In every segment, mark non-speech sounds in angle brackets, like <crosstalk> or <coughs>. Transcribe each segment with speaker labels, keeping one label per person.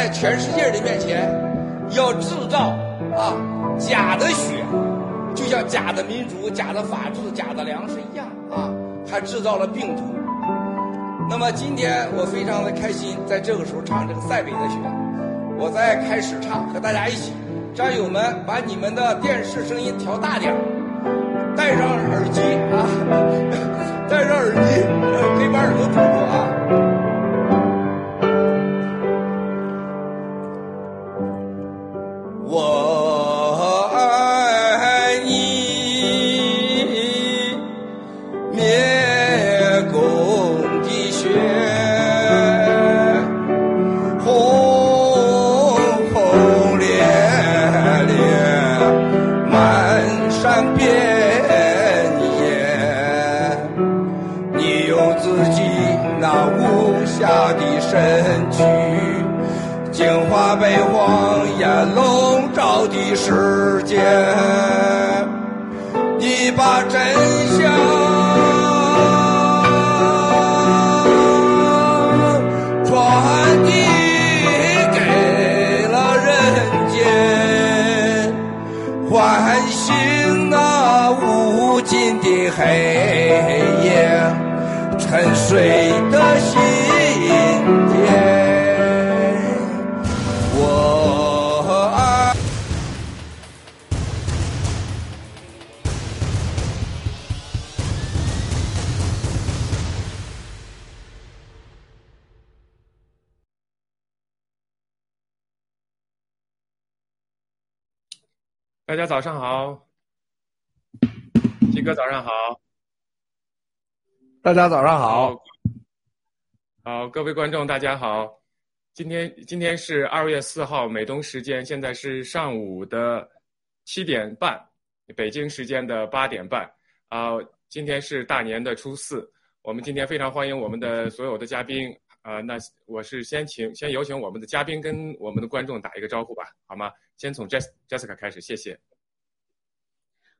Speaker 1: 在全世界的面前，要制造啊假的血，就像假的民主、假的法治、假的粮食一样啊，还制造了病毒。那么今天我非常的开心，在这个时候唱这个塞北的雪，我再开始唱，和大家一起，战友们把你们的电视声音调大点儿，戴上耳机啊。怕被谎言笼罩的世界，你把真相传递给了人间，唤醒那无尽的黑夜，沉睡
Speaker 2: 哥早上好，
Speaker 1: 大家早上好。
Speaker 2: 好，好，各位观众大家好，今天今天是二月四号美东时间，现在是上午的七点半，北京时间的八点半啊、今天是大年的初四，我们今天非常欢迎我们的所有的嘉宾啊、那我是先请先有请我们的嘉宾跟我们的观众打一个招呼吧，好吗？先从 Jess Jessica 开始，谢谢。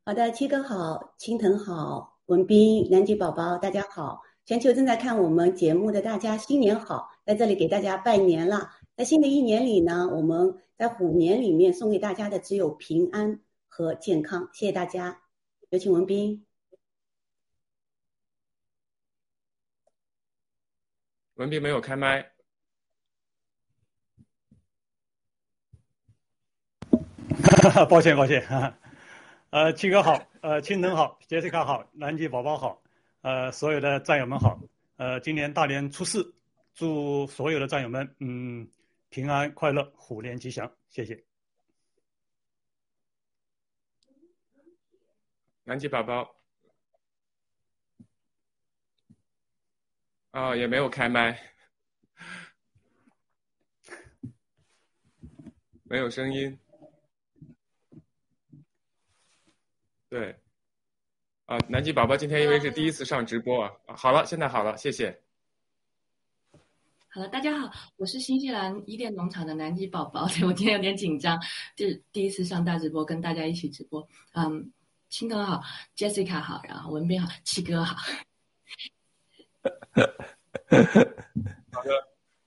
Speaker 3: 好的，七哥好，青藤好，文斌、南极宝宝，大家好！全球正在看我们节目的大家，新年好！在这里给大家拜年了。在新的一年里呢，我们在虎年里面送给大家的只有平安和健康。谢谢大家，有请文斌。
Speaker 2: 文斌没有开麦，<laughs>
Speaker 4: 抱歉，抱歉，哈哈，呃，七哥好，呃，青藤好，杰西卡好，南极宝宝好，呃，所有的战友们好，呃，今年大年初四，祝所有的战友们，嗯，平安快乐，虎年吉祥，谢谢。
Speaker 2: 南极宝宝，啊、也没有开麦，没有声音。对，啊，南极宝宝今天因为是第一次上直播啊，啊好了，现在好了，谢谢。
Speaker 5: 好了，大家好，我是新西兰伊甸农场的南极宝宝。<laughs> 对我今天有点紧张，这第一次上大直播，跟大家一起直播。嗯，青藤好，Jessica 好，然后文斌好，七哥好。<laughs>
Speaker 2: 好的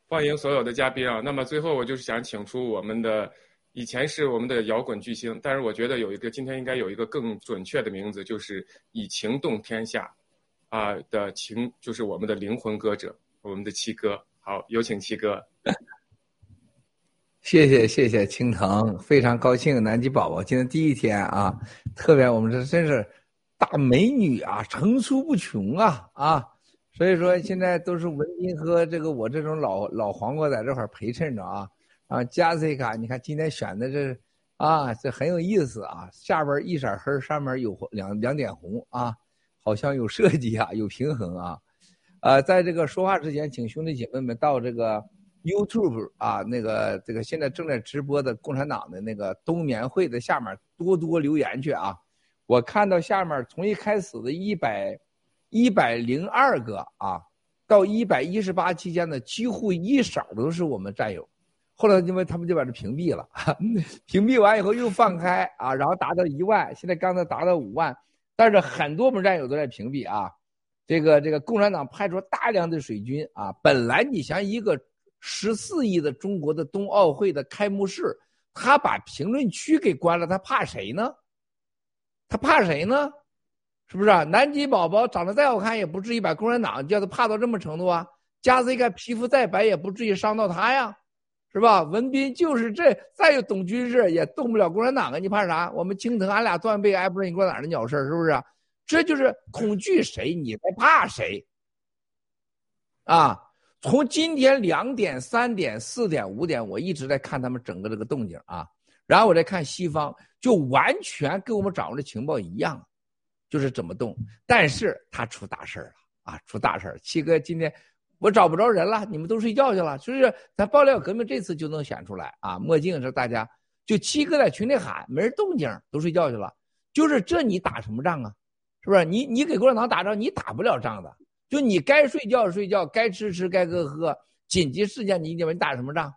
Speaker 2: 欢迎所有的嘉宾啊！那么最后我就是想请出我们的，以前是我们的摇滚巨星，但是我觉得有一个今天应该有一个更准确的名字，就是以情动天下，啊、的情，就是我们的灵魂歌者，我们的七哥。好，有请七哥。
Speaker 1: 谢谢谢谢青藤，非常高兴南极宝宝今天第一天啊，特别我们这真是大美女啊，层出不穷啊啊！所以说现在都是文斌和这个我这种老老黄瓜在这块陪衬着啊。啊，Jessica，你看今天选的这啊，这很有意思啊，下边一色黑，上面有两两点红啊，好像有设计啊，有平衡啊。呃，在这个说话之前，请兄弟姐妹们到这个 YouTube 啊，那个这个现在正在直播的共产党的那个冬眠会的下面多多留言去啊！我看到下面从一开始的一百一百零二个啊，到一百一十八期间的几乎一色都是我们战友。后来因为他们就把这屏蔽了，<laughs> 屏蔽完以后又放开啊，然后达到一万，现在刚才达到五万，但是很多我们战友都在屏蔽啊。这个这个共产党派出大量的水军啊，本来你想一个十四亿的中国的冬奥会的开幕式，他把评论区给关了，他怕谁呢？他怕谁呢？是不是啊？南极宝宝长得再好看，也不至于把共产党叫他怕到这么程度啊。加斯一看皮肤再白，也不至于伤到他呀，是吧？文斌就是这，再有懂军事也动不了共产党啊，你怕啥？我们青藤，俺俩断背，挨不着你共产党的鸟事是不是？这就是恐惧谁，你在怕谁啊？从今天两点、三点、四点、五点，我一直在看他们整个这个动静啊。然后我再看西方，就完全跟我们掌握的情报一样，就是怎么动。但是他出大事了啊！出大事七哥今天我找不着人了，你们都睡觉去了，是不是？咱爆料革命这次就能选出来啊！墨镜是大家，就七哥在群里喊，没人动静，都睡觉去了。就是这，你打什么仗啊？是不是？你你给共产党打仗，你打不了仗的。就你该睡觉睡觉，该吃吃，该喝喝。紧急事件你你你打什么仗？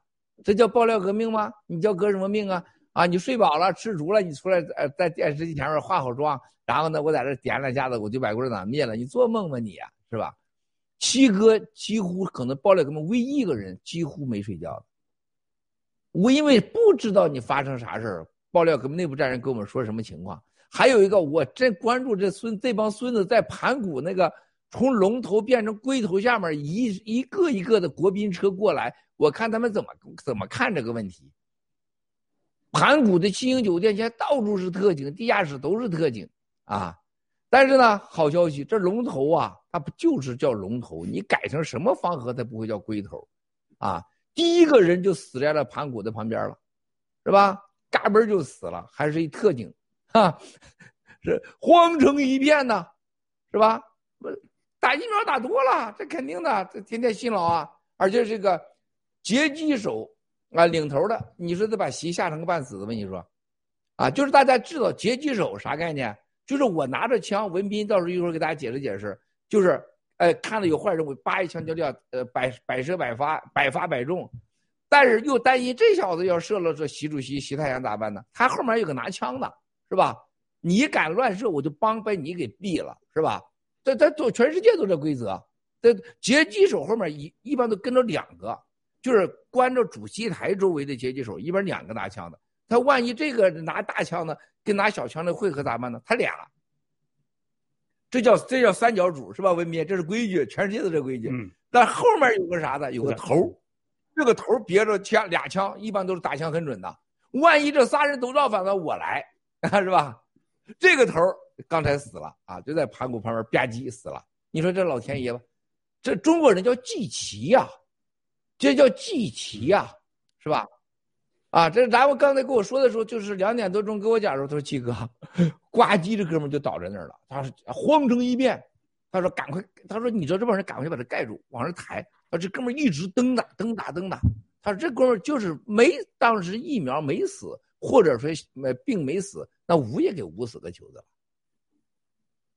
Speaker 1: 这叫爆料革命吗？你叫革什么命啊？啊，你睡饱了，吃足了，你出来呃在电视机前面化好妆，然后呢，我在这点两下子，我就把共产党灭了，你做梦吧你，是吧？七哥几乎可能爆料革命唯一一个人几乎没睡觉，我因为不知道你发生啥事儿，爆料革命内部战人跟我们说什么情况。还有一个，我真关注这孙这帮孙子在盘古那个从龙头变成龟头下面一一个一个的国宾车过来，我看他们怎么怎么看这个问题。盘古的七星酒店现在到处是特警，地下室都是特警啊。但是呢，好消息，这龙头啊，它不就是叫龙头？你改成什么方盒，它不会叫龟头，啊。第一个人就死在了盘古的旁边了，是吧？嘎嘣就死了，还是一特警。啊，是慌成一片呐，是吧？不打疫苗打多了，这肯定的，这天天辛劳啊。而且这个劫机手啊，领头的，你说得把席吓成个半死的吗？你说，啊，就是大家知道劫机手啥概念？就是我拿着枪，文斌到时候一会儿给大家解释解释。就是，哎，看到有坏人，我叭一枪就掉，呃，百百射百发，百发百中。但是又担心这小子要射了这习主席、习太阳咋办呢？他后面有个拿枪的。是吧？你敢乱射，我就帮把你给毙了，是吧？这这都全世界都这规则。这劫机手后面一一般都跟着两个，就是关着主席台周围的劫机手，一边两个拿枪的。他万一这个拿大枪的跟拿小枪的会合咋办呢？他俩，这叫这叫三角主是吧？文斌，这是规矩，全世界都这规矩。嗯。但后面有个啥呢？有个头，这个头别着枪俩枪，一般都是打枪很准的。万一这仨人都造反了，我来。<laughs> 是吧？这个头刚才死了啊，就在盘古旁边吧唧死了。你说这老天爷吧，这中国人叫祭旗呀，这叫祭旗呀，是吧？啊，这咱们刚才跟我说的时候，就是两点多钟给我讲的时候，他说七哥，呱唧这哥们就倒在那儿了，他说慌成一片，他说赶快，他说你知道这帮人赶快把他盖住，往上抬。啊，这哥们一直蹬打蹬打蹬打，他说这哥们就是没当时疫苗没死。或者说没病没死，那捂也给捂死个球子。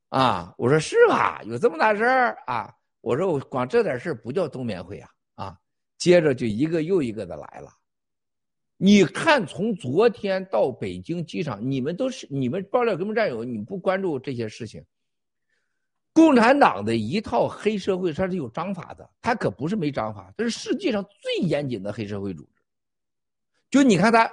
Speaker 1: 啊，我说是吧？有这么大事儿啊？我说我光这点事儿不叫冬眠会啊啊！接着就一个又一个的来了。你看，从昨天到北京机场，你们都是你们爆料革命战友，你不关注这些事情。共产党的一套黑社会，它是有章法的，它可不是没章法，这是世界上最严谨的黑社会组织。就你看他。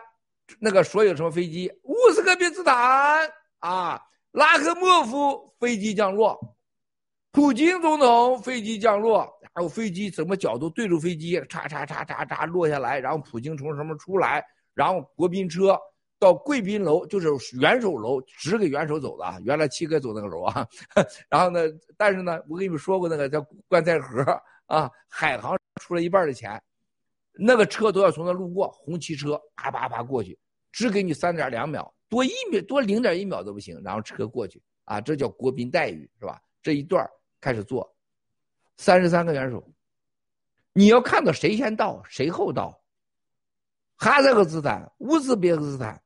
Speaker 1: 那个所有什么飞机，乌斯克别斯坦啊，拉赫莫夫飞机降落，普京总统飞机降落，还有飞机什么角度对住飞机，嚓嚓嚓嚓嚓落下来，然后普京从什么出来，然后国宾车到贵宾楼，就是元首楼，只给元首走的，原来七哥走那个楼啊，<laughs> 然后呢，但是呢，我跟你们说过那个叫棺材盒啊，海航出了一半的钱。那个车都要从那路过，红旗车啪啪啪过去，只给你三点两秒，多一秒多零点一秒都不行，然后车过去啊，这叫国宾待遇是吧？这一段开始做，三十三个元首，你要看到谁先到谁后到，哈萨克斯坦、乌兹别克斯坦，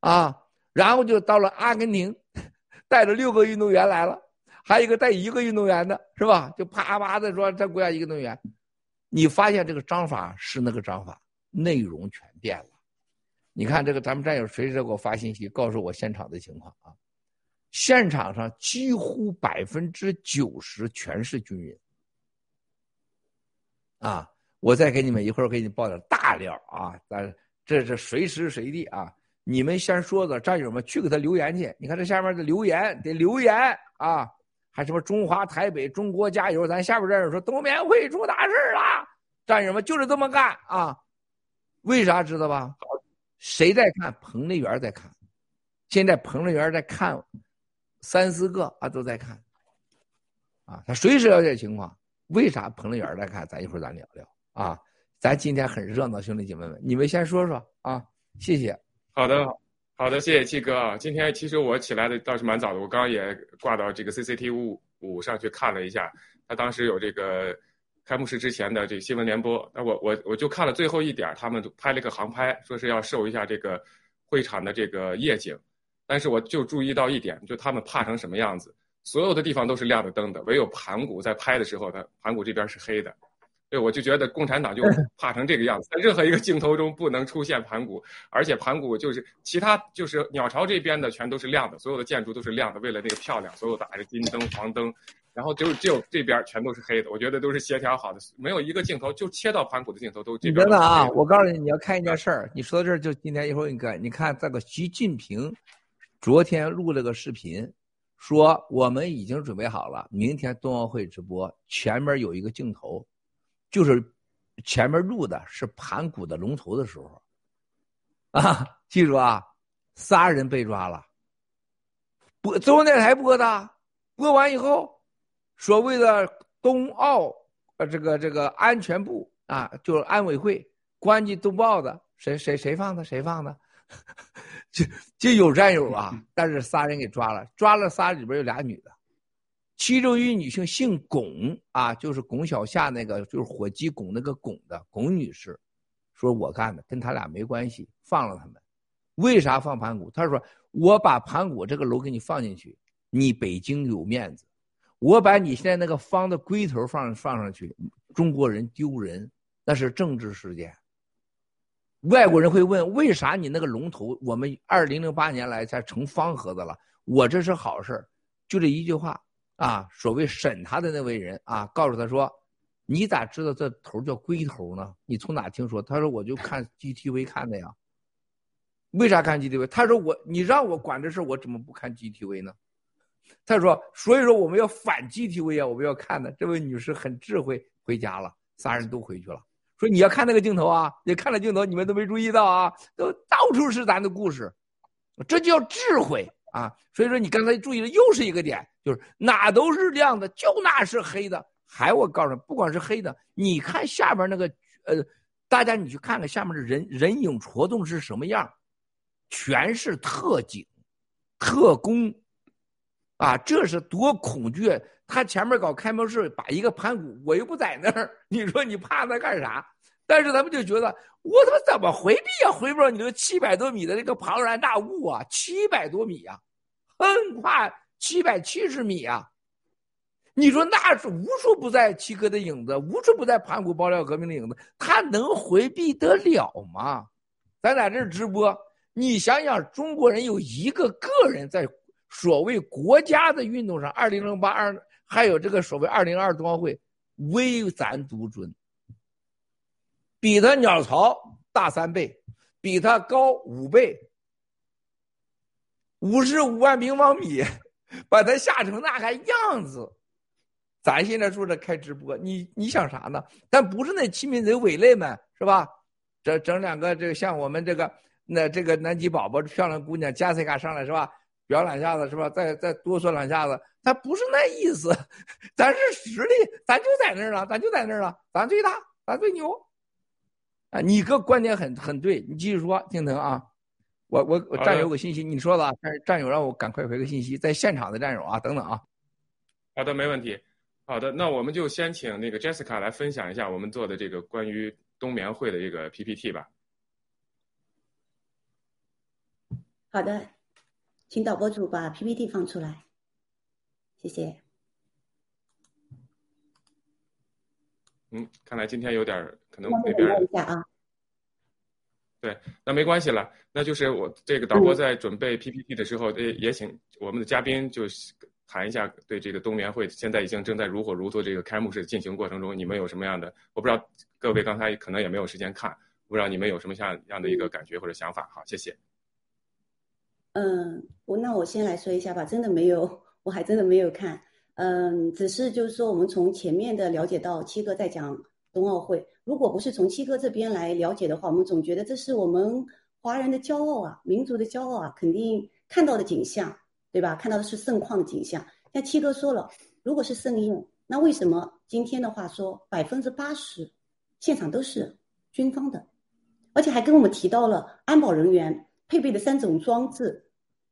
Speaker 1: 啊，然后就到了阿根廷，<laughs> 带着六个运动员来了，还有一个带一个运动员的是吧？就啪啪的说这国家一个运动员。你发现这个章法是那个章法，内容全变了。你看这个，咱们战友随时给我发信息，告诉我现场的情况啊。现场上几乎百分之九十全是军人。啊，我再给你们一会儿给你报点大料啊，咱这是随时随地啊。你们先说着，战友们去给他留言去。你看这下面的留言得留言啊。还什么中华台北中国加油！咱下边战友说冬眠会出大事了，战友们就是这么干啊！为啥知道吧？谁在看？彭丽媛在看，现在彭丽媛在看，三四个啊都在看，啊，他随时了解情况。为啥彭丽媛在看？咱一会儿咱聊聊啊！咱今天很热闹，兄弟姐妹们，你们先说说啊！谢谢。
Speaker 2: 好的。好的，谢谢七哥啊。今天其实我起来的倒是蛮早的，我刚刚也挂到这个 CCTV 五上去看了一下，他当时有这个开幕式之前的这个新闻联播，那我我我就看了最后一点，他们拍了个航拍，说是要秀一下这个会场的这个夜景，但是我就注意到一点，就他们怕成什么样子，所有的地方都是亮着灯的，唯有盘古在拍的时候，它盘古这边是黑的，对，我就觉得共产党就 <laughs> 怕成这个样子，在任何一个镜头中不能出现盘古，而且盘古就是其他就是鸟巢这边的全都是亮的，所有的建筑都是亮的，为了那个漂亮，所有打着金灯黄灯，然后就只有这边全都是黑的，我觉得都是协调好的，没有一个镜头就切到盘古的镜头都这边。
Speaker 1: 真的啊，我告诉你，你要看一件事儿，你说到这儿就今天一会儿你看，你看这个习近平昨天录了个视频，说我们已经准备好了，明天冬奥会直播，前面有一个镜头。就是前面录的是盘古的龙头的时候，啊，记住啊，仨人被抓了，播中央电视台播的，播完以后，所谓的冬奥呃这个这个安全部啊，就是安委会关机冬奥的，谁谁谁放的谁放的，就就有战友啊，但是仨人给抓了，抓了仨里边有俩女的。其中一女性姓巩啊，就是巩小夏那个，就是火鸡巩那个巩的巩女士，说我干的，跟他俩没关系，放了他们。为啥放盘古？他说我把盘古这个楼给你放进去，你北京有面子；我把你现在那个方的龟头放放上去，中国人丢人，那是政治事件。外国人会问，为啥你那个龙头我们二零零八年来才成方盒子了？我这是好事就这一句话。啊，所谓审他的那位人啊，告诉他说：“你咋知道这头叫龟头呢？你从哪听说？”他说：“我就看 <laughs> GTV 看的呀。”为啥看 GTV？他说：“我你让我管这事，我怎么不看 GTV 呢？”他说：“所以说我们要反 GTV 啊，我们要看的。”这位女士很智慧，回家了，仨人都回去了。说你要看那个镜头啊，你看了镜头，你们都没注意到啊，都到处是咱的故事，这叫智慧。啊，所以说你刚才注意的又是一个点，就是哪都是亮的，就那是黑的。还我告诉你，不管是黑的，你看下边那个，呃，大家你去看看下面的人人影戳动是什么样，全是特警、特工，啊，这是多恐惧！他前面搞开幕式，把一个盘古，我又不在那儿，你说你怕他干啥？但是他们就觉得我他妈怎么回避也回不了你这个七百多米的这个庞然大物啊，七百多米呀，横跨七百七十米呀！你说那是无处不在七哥的影子，无处不在盘古爆料革命的影子，他能回避得了吗？咱在这直播，你想想，中国人有一个个人在所谓国家的运动上，二零零八二还有这个所谓二零二冬奥会，唯咱独尊。比他鸟巢大三倍，比他高五倍，五十五万平方米，把他吓成那个样子。咱现在说这开直播，你你想啥呢？但不是那亲民贼伪类们是吧？整整两个这个像我们这个那这个南极宝宝漂亮姑娘加西卡上来是吧？表两下子是吧？再再多说两下子，他不是那意思。咱是实力，咱就在那儿了，咱就在那儿了，咱最大，咱最牛。啊，你个观点很很对，你继续说，听腾啊，我我我战友有个信息，你说了，但是战友让我赶快回个信息，在现场的战友啊，等等啊，
Speaker 2: 好的，没问题，好的，那我们就先请那个 Jessica 来分享一下我们做的这个关于冬眠会的这个 PPT 吧。
Speaker 3: 好的，请导播组把 PPT 放出来，谢谢。
Speaker 2: 嗯，看来今天有点可能那边。
Speaker 3: 一下啊。
Speaker 2: 对，那没关系了。那就是我这个导播在准备 PPT 的时候，也也请我们的嘉宾就谈一下对这个冬眠会现在已经正在如火如荼这个开幕式进行过程中，你们有什么样的？我不知道各位刚才可能也没有时间看，不知道你们有什么像样的一个感觉或者想法？好，谢谢。
Speaker 3: 嗯，我那我先来说一下吧，真的没有，我还真的没有看。嗯，只是就是说，我们从前面的了解到七哥在讲冬奥会，如果不是从七哥这边来了解的话，我们总觉得这是我们华人的骄傲啊，民族的骄傲啊，肯定看到的景象，对吧？看到的是盛况的景象。像七哥说了，如果是盛宴，那为什么今天的话说百分之八十现场都是军方的，而且还跟我们提到了安保人员配备的三种装置，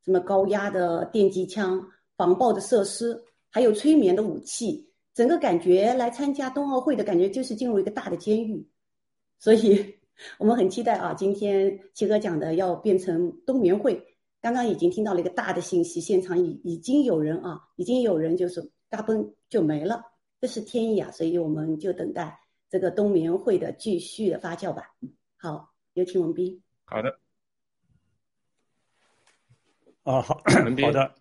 Speaker 3: 什么高压的电击枪、防爆的设施。还有催眠的武器，整个感觉来参加冬奥会的感觉就是进入一个大的监狱，所以我们很期待啊！今天七哥讲的要变成冬眠会，刚刚已经听到了一个大的信息，现场已已经有人啊，已经有人就是嘎嘣就没了，这是天意啊！所以我们就等待这个冬眠会的继续的发酵吧。好，有请文斌。
Speaker 2: 好的。
Speaker 4: 啊，好 <coughs> 好的，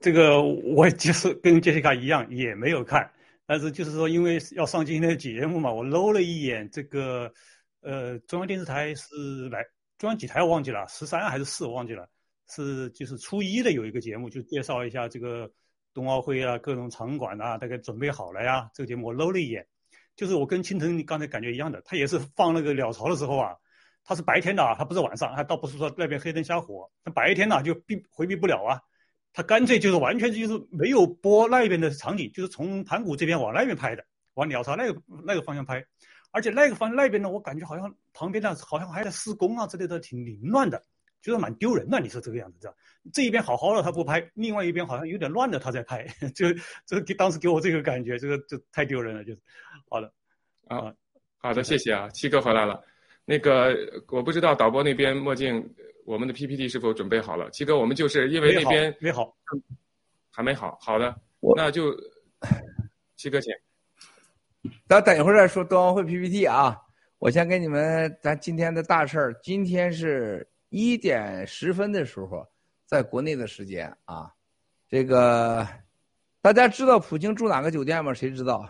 Speaker 4: 这个我就是跟杰西卡一样，也没有看，但是就是说，因为要上今天的节目嘛，我搂了一眼这个，呃，中央电视台是来中央几台我忘记了，十三还是四我忘记了，是就是初一的有一个节目，就介绍一下这个冬奥会啊，各种场馆啊，大概准备好了呀。这个节目我搂了一眼，就是我跟青藤刚才感觉一样的，他也是放那个鸟巢的时候啊。他是白天的啊，他不是晚上，他倒不是说那边黑灯瞎火，他白天呢就避回避不了啊，他干脆就是完全就是没有播那边的场景，就是从盘古这边往那边拍的，往鸟巢那个那个方向拍，而且那个方那边呢，我感觉好像旁边呢好像还在施工啊之类的，挺凌乱的，就是蛮丢人的。你说这个样子，这这一边好好的他不拍，另外一边好像有点乱的他在拍，<laughs> 就这个当时给我这个感觉，这个就太丢人了，就是好的
Speaker 2: 啊，好的，谢谢啊，七哥回来了。那个我不知道导播那边墨镜，我们的 PPT 是否准备好了？七哥，我们就是因为那边
Speaker 4: 没好，
Speaker 2: 还没好。好的，那就 <laughs> 七哥请。
Speaker 1: 咱等一会儿再说冬奥会 PPT 啊。我先给你们咱今天的大事儿。今天是一点十分的时候，在国内的时间啊，这个大家知道普京住哪个酒店吗？谁知道？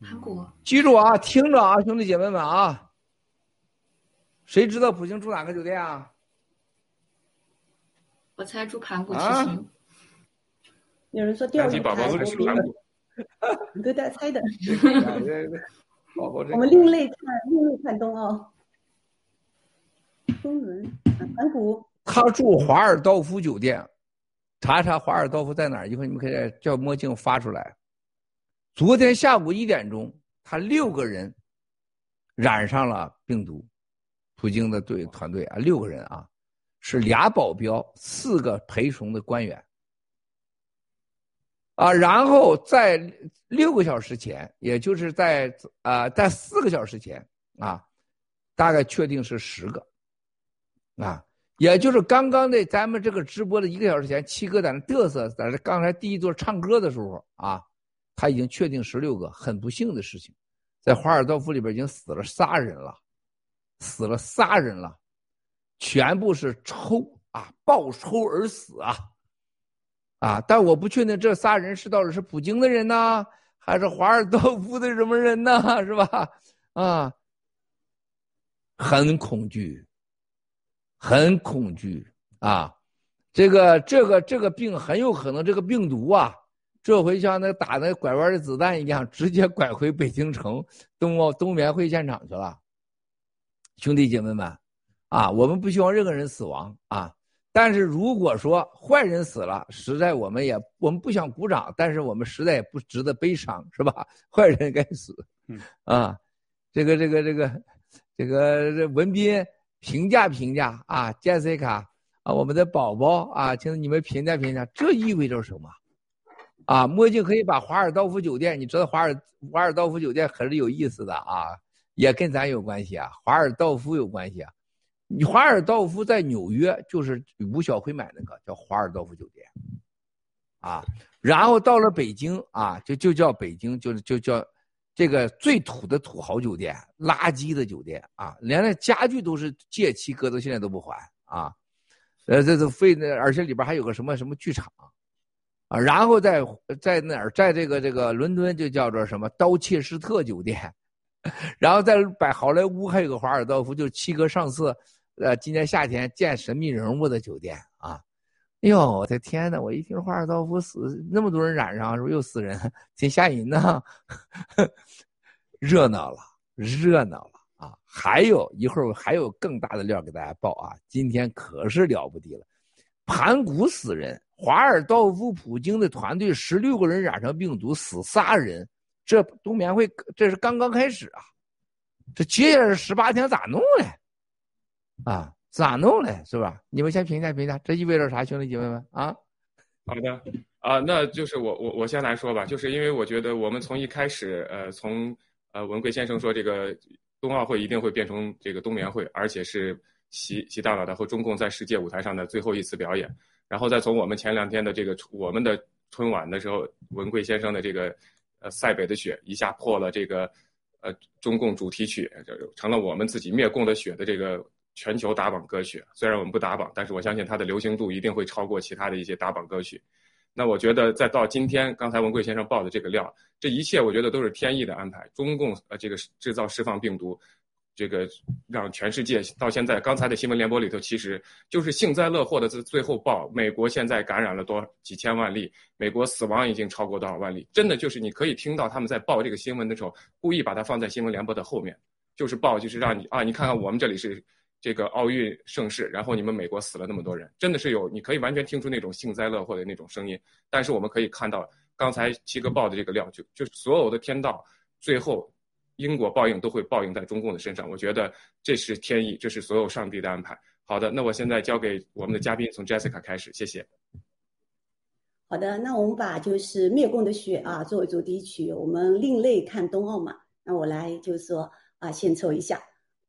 Speaker 5: 韩国，
Speaker 1: 记住啊，听着啊，兄弟姐妹们啊，谁知道普京住哪个酒店啊？
Speaker 5: 我猜住盘古七星。
Speaker 3: 有人说钓鱼
Speaker 2: 台，
Speaker 3: 你都在猜的。<laughs>
Speaker 1: 我
Speaker 3: 们另类看，另类看冬奥。中伦，盘古。
Speaker 1: 他住华尔道夫酒店，查查华尔道夫在哪儿？一会儿你们可以叫墨镜发出来。昨天下午一点钟，他六个人染上了病毒，普京的队团队啊，六个人啊，是俩保镖，四个陪同的官员啊，然后在六个小时前，也就是在啊，在四个小时前啊，大概确定是十个啊，也就是刚刚的咱们这个直播的一个小时前，七哥在那嘚瑟，在这刚才第一座唱歌的时候啊。他已经确定十六个，很不幸的事情，在华尔道夫里边已经死了仨人了，死了仨人了，全部是抽啊，暴抽而死啊，啊！但我不确定这仨人是到底是普京的人呢，还是华尔道夫的什么人呢？是吧？啊，很恐惧，很恐惧啊！这个这个这个病很有可能这个病毒啊。这回像那打那拐弯的子弹一样，直接拐回北京城 <laughs> 冬奥冬眠会现场去了。兄弟姐妹们，啊，我们不希望任何人死亡啊。但是如果说坏人死了，实在我们也我们不想鼓掌，但是我们实在也不值得悲伤，是吧？坏人该死，
Speaker 4: 嗯
Speaker 1: 啊，这个这个这个这个这文斌评价评价啊，Jessica 啊，我们的宝宝啊，请你们评价评价，这意味着什么？啊，墨镜可以把华尔道夫酒店，你知道华尔华尔道夫酒店可是有意思的啊，也跟咱有关系啊，华尔道夫有关系啊。你华尔道夫在纽约就是吴小辉买那个叫华尔道夫酒店，啊，然后到了北京啊，就就叫北京，就是就叫这个最土的土豪酒店，垃圾的酒店啊，连那家具都是借期搁到现在都不还啊，呃，这是费那，而且里边还有个什么什么剧场。啊，然后在在哪儿，在这个这个伦敦就叫做什么刀切斯特酒店，<laughs> 然后在百好莱坞还有个华尔道夫，就是七哥上次，呃，今年夏天见神秘人物的酒店啊。哎呦，我的天呐，我一听华尔道夫死那么多人染上，说又死人，<laughs> 挺吓人的。<laughs> 热闹了，热闹了啊！还有一会儿还有更大的料给大家报啊，今天可是了不得了，盘古死人。华尔道夫普京的团队十六个人染上病毒，死仨人。这冬眠会这是刚刚开始啊，这接下来十八天咋弄嘞？啊，咋弄嘞？是吧？你们先评价评价，这意味着啥，兄弟姐妹们啊？
Speaker 2: 好的，啊，那就是我我我先来说吧，就是因为我觉得我们从一开始，呃，从呃文贵先生说这个冬奥会一定会变成这个冬眠会，而且是习习大大的和中共在世界舞台上的最后一次表演。然后再从我们前两天的这个我们的春晚的时候，文贵先生的这个呃塞北的雪一下破了这个呃中共主题曲，成了我们自己灭共的雪的这个全球打榜歌曲。虽然我们不打榜，但是我相信它的流行度一定会超过其他的一些打榜歌曲。那我觉得再到今天，刚才文贵先生报的这个料，这一切我觉得都是天意的安排。中共呃这个制造释放病毒。这个让全世界到现在，刚才的新闻联播里头，其实就是幸灾乐祸的最最后报，美国现在感染了多几千万例，美国死亡已经超过多少万例？真的就是你可以听到他们在报这个新闻的时候，故意把它放在新闻联播的后面，就是报，就是让你啊，你看看我们这里是这个奥运盛世，然后你们美国死了那么多人，真的是有，你可以完全听出那种幸灾乐祸的那种声音。但是我们可以看到，刚才七哥报的这个料，就就是所有的天道，最后。因果报应都会报应在中共的身上，我觉得这是天意，这是所有上帝的安排。好的，那我现在交给我们的嘉宾，从 Jessica 开始，谢谢。
Speaker 3: 好的，那我们把就是灭共的雪啊作为主题曲，我们另类看冬奥嘛。那我来就是说啊，献奏一下。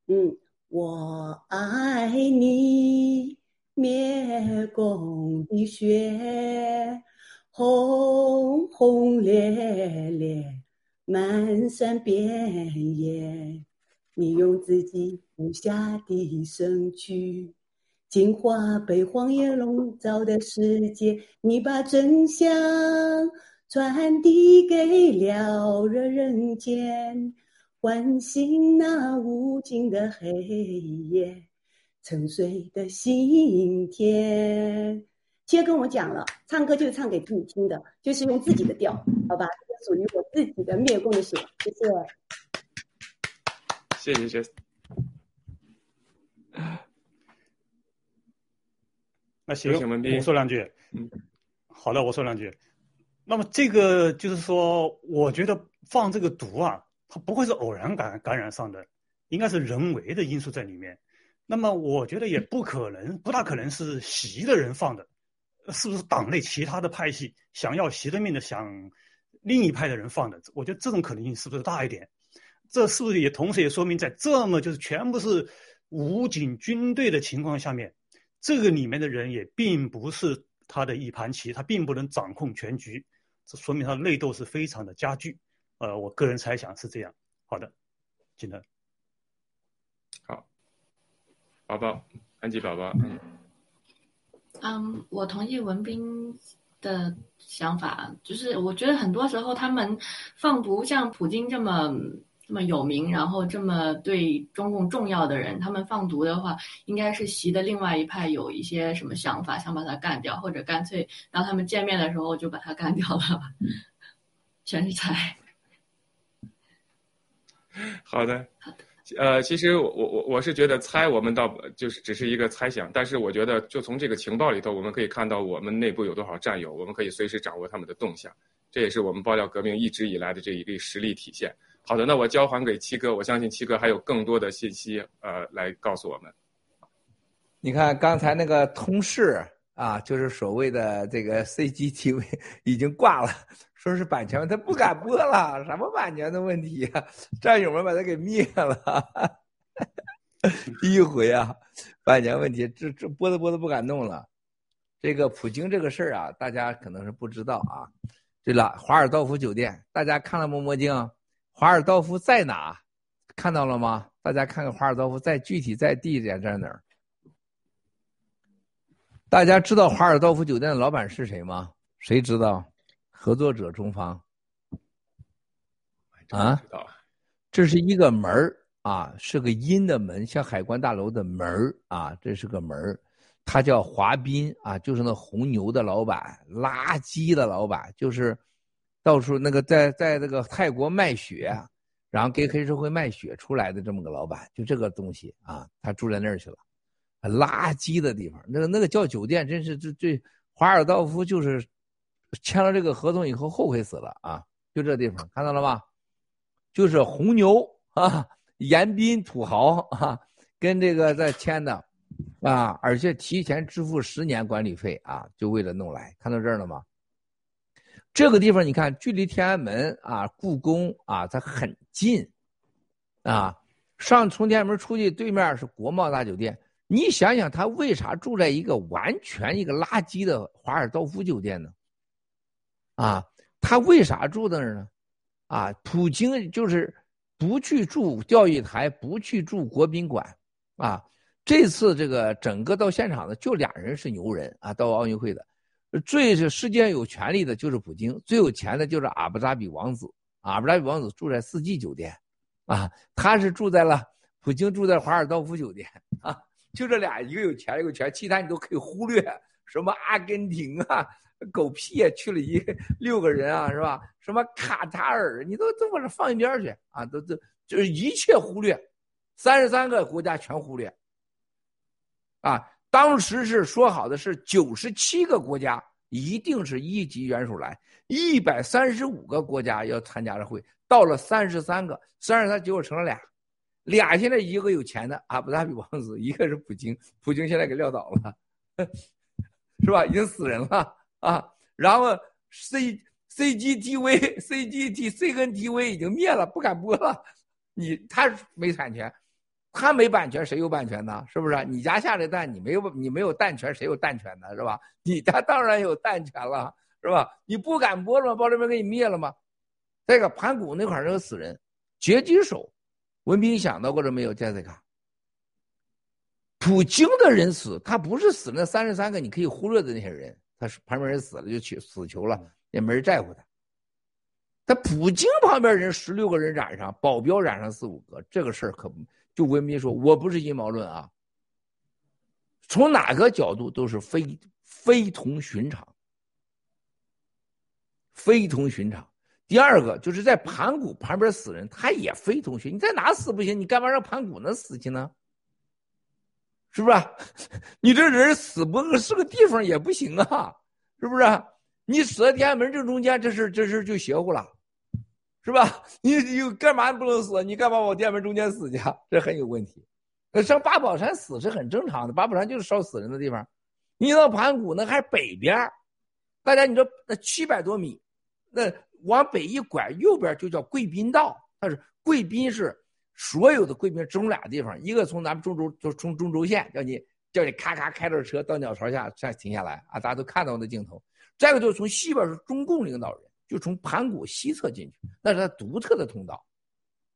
Speaker 3: 嗯，我爱你，灭共的雪，轰轰烈烈。漫山遍野，你用自己无暇的身躯，净化被荒野笼罩的世界。你把真相传递给了人间，唤醒那无尽的黑夜，沉睡的心田。其实跟我讲了，唱歌就是唱给自己听的，就是用自己的调，好吧？属于我自己的灭共的血，谢谢。
Speaker 2: 谢谢谢谢。<laughs>
Speaker 4: 那行，我说两句。嗯，好的，我说两句。那么这个就是说，我觉得放这个毒啊，它不会是偶然感感染上的，应该是人为的因素在里面。那么我觉得也不可能，不大可能是习的人放的，是不是党内其他的派系想要习的命的想？另一派的人放的，我觉得这种可能性是不是大一点？这是不是也同时也说明，在这么就是全部是武警军队的情况下面，这个里面的人也并不是他的一盘棋，他并不能掌控全局，这说明他内斗是非常的加剧。呃，我个人猜想是这样。好的，金德。
Speaker 2: 好，宝宝，安吉宝宝。
Speaker 5: 嗯，我同意文斌。的想法就是，我觉得很多时候他们放毒，像普京这么这么有名，然后这么对中共重要的人，他们放毒的话，应该是习的另外一派有一些什么想法，想把他干掉，或者干脆让他们见面的时候就把他干掉了。<laughs> 全是猜。<laughs>
Speaker 2: 好的。好的。呃，其实我我我是觉得猜，我们倒就是只是一个猜想，但是我觉得就从这个情报里头，我们可以看到我们内部有多少战友，我们可以随时掌握他们的动向，这也是我们爆料革命一直以来的这一个实力体现。好的，那我交还给七哥，我相信七哥还有更多的信息呃来告诉我们。
Speaker 1: 你看刚才那个通事啊，就是所谓的这个 CGTV 已经挂了。说是版权，他不敢播了，什么版权的问题呀？战友们把他给灭了，<laughs> 第一回啊，版权问题，这这播都播都不敢弄了。这个普京这个事儿啊，大家可能是不知道啊。对了，华尔道夫酒店，大家看了《摸摸镜》，华尔道夫在哪？看到了吗？大家看看华尔道夫在具体在地点在哪儿？大家知道华尔道夫酒店的老板是谁吗？谁知道？合作者中方，啊，这是一个门儿啊，是个阴的门，像海关大楼的门儿啊，这是个门儿，他叫华彬啊，就是那红牛的老板，垃圾的老板，就是到处那个在在那个泰国卖血，然后给黑社会卖血出来的这么个老板，就这个东西啊，他住在那儿去了，垃圾的地方，那个那个叫酒店，真是这这华尔道夫就是。签了这个合同以后后悔死了啊！就这地方看到了吗？就是红牛啊，严彬土豪啊，跟这个在签的啊，而且提前支付十年管理费啊，就为了弄来。看到这儿了吗？这个地方你看，距离天安门啊、故宫啊，它很近啊。上从天安门出去，对面是国贸大酒店。你想想，他为啥住在一个完全一个垃圾的华尔道夫酒店呢？啊，他为啥住那儿呢？啊，普京就是不去住钓鱼台，不去住国宾馆，啊，这次这个整个到现场的就俩人是牛人啊，到奥运会的，最是世界有权利的就是普京，最有钱的就是阿布扎比王子，阿布扎比王子住在四季酒店，啊，他是住在了普京住在华尔道夫酒店啊，就这俩，一个有钱，一个有权，其他你都可以忽略，什么阿根廷啊。狗屁啊！去了一六个人啊，是吧？什么卡塔尔，你都都把它放一边去啊！都都就是一切忽略，三十三个国家全忽略。啊，当时是说好的是九十七个国家一定是一级元首来，一百三十五个国家要参加的会，到了三十三个，三十三结果成了俩，俩现在一个有钱的阿布扎比王子，一个是普京，普京现在给撂倒了，<laughs> 是吧？已经死人了。啊，然后 C C G T V C G T C 跟 T V 已经灭了，不敢播了。你他没产权，他没版权，谁有版权呢？是不是？你家下的蛋，你没有你没有蛋权，谁有蛋权呢？是吧？你家当然有蛋权了，是吧？你不敢播了吗？报这边给你灭了吗？这个盘古那块儿那个死人，狙击手，文斌想到过这没有？杰斯卡，普京的人死，他不是死那三十三个你可以忽略的那些人。他是旁边人死了就去死囚了，也没人在乎他。他普京旁边人十六个人染上，保镖染上四五个，这个事儿可不就文明说，我不是阴谋论啊。从哪个角度都是非非同寻常，非同寻常。第二个就是在盘古旁边死人，他也非同寻。你在哪死不行？你干嘛让盘古那死去呢？是不是？<laughs> 你这人死不是个地方也不行啊，是不是？你死在天安门正中间，这事这事就邪乎了，是吧？你你干嘛不能死？你干嘛往天安门中间死去？这很有问题。上八宝山死是很正常的，八宝山就是烧死人的地方。你到盘古那还是北边大家你说那七百多米，那往北一拐，右边就叫贵宾道，它是贵宾是。所有的贵宾只有俩地方，一个从咱们中轴，就从中轴线，叫你叫你咔咔开着车到鸟巢下再停下来啊，大家都看到那镜头。再一个就是从西边是中共领导人，就从盘古西侧进去，那是他独特的通道，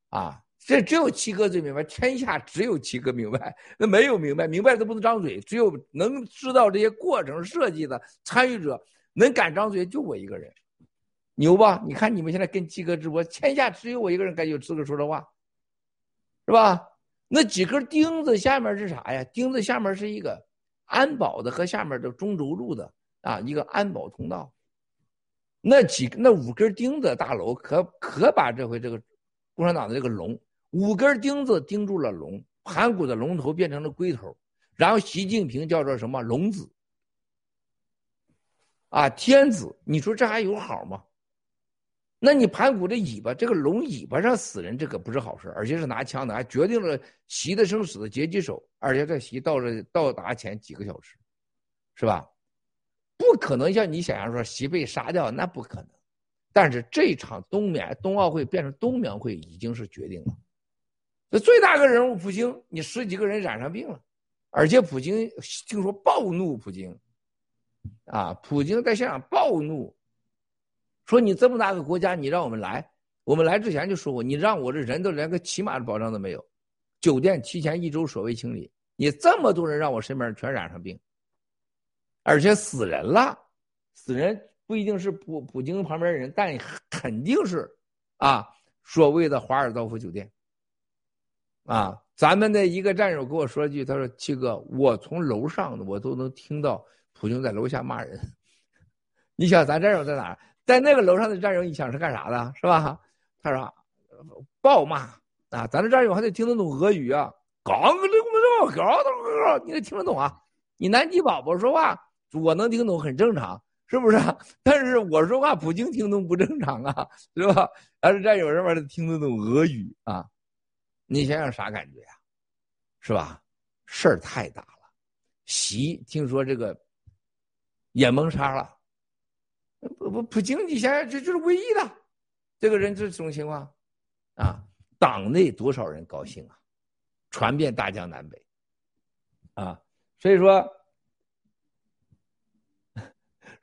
Speaker 1: 啊，这只有七哥最明白，天下只有七哥明白，那没有明白，明白都不能张嘴，只有能知道这些过程设计的参与者能敢张嘴，就我一个人，牛吧？你看你们现在跟七哥直播，天下只有我一个人敢有资格说这话。是吧？那几根钉子下面是啥呀？钉子下面是一个安保的和下面的中轴路的啊，一个安保通道。那几那五根钉子，大楼可可把这回这个共产党的这个龙，五根钉子钉住了龙，盘古的龙头变成了龟头，然后习近平叫做什么龙子啊，天子，你说这还有好吗？那你盘古这尾巴，这个龙尾巴上死人，这可不是好事，而且是拿枪的，还决定了习的生死的狙击手，而且这习到了到达前几个小时，是吧？不可能像你想象说习被杀掉，那不可能。但是这场冬眠冬奥会变成冬眠会已经是决定了。那最大个人物普京，你十几个人染上病了，而且普京听说暴怒，普京啊，普京在现场暴怒。说你这么大个国家，你让我们来，我们来之前就说过，你让我这人都连个起码的保障都没有，酒店提前一周所谓清理，你这么多人让我身边全染上病，而且死人了，死人不一定是普普京旁边人，但肯定是啊，所谓的华尔道夫酒店，啊，咱们的一个战友跟我说一句，他说七哥，我从楼上我都能听到普京在楼下骂人，<laughs> 你想咱战友在哪？在那个楼上的战友，你想是干啥的，是吧？他说暴骂啊，咱的战友还得听得懂俄语啊，刚溜么着，你得听得懂啊。你南极宝宝说话，我能听懂，很正常，是不是？但是我说话，普京听懂不正常啊，是吧？但是战友这边得听得懂俄语啊，你想想啥感觉呀？是吧？事儿太大了。习听说这个也蒙沙了。不不，普京，你想想，这就是唯一的，这个人就是这种情况，啊，党内多少人高兴啊，传遍大江南北，啊，所以说，<laughs>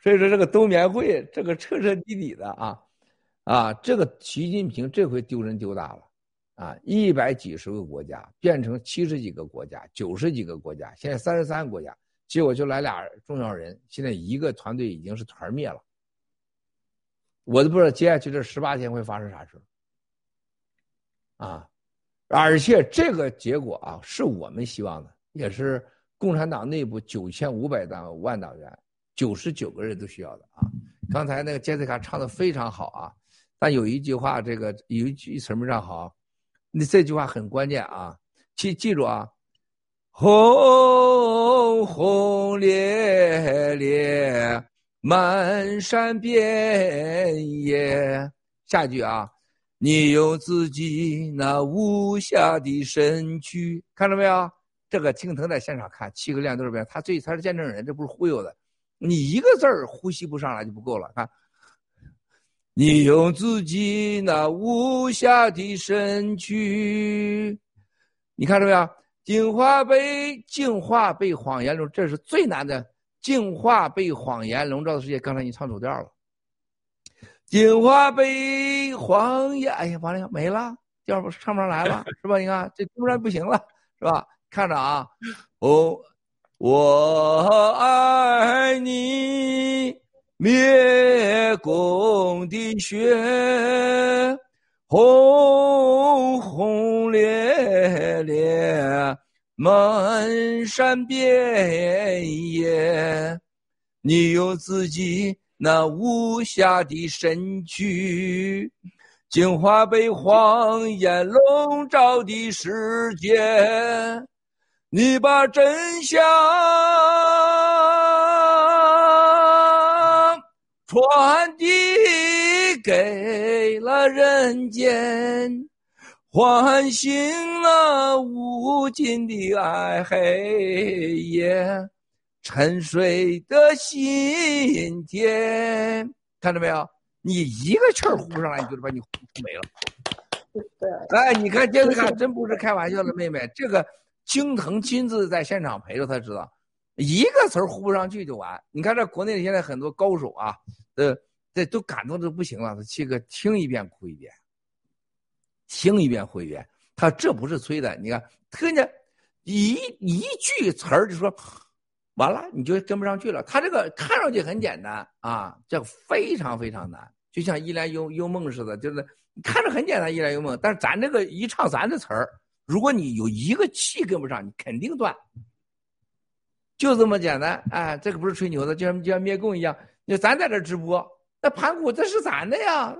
Speaker 1: 所以说这个冬眠会，这个彻彻底底的啊，啊，这个习近平这回丢人丢大了，啊，一百几十个国家变成七十几个国家、九十几个国家，现在三十三个国家，结果就来俩重要人，现在一个团队已经是团灭了。我都不知道接下去这十八天会发生啥事啊！而且这个结果啊，是我们希望的，也是共产党内部九千五百万万党员九十九个人都需要的啊！刚才那个杰西卡唱的非常好啊，但有一句话，这个有一句词没唱好，那这句话很关键啊，记记住啊，轰轰烈烈。漫山遍野，下一句啊，你用自己那无暇的身躯，看到没有？这个青藤在现场看，七个亮豆边，他最他是见证人，这不是忽悠的。你一个字儿呼吸不上来就不够了，看，你用自己那无暇的身躯，你看到没有？净化被净化被谎言中，这是最难的。净化被谎言笼罩的世界，刚才你唱走调了。净化被谎言，哎呀，完了没了，调不唱不上来了，<laughs> 是吧？你看这突然不行了，是吧？看着啊，哦，我爱你，灭共的血，轰轰烈烈。漫山遍野，你用自己那无暇的身躯，净化被谎言笼罩的世界。你把真相传递给了人间。唤醒了无尽的爱黑夜，沉睡的心田。看到没有？你一个气儿呼不上来，你就把你呼没了。哎，你看杰斯卡真不是开玩笑的，妹妹，这个京腾亲自在现场陪着，他知道，一个词儿呼不上去就完。你看这国内现在很多高手啊，呃，这都感动的不行了，他七个听一遍哭一遍。听一遍会员，他这不是吹的，你看，听见一一句词儿就说完了，你就跟不上去了。他这个看上去很简单啊，这非常非常难，就像一帘幽幽梦似的，就是看着很简单一帘幽梦，但是咱这个一唱咱的词儿，如果你有一个气跟不上，你肯定断，就这么简单。哎，这个不是吹牛的，就像就像灭共一样，你咱在这直播，那盘古这是咱的呀。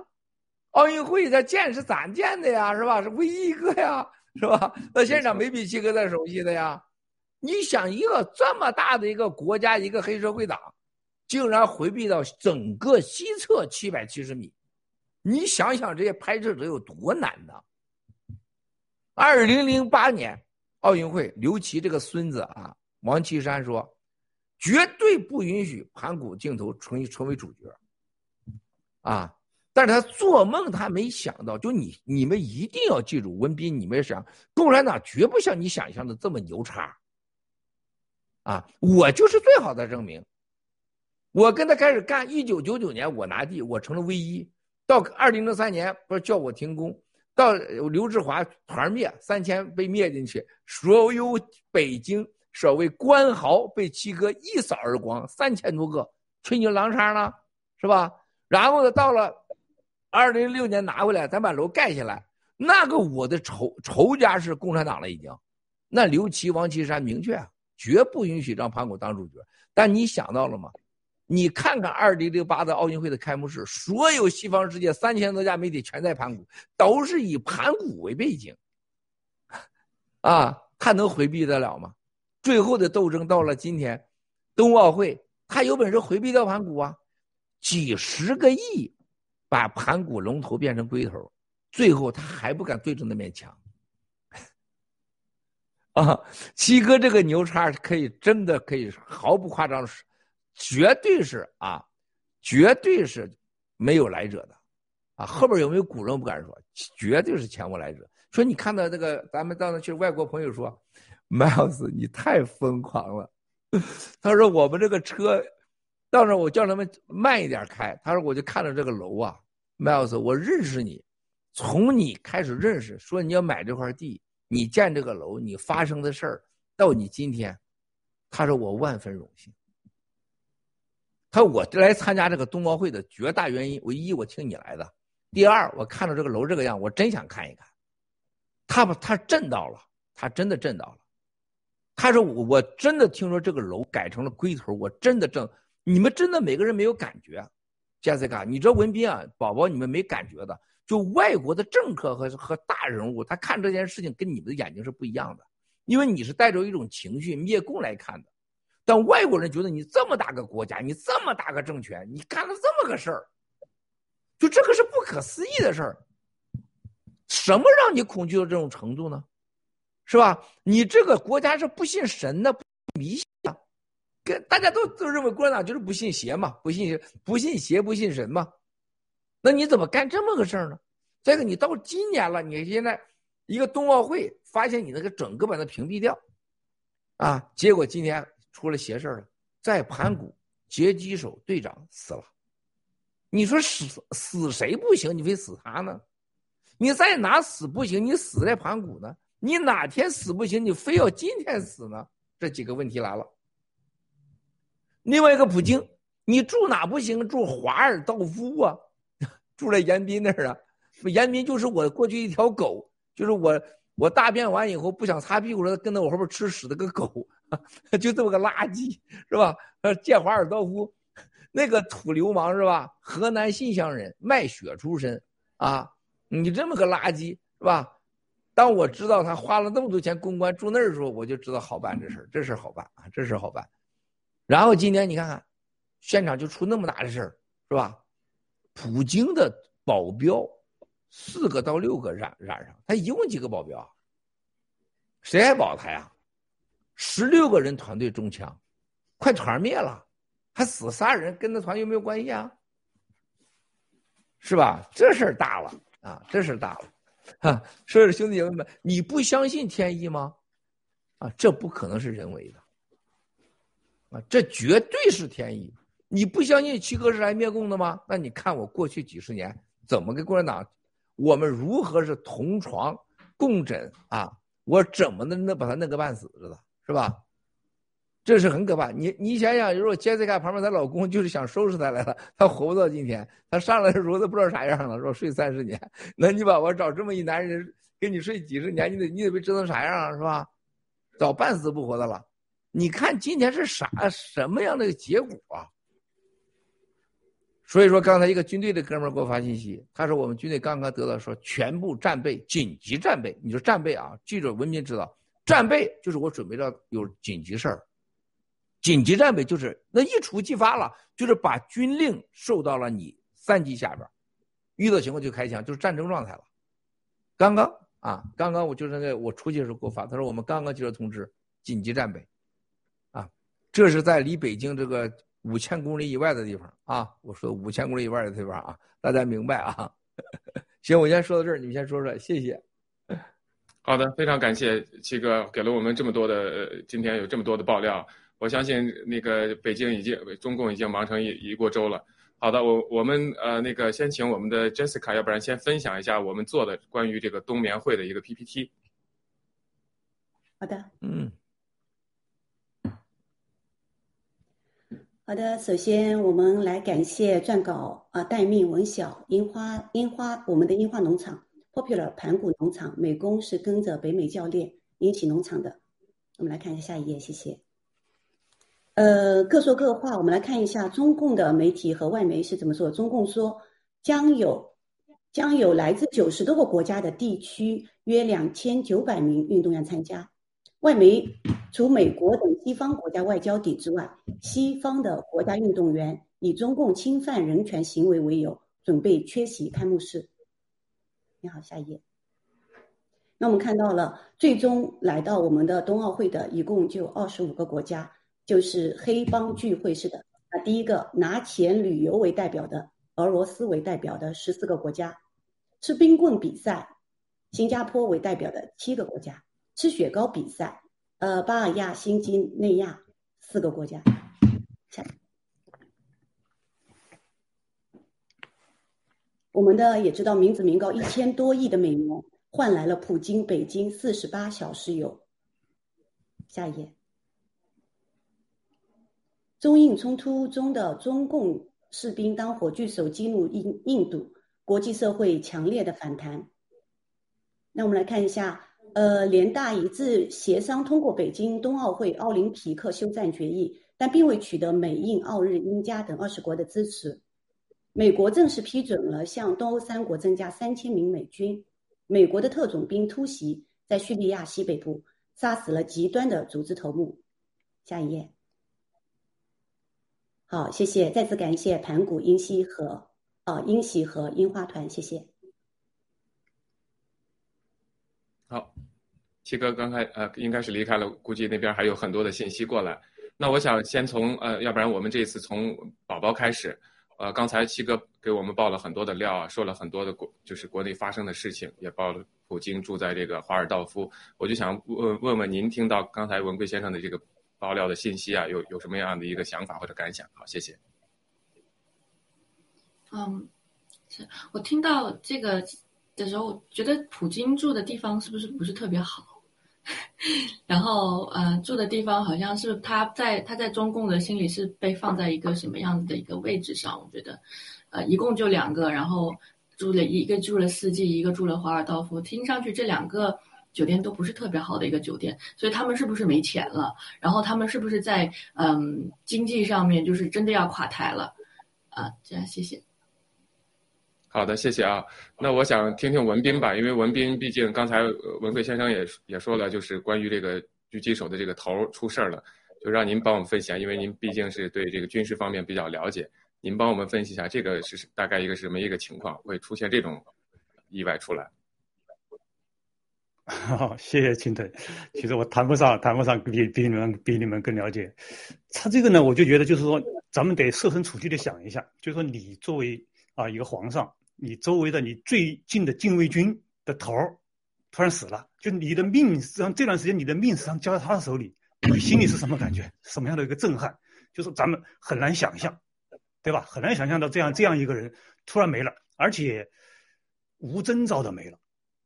Speaker 1: 奥运会的建是咱建的呀，是吧？是唯一一个呀，是吧？那现场没比七哥再熟悉的呀。你想一个这么大的一个国家，一个黑社会党，竟然回避到整个西侧七百七十米，你想想这些拍摄者有多难呢？二零零八年奥运会，刘琦这个孙子啊，王岐山说，绝对不允许盘古镜头成成为主角，啊。但是他做梦，他没想到，就你你们一定要记住，文斌，你们想，共产党绝不像你想象的这么牛叉。啊，我就是最好的证明。我跟他开始干，一九九九年我拿地，我成了唯一。到二零零三年，不是叫我停工，到刘志华团灭，三千被灭进去，所有北京所谓官豪被七哥一扫而光，三千多个，吹牛郎叉呢，是吧？然后呢，到了。二零零六年拿回来，咱把楼盖下来。那个我的仇仇家是共产党了，已经。那刘琦、王岐山明确，绝不允许让盘古当主角。但你想到了吗？你看看二零零八的奥运会的开幕式，所有西方世界三千多家媒体全在盘古，都是以盘古为背景。啊，他能回避得了吗？最后的斗争到了今天，冬奥会，他有本事回避掉盘古啊？几十个亿。把盘古龙头变成龟头，最后他还不敢对着那面墙。啊，七哥这个牛叉可以真的可以毫不夸张，是绝对是啊，绝对是没有来者的，啊，后边有没有古人不敢说，绝对是前无来者。说你看到这个，咱们到那去，外国朋友说，Miles 你太疯狂了，<laughs> 他说我们这个车。到时候我叫他们慢一点开。他说我就看着这个楼啊，，Miles，我认识你，从你开始认识，说你要买这块地，你建这个楼，你发生的事儿，到你今天，他说我万分荣幸。他说我来参加这个冬奥会的绝大原因，唯一我听你来的。第二，我看到这个楼这个样，我真想看一看。他把他震到了，他真的震到了。他说我我真的听说这个楼改成了龟头，我真的震，你们真的每个人没有感觉。Jessica，你知道文斌啊，宝宝你们没感觉的，就外国的政客和和大人物，他看这件事情跟你们的眼睛是不一样的，因为你是带着一种情绪灭共来看的。但外国人觉得你这么大个国家，你这么大个政权，你干了这么个事儿，就这个是不可思议的事儿。什么让你恐惧到这种程度呢？是吧？你这个国家是不信神的，不迷信的，跟大家都都认为共产党就是不信邪嘛，不信不信邪不信神嘛。那你怎么干这么个事儿呢？再一个，你到今年了，你现在一个冬奥会，发现你那个整个把它屏蔽掉，啊，结果今天。出了邪事了，在盘古截击手队长死了，你说死死谁不行？你非死他呢？你在哪死不行？你死在盘古呢？你哪天死不行？你非要今天死呢？这几个问题来了。另外一个普京，你住哪不行？住华尔道夫啊，<laughs> 住在严彬那儿啊。严彬就是我过去一条狗，就是我我大便完以后不想擦屁股了，跟在我后边吃屎的个狗。<laughs> 就这么个垃圾是吧？呃，建华尔道夫，那个土流氓是吧？河南信乡人，卖血出身啊！你这么个垃圾是吧？当我知道他花了那么多钱公关住那儿的时候，我就知道好办这事儿，这事儿好办啊，这事儿好办。然后今天你看看，现场就出那么大的事儿是吧？普京的保镖四个到六个染染上，他一共几个保镖啊？谁还保他呀？十六个人团队中枪，快团灭了，还死仨人，跟那团有没有关系啊？是吧？这事儿大了啊！这事儿大了，<laughs> 哈！所以兄弟姐妹们，你不相信天意吗？啊，这不可能是人为的，啊，这绝对是天意。你不相信七哥是来灭共的吗？那你看我过去几十年怎么跟共产党，我们如何是同床共枕啊？我怎么能能把他弄个半死似的？是吧？这是很可怕。你你想想，如果杰西卡旁边她老公就是想收拾她来了，她活不到今天。她上来的时候都不知道啥样了，说睡三十年。那你把我找这么一男人跟你睡几十年，你得你得被折腾啥样啊？是吧？早半死不活的了。你看今天是啥什么样的结果啊？所以说，刚才一个军队的哥们儿给我发信息，他说我们军队刚刚得到说全部战备，紧急战备。你说战备啊？记者文明知道。战备就是我准备着有紧急事儿，紧急战备就是那一触即发了，就是把军令授到了你三级下边，遇到情况就开枪，就是战争状态了。刚刚啊，刚刚我就是那个我出去的时候给我发，他说我们刚刚接到通知，紧急战备，这是在离北京这个五千公里以外的地方啊，我说五千公里以外的地方啊，大家明白啊？<laughs> 行，我先说到这儿，你们先说说，谢谢。
Speaker 2: 好的，非常感谢七哥给了我们这么多的，今天有这么多的爆料。我相信那个北京已经，中共已经忙成一一锅粥了。好的，我我们呃那个先请我们的 Jessica，要不然先分享一下我们做的关于这个冬眠会的一个 PPT。
Speaker 3: 好的，
Speaker 1: 嗯，
Speaker 3: 好的。首先，我们来感谢撰稿啊，待命文晓樱花樱花我们的樱花农场。Popular 盘古农场美工是跟着北美教练引起农场的。我们来看一下下一页，谢谢。呃，各说各话，我们来看一下中共的媒体和外媒是怎么说。中共说将有将有来自九十多个国家的地区约两千九百名运动员参加。外媒除美国等西方国家外交抵制外，西方的国家运动员以中共侵犯人权行为为由，准备缺席开幕式。你好，下一页。那我们看到了，最终来到我们的冬奥会的一共就二十五个国家，就是黑帮聚会式的。啊，第一个拿钱旅游为代表的俄罗斯为代表的十四个国家，吃冰棍比赛，新加坡为代表的七个国家，吃雪糕比赛，呃，巴尔亚、新几内亚四个国家。下。我们的也知道，民脂民膏一千多亿的美元换来了普京北京四十八小时游。下一页，中印冲突中的中共士兵当火炬手激怒印印度，国际社会强烈的反弹。那我们来看一下，呃，联大一致协商通过北京冬奥会奥林匹克休战决议，但并未取得美印澳日英加等二十国的支持。美国正式批准了向东欧三国增加三千名美军。美国的特种兵突袭在叙利亚西北部。杀死了极端的组织头目。下一页。好，谢谢，再次感谢盘古英熙和哦英喜和樱花团，谢谢。
Speaker 2: 好，七哥刚才呃应该是离开了，估计那边还有很多的信息过来。那我想先从呃，要不然我们这次从宝宝开始。呃，刚才七哥给我们报了很多的料啊，说了很多的国就是国内发生的事情，也报了。普京住在这个华尔道夫，我就想问问问您，听到刚才文贵先生的这个爆料的信息啊，有有什么样的一个想法或者感想？好，谢谢。
Speaker 5: 嗯，是我听到这个的时候，觉得普京住的地方是不是不是特别好？<laughs> 然后，呃，住的地方好像是他在他在中共的心里是被放在一个什么样子的一个位置上？我觉得，呃，一共就两个，然后。住了一个住了四季，一个住了华尔道夫，听上去这两个酒店都不是特别好的一个酒店，所以他们是不是没钱了？然后他们是不是在嗯经济上面就是真的要垮台了？啊，这样谢谢。
Speaker 2: 好的，谢谢啊。那我想听听文斌吧，因为文斌毕竟刚才文贵先生也也说了，就是关于这个狙击手的这个头出事儿了，就让您帮我们分析，因为您毕竟是对这个军事方面比较了解。您帮我们分析一下，这个是大概一个什么一个情况，会出现这种意外出来？<laughs>
Speaker 4: 好，谢谢青藤。其实我谈不上，谈不上比比你们比你们更了解。他这个呢，我就觉得就是说，咱们得设身处地的想一下，就是说你作为啊一个皇上，你周围的你最近的禁卫军的头儿突然死了，就你的命实际上这段时间你的命实际上交在他的手里，你心里是什么感觉？什么样的一个震撼？就是咱们很难想象。对吧？很难想象到这样这样一个人突然没了，而且无征兆的没了，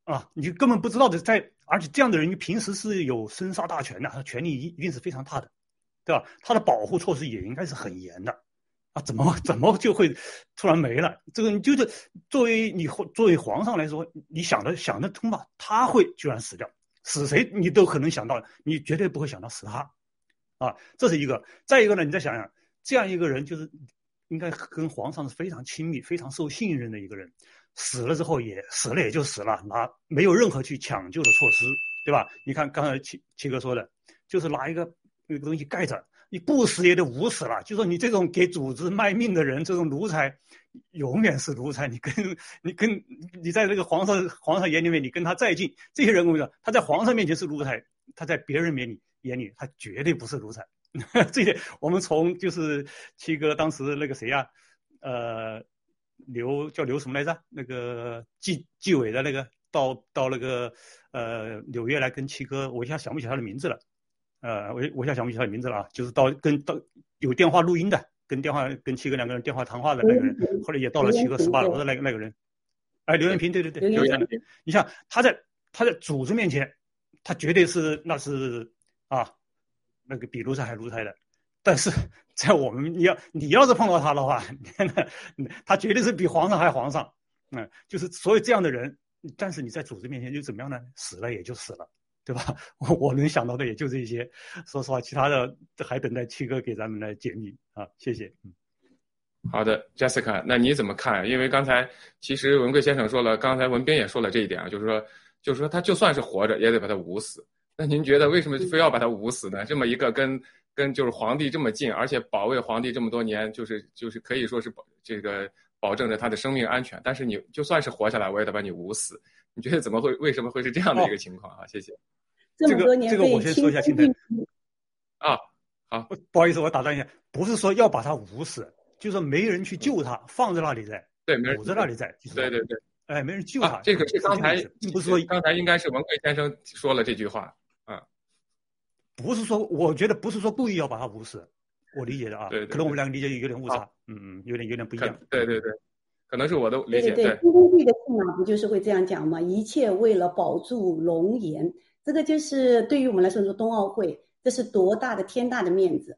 Speaker 4: 啊，你根本不知道的在，而且这样的人平时是有生杀大权的，他权力一定是非常大的，对吧？他的保护措施也应该是很严的，啊，怎么 <laughs> 怎么就会突然没了？这个你就是作为你作为皇上来说，你想的想得通吧？他会居然死掉，死谁你都可能想到，你绝对不会想到死他，啊，这是一个。再一个呢，你再想想这样一个人就是。应该跟皇上是非常亲密、非常受信任的一个人，死了之后也死了也就死了，拿没有任何去抢救的措施，对吧？你看刚才七七哥说的，就是拿一个那个东西盖着，你不死也得捂死了。就说你这种给组织卖命的人，这种奴才，永远是奴才。你跟你跟你在这个皇上皇上眼里面，你跟他再近，这些人我跟你说，他在皇上面前是奴才，他在别人眼里眼里他绝对不是奴才。<laughs> 这些我们从就是七哥当时那个谁呀，呃，刘叫刘什么来着？那个纪纪委的那个到到那个呃纽约来跟七哥，我一下想不起他的名字了，呃，我我一下想不起他的名字了啊，就是到跟到有电话录音的，跟电话跟七哥两个人电话谈话的那个人，后来也到了七哥十八楼的那个那个人，哎，刘元平，对对对，刘元平，你像他在他在组织面前，他绝对是那是啊。那个比奴才还奴才的，但是在我们你要你要是碰到他的话，<laughs> 他绝对是比皇上还皇上，嗯，就是所有这样的人，但是你在组织面前就怎么样呢？死了也就死了，对吧？我我能想到的也就这些。说实话，其他的还等待七哥给咱们来解密啊，谢谢。
Speaker 2: 好的，Jessica，那你怎么看？因为刚才其实文贵先生说了，刚才文斌也说了这一点啊，就是说，就是说他就算是活着，也得把他捂死。那您觉得为什么非要把他捂死呢？这么一个跟跟就是皇帝这么近，而且保卫皇帝这么多年，就是就是可以说是保这个保证着他的生命安全。但是你就算是活下来，我也得把你捂死。你觉得怎么会为什么会是这样的一个情况啊？谢谢。
Speaker 3: 这么多
Speaker 4: 年这个我先说一下，心态。
Speaker 2: 啊，好，
Speaker 4: 不好意思，我打断一下，不是说要把他捂死，就是没人去救他，放在那里在，
Speaker 2: 对，
Speaker 4: 捂在那里在，
Speaker 2: 对对对，
Speaker 4: 哎，没人救他。
Speaker 2: 这个是刚才
Speaker 4: 并不是说
Speaker 2: 刚才应该是文贵先生说了这句话。
Speaker 4: 不是说，我觉得不是说故意要把他捂死，我理解的啊。
Speaker 2: 对。
Speaker 4: 可能我们两个理解有点误差，嗯嗯，有点有点不一样。
Speaker 2: 对对对，可能是我的理解。
Speaker 3: 对对，清宫剧的戏码不就是会这样讲吗？一切为了保住龙颜，这个就是对于我们来说说冬奥会，这是多大的天大的面子，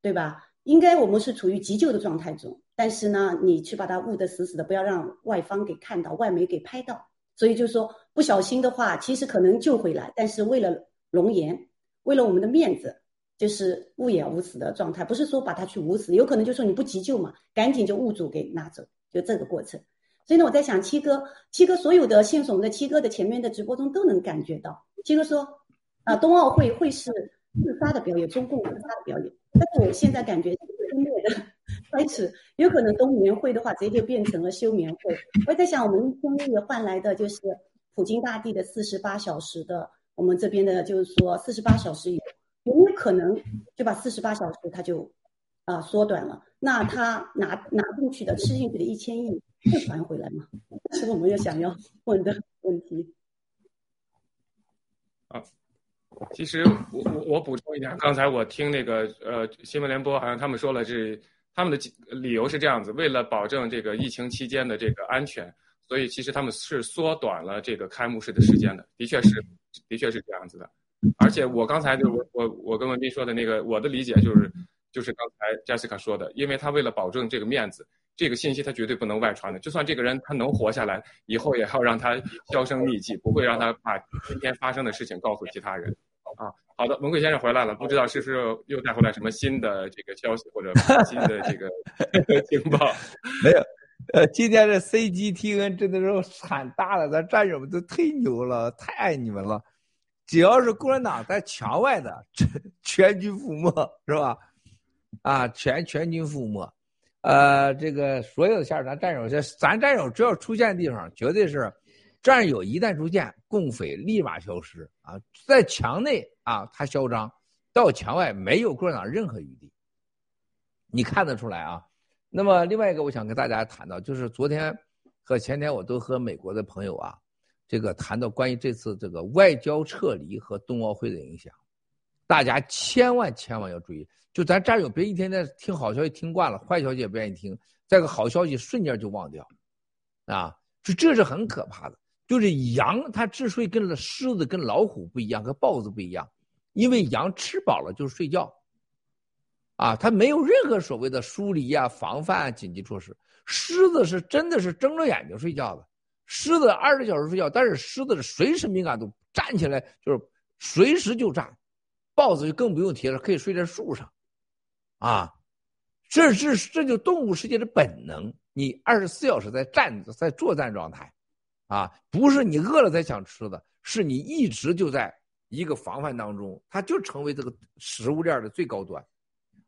Speaker 3: 对吧？应该我们是处于急救的状态中，但是呢，你去把它捂得死死的，不要让外方给看到，外媒给拍到。所以就说不小心的话，其实可能救回来，但是为了龙颜，为了我们的面子，就是捂也捂死的状态。不是说把它去捂死，有可能就说你不急救嘛，赶紧就物主给拿走，就这个过程。所以呢，我在想七哥，七哥所有的线索，我们在七哥的前面的直播中都能感觉到。七哥说，啊，冬奥会会是自发的表演，中共自发的表演。但是我现在感觉分裂的 <laughs> 开始，有可能冬眠会的话，直接就变成了休眠会。我在想，我们一天也换来的就是普京大帝的四十八小时的，我们这边的就是说四十八小时有有没有可能就把四十八小时它就啊缩短了？那他拿拿进去的吃进去的一千亿会还回来吗？<laughs> 是我们要想要问的问题。
Speaker 2: 啊。其实我我我补充一下，刚才我听那个呃新闻联播，好像他们说了是他们的理由是这样子，为了保证这个疫情期间的这个安全，所以其实他们是缩短了这个开幕式的时间的，的确是的确是这样子的。而且我刚才就我我我跟文斌说的那个，我的理解就是就是刚才 Jessica 说的，因为他为了保证这个面子，这个信息他绝对不能外传的，就算这个人他能活下来，以后也要让他销声匿迹，不会让他把今天发生的事情告诉其他人。啊，好的，文贵先生回来了，不知道是不是又带回来什么新的这个消息或者新的这个 <laughs> 情报？
Speaker 1: 没有，呃，今天这 CGTN 真的是惨大了，咱战友们都忒牛了，太爱你们了。只要是共产党在墙外的，全 <laughs> 全军覆没，是吧？啊，全全军覆没。呃，这个所有的下咱战友，这咱战友只要出现的地方，绝对是。战友一旦出现，共匪立马消失啊！在墙内啊，他嚣张；到墙外，没有共产党任何余地。你看得出来啊？那么另外一个，我想跟大家谈到，就是昨天和前天，我都和美国的朋友啊，这个谈到关于这次这个外交撤离和冬奥会的影响，大家千万千万要注意。就咱战友别一天天听好消息听惯了，坏消息也不愿意听，再个好消息瞬间就忘掉，啊，就这是很可怕的。就是羊，它之所以跟狮子、跟老虎不一样，跟豹子不一样，因为羊吃饱了就睡觉，啊，它没有任何所谓的疏离啊、防范啊、紧急措施。狮子是真的是睁着眼睛睡觉的，狮子二十小时睡觉，但是狮子是随时敏感度，站起来就是随时就站，豹子就更不用提了，可以睡在树上，啊，这这这就动物世界的本能，你二十四小时在站在作战状态。啊，不是你饿了才想吃的，是你一直就在一个防范当中，它就成为这个食物链的最高端。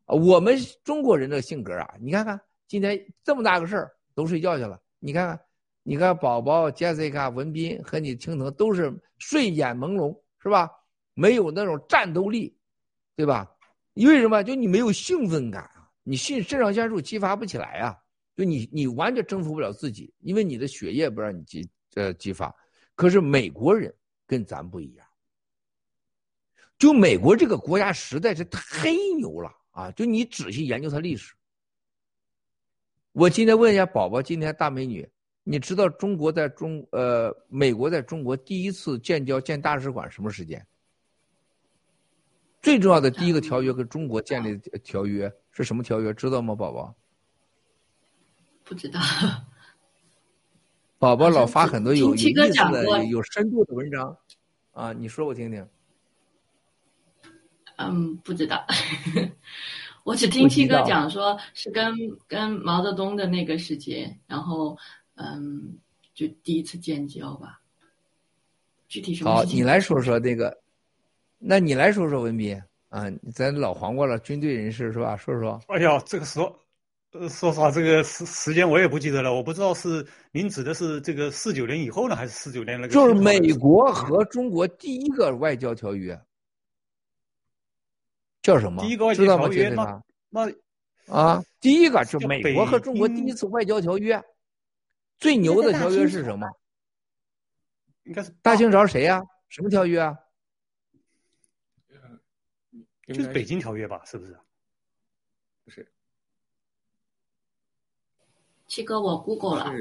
Speaker 1: 啊，我们中国人的性格啊，你看看今天这么大个事儿都睡觉去了，你看看，你看宝宝、Jessica、文斌和你青藤都是睡眼朦胧，是吧？没有那种战斗力，对吧？因为什么？就你没有兴奋感啊，你肾肾上腺素激发不起来啊，就你你完全征服不了自己，因为你的血液不让你激。呃激发，可是美国人跟咱不一样。就美国这个国家实在是太牛了啊！就你仔细研究它历史。我今天问一下宝宝，今天大美女，你知道中国在中呃美国在中国第一次建交建大使馆什么时间？最重要的第一个条约跟中国建立的条约是什么条约？知道吗，宝宝？
Speaker 5: 不知道。
Speaker 1: 宝宝老发很多有有意思的、有深度的文章，啊，你说我听听。
Speaker 5: 嗯，不知道，<laughs> 我只听七哥讲说是跟跟毛泽东的那个时间，然后嗯，就第一次建交吧。具体什么？
Speaker 1: 好，你来说说那个，那你来说说文斌啊，咱老黄瓜了，军队人士是吧？说说。
Speaker 4: 哎呀，这个说。呃，说实话，这个时时间我也不记得了，我不知道是您指的是这个四九年以后呢，还是四九年那个？
Speaker 1: 就是美国和中国第一个外交条约，叫什么？
Speaker 4: 第一个外交条约那那
Speaker 1: 啊，第一个就美国和中国第一次外交条约，最牛的条约是什么？
Speaker 4: 应该是
Speaker 1: 大清朝谁呀？什么条约啊？
Speaker 4: 就是北京条约吧？是不是？
Speaker 2: 不是。
Speaker 5: 七哥，我 Google 了，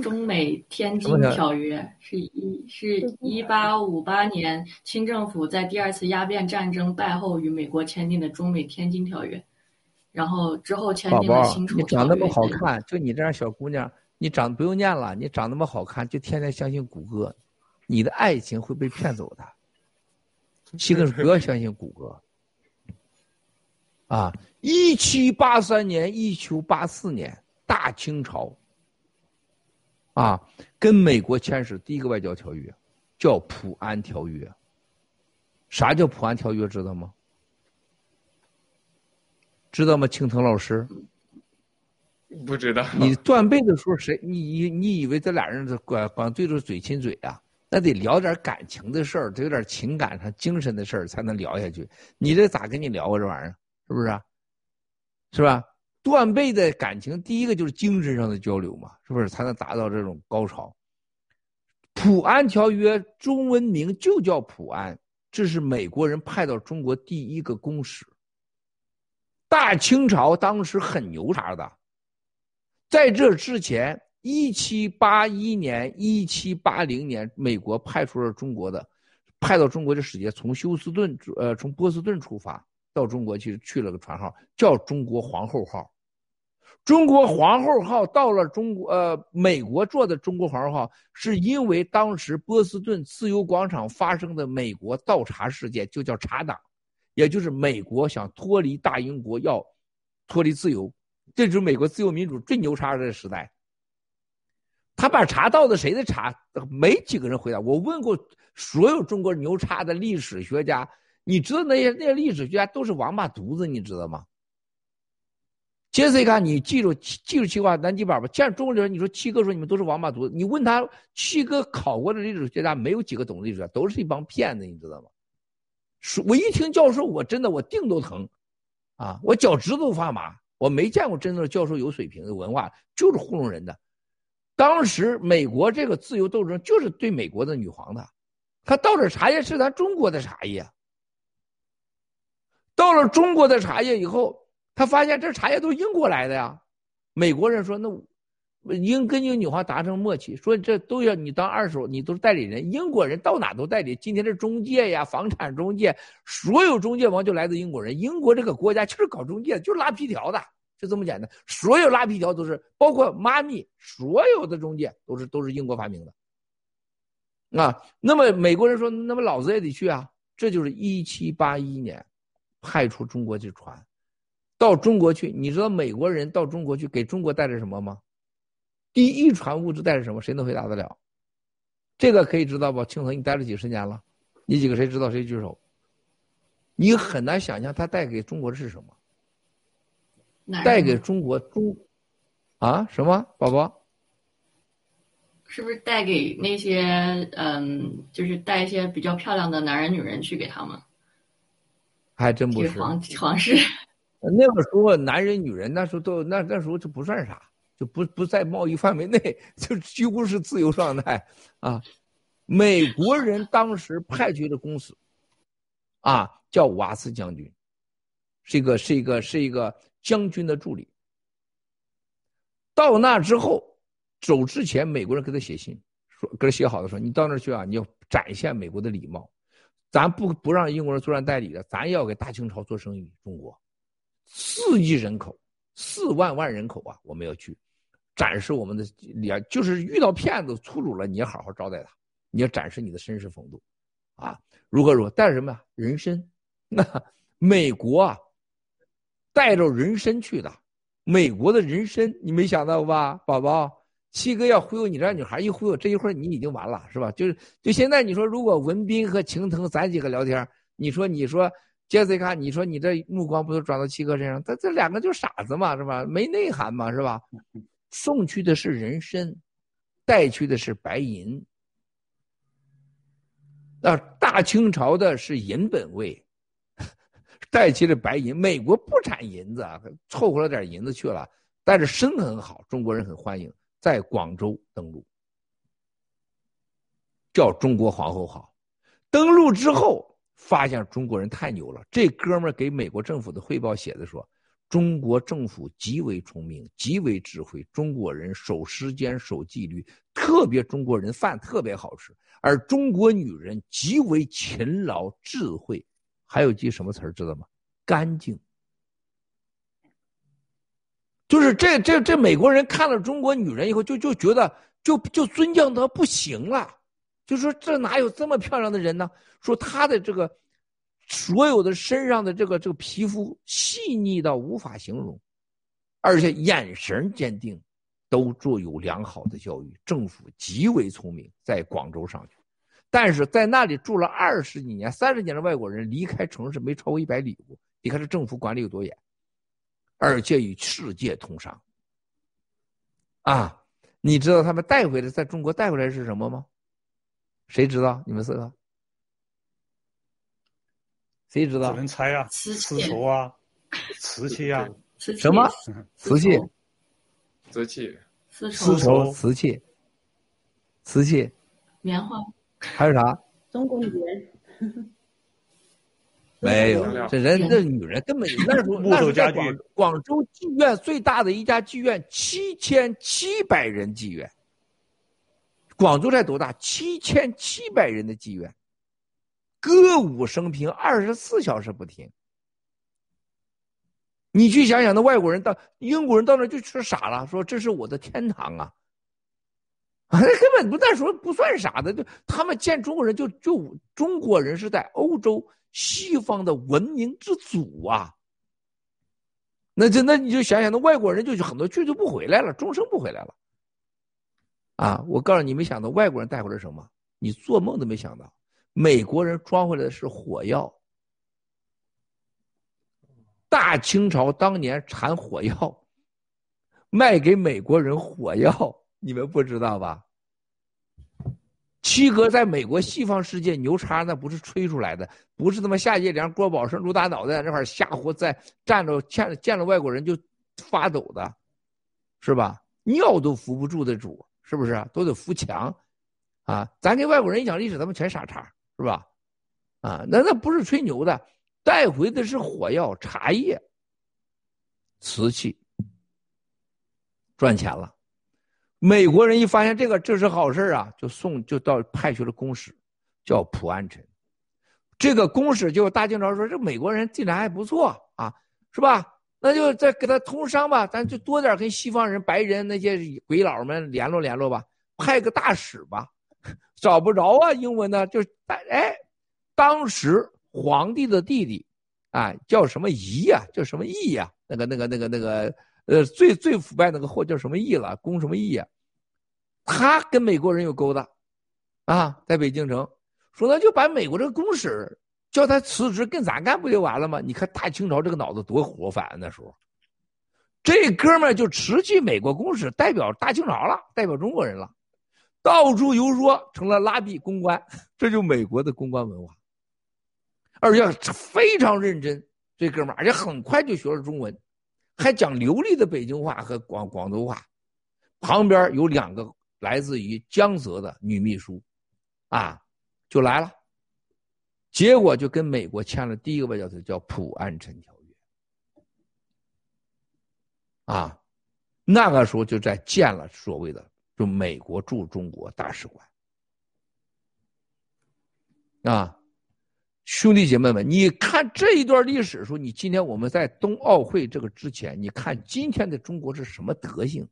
Speaker 5: 中美天津
Speaker 1: 条
Speaker 5: 条约是一是一八五八年清政府在第二次鸦片战争败后与美国签订的中美天津条约，然后之后签订了辛，丑
Speaker 1: 你
Speaker 5: 条约。
Speaker 1: 长那么好看，就你这样小姑娘，你长不用念了，你长那么好看，就天天相信谷歌，你的爱情会被骗走的。七哥不要相信谷歌。啊，一七八三年、一九八四年，大清朝啊，跟美国签署第一个外交条约，叫普安条约。啥叫普安条约？知道吗？知道吗？青藤老师，
Speaker 2: 不知道。
Speaker 1: 你断背的时候谁？你你你以为这俩人管管对着嘴亲嘴啊？那得聊点感情的事儿，得有点情感上、精神的事儿才能聊下去。你这咋跟你聊啊？这玩意儿是不是、是吧？断背的感情，第一个就是精神上的交流嘛，是不是才能达到这种高潮？普安条约中文名就叫普安，这是美国人派到中国第一个公使。大清朝当时很牛叉的，在这之前，一七八一年、一七八零年，美国派出了中国的，派到中国的使节从休斯顿呃从波士顿出发到中国去，去了个船号叫中国皇后号。中国皇后号到了中国呃美国做的中国皇后号，是因为当时波士顿自由广场发生的美国倒茶事件，就叫茶党。也就是美国想脱离大英国，要脱离自由，这就是美国自由民主最牛叉的时代。他把茶倒的谁的茶？没几个人回答。我问过所有中国牛叉的历史学家，你知道那些那些历史学家都是王八犊子，你知道吗？杰西卡，你记住记住七话南极宝宝，见中国人，你说七哥说你们都是王八犊子，你问他七哥考过的历史学家，没有几个懂历史学家，都是一帮骗子，你知道吗？我一听教授，我真的我腚都疼，啊，我脚趾头发麻。我没见过真正的教授有水平的文化，就是糊弄人的。当时美国这个自由斗争就是对美国的女皇的，他倒着茶叶是咱中国的茶叶，到了中国的茶叶以后，他发现这茶叶都是英国来的呀。美国人说那。英跟英女皇达成默契，说这都要你当二手，你都是代理人。英国人到哪都代理。今天这中介呀，房产中介，所有中介王就来自英国人。英国这个国家就是搞中介，就是拉皮条的，就这么简单。所有拉皮条都是，包括妈咪，所有的中介都是都是英国发明的。啊，那么美国人说，那么老子也得去啊。这就是一七八一年派出中国去船到中国去。你知道美国人到中国去给中国带来什么吗？第一船物质带着什么？谁能回答得了？这个可以知道不？青藤，你待了几十年了，你几个谁知道？谁举手？你很难想象他带给中国的是什么？带给中国中啊什么宝宝？
Speaker 5: 是不是带给那些嗯，就是带一些比较漂亮的男人女人去给他们？
Speaker 1: 还真不是
Speaker 5: 皇皇室。
Speaker 1: 那个时候男人女人那时候都那那时候就不算啥。就不不在贸易范围内，<laughs> 就几乎是自由状态啊！美国人当时派去的公司，啊，叫瓦斯将军，是一个是一个是一个将军的助理。到那之后，走之前，美国人给他写信，说给他写好的说，你到那儿去啊，你要展现美国的礼貌，咱不不让英国人作战代理的，咱要给大清朝做生意。中国四亿人口。四万万人口啊，我们要去展示我们的脸，就是遇到骗子粗鲁了，你要好好招待他，你要展示你的绅士风度，啊，如何如何？带着什么呀？人参，<laughs> 那美国啊，带着人参去的，美国的人参，你没想到吧，宝宝？七哥要忽悠你这女孩，一忽悠，这一会儿你已经完了，是吧？就是就现在，你说如果文斌和晴腾咱几个聊天，你说你说。杰西卡，你说你这目光不都转到七哥身上？他这两个就傻子嘛，是吧？没内涵嘛，是吧？送去的是人参，带去的是白银。那大清朝的是银本位，带去了白银。美国不产银子啊，凑合了点银子去了，但是参很好，中国人很欢迎，在广州登陆，叫中国皇后号。登陆之后。发现中国人太牛了，这哥们给美国政府的汇报写的说，中国政府极为聪明，极为智慧，中国人守时间、守纪律，特别中国人饭特别好吃，而中国女人极为勤劳、智慧，还有句什么词儿知道吗？干净。就是这这这美国人看了中国女人以后，就就觉得就就尊敬她不行了，就说这哪有这么漂亮的人呢？说她的这个所有的身上的这个这个皮肤细腻到无法形容，而且眼神坚定，都做有良好的教育，政府极为聪明，在广州上学，但是在那里住了二十几年、三十年的外国人离开城市没超过一百里路，你看这政府管理有多严。而且与世界通商，啊，你知道他们带回来在中国带回来是什么吗？谁知道？你们四个？谁知道？
Speaker 4: 只能猜啊，丝绸啊，瓷器啊，
Speaker 1: 什么？瓷器？
Speaker 2: 瓷器？
Speaker 5: 丝
Speaker 1: 绸？瓷器？瓷器？
Speaker 5: 棉花？<laughs>
Speaker 1: 还有啥？
Speaker 3: 中国女人。
Speaker 1: 没有，<laughs> 这人这女人根本 <laughs> 那时候那时候在广广州妓院最大的一家妓院七千七百人妓院，广州才多大？七千七百人的妓院，歌舞升平，二十四小时不停。你去想想，那外国人到英国人到那就吃傻了，说这是我的天堂啊！<laughs> 根本不那时候不算啥的，就他们见中国人就就中国人是在欧洲。西方的文明之祖啊，那就那你就想想，那外国人就很多去就不回来了，终生不回来了。啊，我告诉你，没想到外国人带回来什么？你做梦都没想到，美国人装回来的是火药。大清朝当年产火药，卖给美国人火药，你们不知道吧？七哥在美国西方世界牛叉，那不是吹出来的，不是他妈夏业良、郭宝生、卢大脑袋在那块瞎胡在站着见见了外国人就发抖的，是吧？尿都扶不住的主，是不是？都得扶墙，啊！咱给外国人讲历史，他们全傻叉，是吧？啊，那那不是吹牛的，带回的是火药、茶叶、瓷器，赚钱了。美国人一发现这个这是好事啊，就送就到派去了公使，叫普安臣。这个公使就大清朝说这美国人进展还不错啊，是吧？那就再给他通商吧，咱就多点跟西方人、白人那些鬼佬们联络联络吧，派个大使吧。<laughs> 找不着啊，英文呢就哎，当时皇帝的弟弟啊叫什么仪呀？叫什么义呀？那个那个那个那个。呃，最最腐败那个货叫什么义了？公什么义呀？他跟美国人有勾搭，啊，在北京城，说那就把美国这个公使叫他辞职跟咱干不就完了吗？你看大清朝这个脑子多活泛那时候，这哥们就辞去美国公使，代表大清朝了，代表中国人了，到处游说，成了拉比公关，<laughs> 这就美国的公关文化，而且非常认真，这哥们而且很快就学了中文。还讲流利的北京话和广广州话，旁边有两个来自于江泽的女秘书，啊，就来了，结果就跟美国签了第一个外交叫《普安臣条约》，啊，那个时候就在建了所谓的就美国驻中国大使馆，啊。兄弟姐妹们，你看这一段历史的时候，你今天我们在冬奥会这个之前，你看今天的中国是什么德行？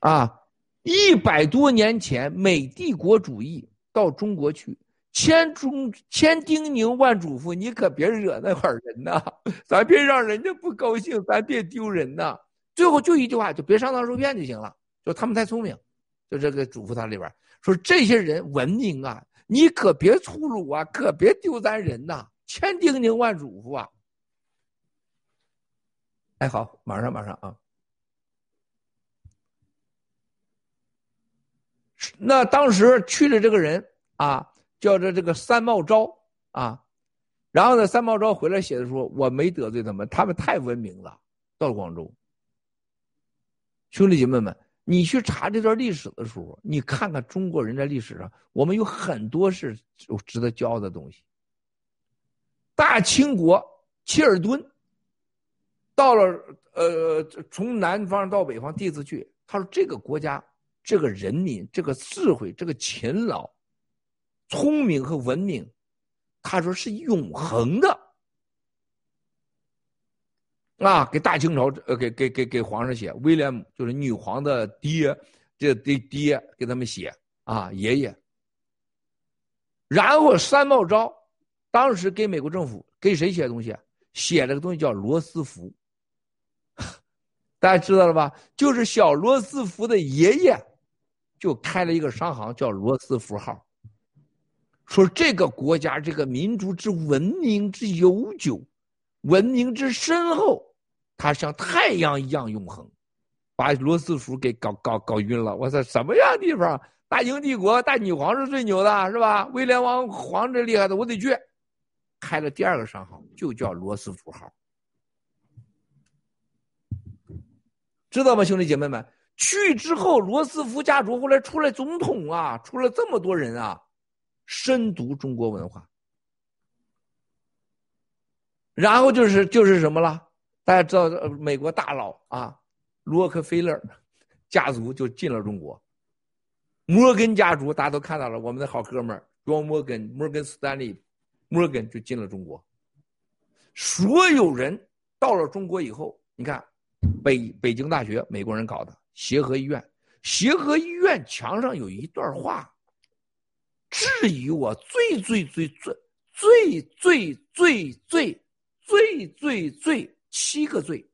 Speaker 1: 啊，一百多年前美帝国主义到中国去，千中千叮咛万嘱咐，你可别惹那块人呐，<laughs> 咱别让人家不高兴，咱别丢人呐。最后就一句话，就别上当受骗就行了。就他们太聪明，就这个嘱咐他里边说，这些人文明啊。你可别粗鲁啊，可别丢咱人呐！千叮咛万嘱咐啊！哎，好，马上马上啊！那当时去的这个人啊，叫做这个三茂昭啊，然后呢，三茂昭回来写的说，我没得罪他们，他们太文明了。到了广州，兄弟姐妹们。你去查这段历史的时候，你看看中国人在历史上，我们有很多是有值得骄傲的东西。大清国切尔顿，到了呃从南方到北方第一次去，他说这个国家、这个人民、这个智慧、这个勤劳、聪明和文明，他说是永恒的。啊，给大清朝呃，给给给给皇上写，威廉就是女皇的爹，这爹爹给他们写啊，爷爷。然后三茂昭当时给美国政府给谁写东西？写了个东西叫罗斯福，<laughs> 大家知道了吧？就是小罗斯福的爷爷就开了一个商行，叫罗斯福号。说这个国家这个民族之文明之悠久，文明之深厚。它像太阳一样永恒，把罗斯福给搞搞搞晕了。我操，什么样地方？大英帝国大女皇是最牛的，是吧？威廉王皇这厉害的，我得去。开了第二个商号，就叫罗斯福号，知道吗，兄弟姐妹们？去之后，罗斯福家族后来出来总统啊，出了这么多人啊，深读中国文化，然后就是就是什么了？大家知道，美国大佬啊，洛克菲勒家族就进了中国。摩根家族大家都看到了，我们的好哥们儿庄摩根，摩根斯坦利，摩根就进了中国。所有人到了中国以后，你看，北北京大学美国人搞的协和医院，协和医院墙上有一段话，质疑我最最最最最最最最最最最。七个罪，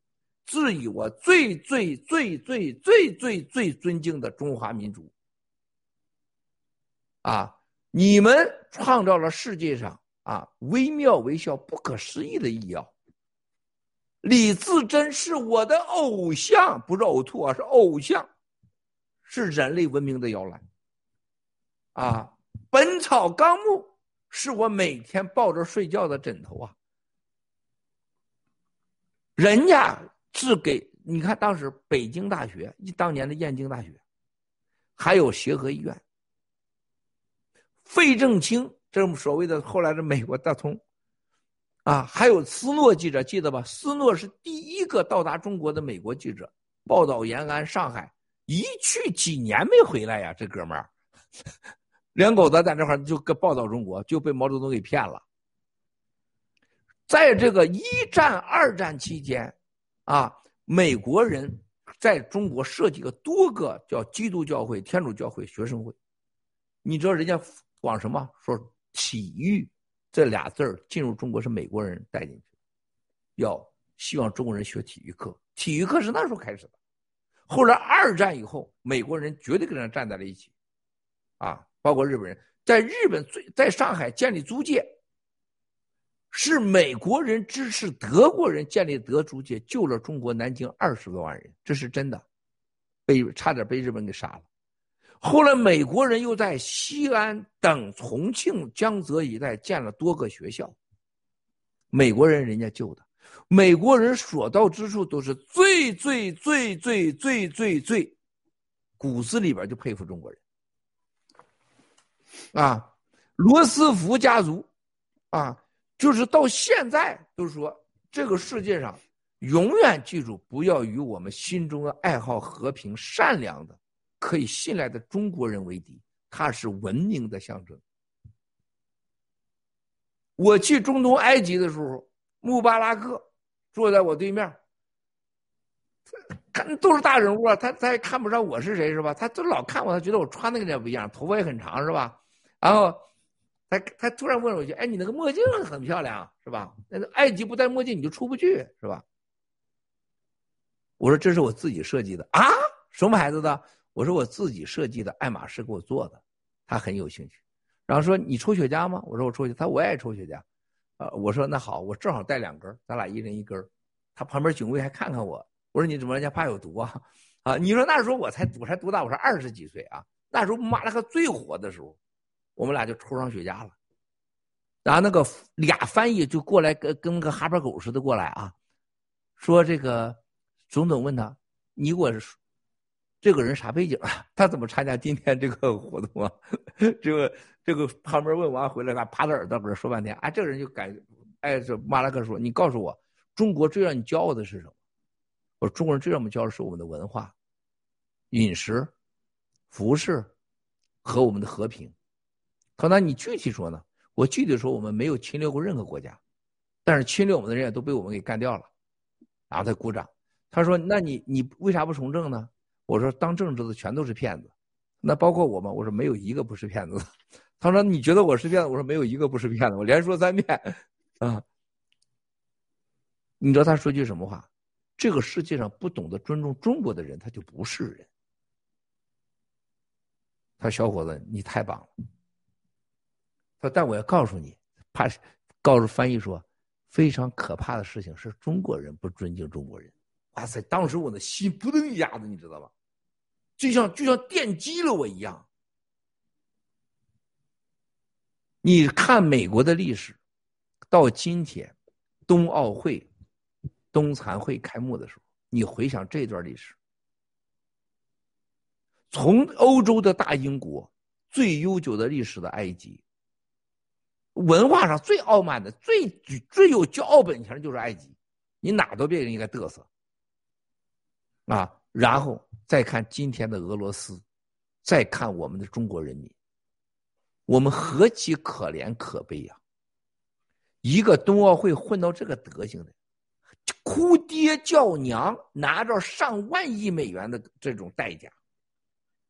Speaker 1: 质疑我最最最最最最最尊敬的中华民族。啊，你们创造了世界上啊微妙微小、不可思议的医药。李自珍是我的偶像，不是呕吐啊，是偶像，是人类文明的摇篮。啊，《本草纲目》是我每天抱着睡觉的枕头啊。人家是给你看，当时北京大学，当年的燕京大学，还有协和医院，费正清，这么所谓的后来的美国大通，啊，还有斯诺记者，记得吧？斯诺是第一个到达中国的美国记者，报道延安、上海，一去几年没回来呀，这哥们儿，<laughs> 两口子在这块就跟报道中国，就被毛泽东给骗了。在这个一战、二战期间，啊，美国人在中国设计了多个叫基督教会、天主教会、学生会。你知道人家往什么？说体育这俩字儿进入中国是美国人带进去，要希望中国人学体育课。体育课是那时候开始的。后来二战以后，美国人绝对跟人站在了一起，啊，包括日本人，在日本最在上海建立租界。是美国人支持德国人建立德租界，救了中国南京二十多万人，这是真的，被差点被日本给杀了。后来美国人又在西安等重庆、江浙一带建了多个学校，美国人人家救的，美国人所到之处都是最最最最最最最，骨子里边就佩服中国人。啊，罗斯福家族，啊。就是到现在都说，这个世界上永远记住，不要与我们心中的爱好和平、善良的、可以信赖的中国人为敌。他是文明的象征。我去中东埃及的时候，穆巴拉克坐在我对面，看都是大人物啊，他他也看不上我是谁是吧？他都老看我，他觉得我穿的跟人家不一样，头发也很长是吧？然后。他他突然问了我一句：“哎，你那个墨镜很漂亮，是吧？那个埃及不戴墨镜你就出不去，是吧？”我说：“这是我自己设计的啊，什么牌子的？”我说：“我自己设计的，爱马仕给我做的。”他很有兴趣，然后说：“你抽雪茄吗？”我说：“我抽雪。”他我也抽雪茄，啊，我说：“那好，我正好带两根，咱俩一人一根。”他旁边警卫还看看我，我说：“你怎么人家怕有毒啊？” <laughs> 啊，你说那时候我才我才多大？我说二十几岁啊，那时候马拉克最火的时候。我们俩就抽上雪茄了，然后那个俩翻译就过来跟跟个哈巴狗似的过来啊，说这个总统问他，你给我这个人啥背景啊？<laughs> 他怎么参加今天这个活动啊？<laughs> 这个这个旁边问完回来，他趴在耳朵边说半天，啊，这个人就感哎，这马拉克说，你告诉我，中国最让你骄傲的是什么？我说中国人最让我们骄傲的是我们的文化、饮食、服饰和我们的和平。他那你具体说呢？我具体说，我们没有侵略过任何国家，但是侵略我们的人也都被我们给干掉了。然后他鼓掌。他说：“那你你为啥不从政呢？”我说：“当政治的全都是骗子，那包括我吗？”我说：“没有一个不是骗子。”他说：“你觉得我是骗子？”我说：“没有一个不是骗子。”我连说三遍，啊！你知道他说句什么话？这个世界上不懂得尊重中国的人，他就不是人。他小伙子，你太棒了。但我要告诉你，怕告诉翻译说，非常可怕的事情是中国人不尊敬中国人。哇塞！当时我的心扑腾一下子，你知道吧？就像就像电击了我一样。你看美国的历史，到今天，冬奥会、冬残会开幕的时候，你回想这段历史，从欧洲的大英国，最悠久的历史的埃及，文化上最傲慢的、最最有骄傲本钱的就是埃及，你哪都别应该嘚瑟。啊，然后再看今天的俄罗斯，再看我们的中国人民，我们何其可怜可悲呀！一个冬奥会混到这个德行的，哭爹叫娘，拿着上万亿美元的这种代价，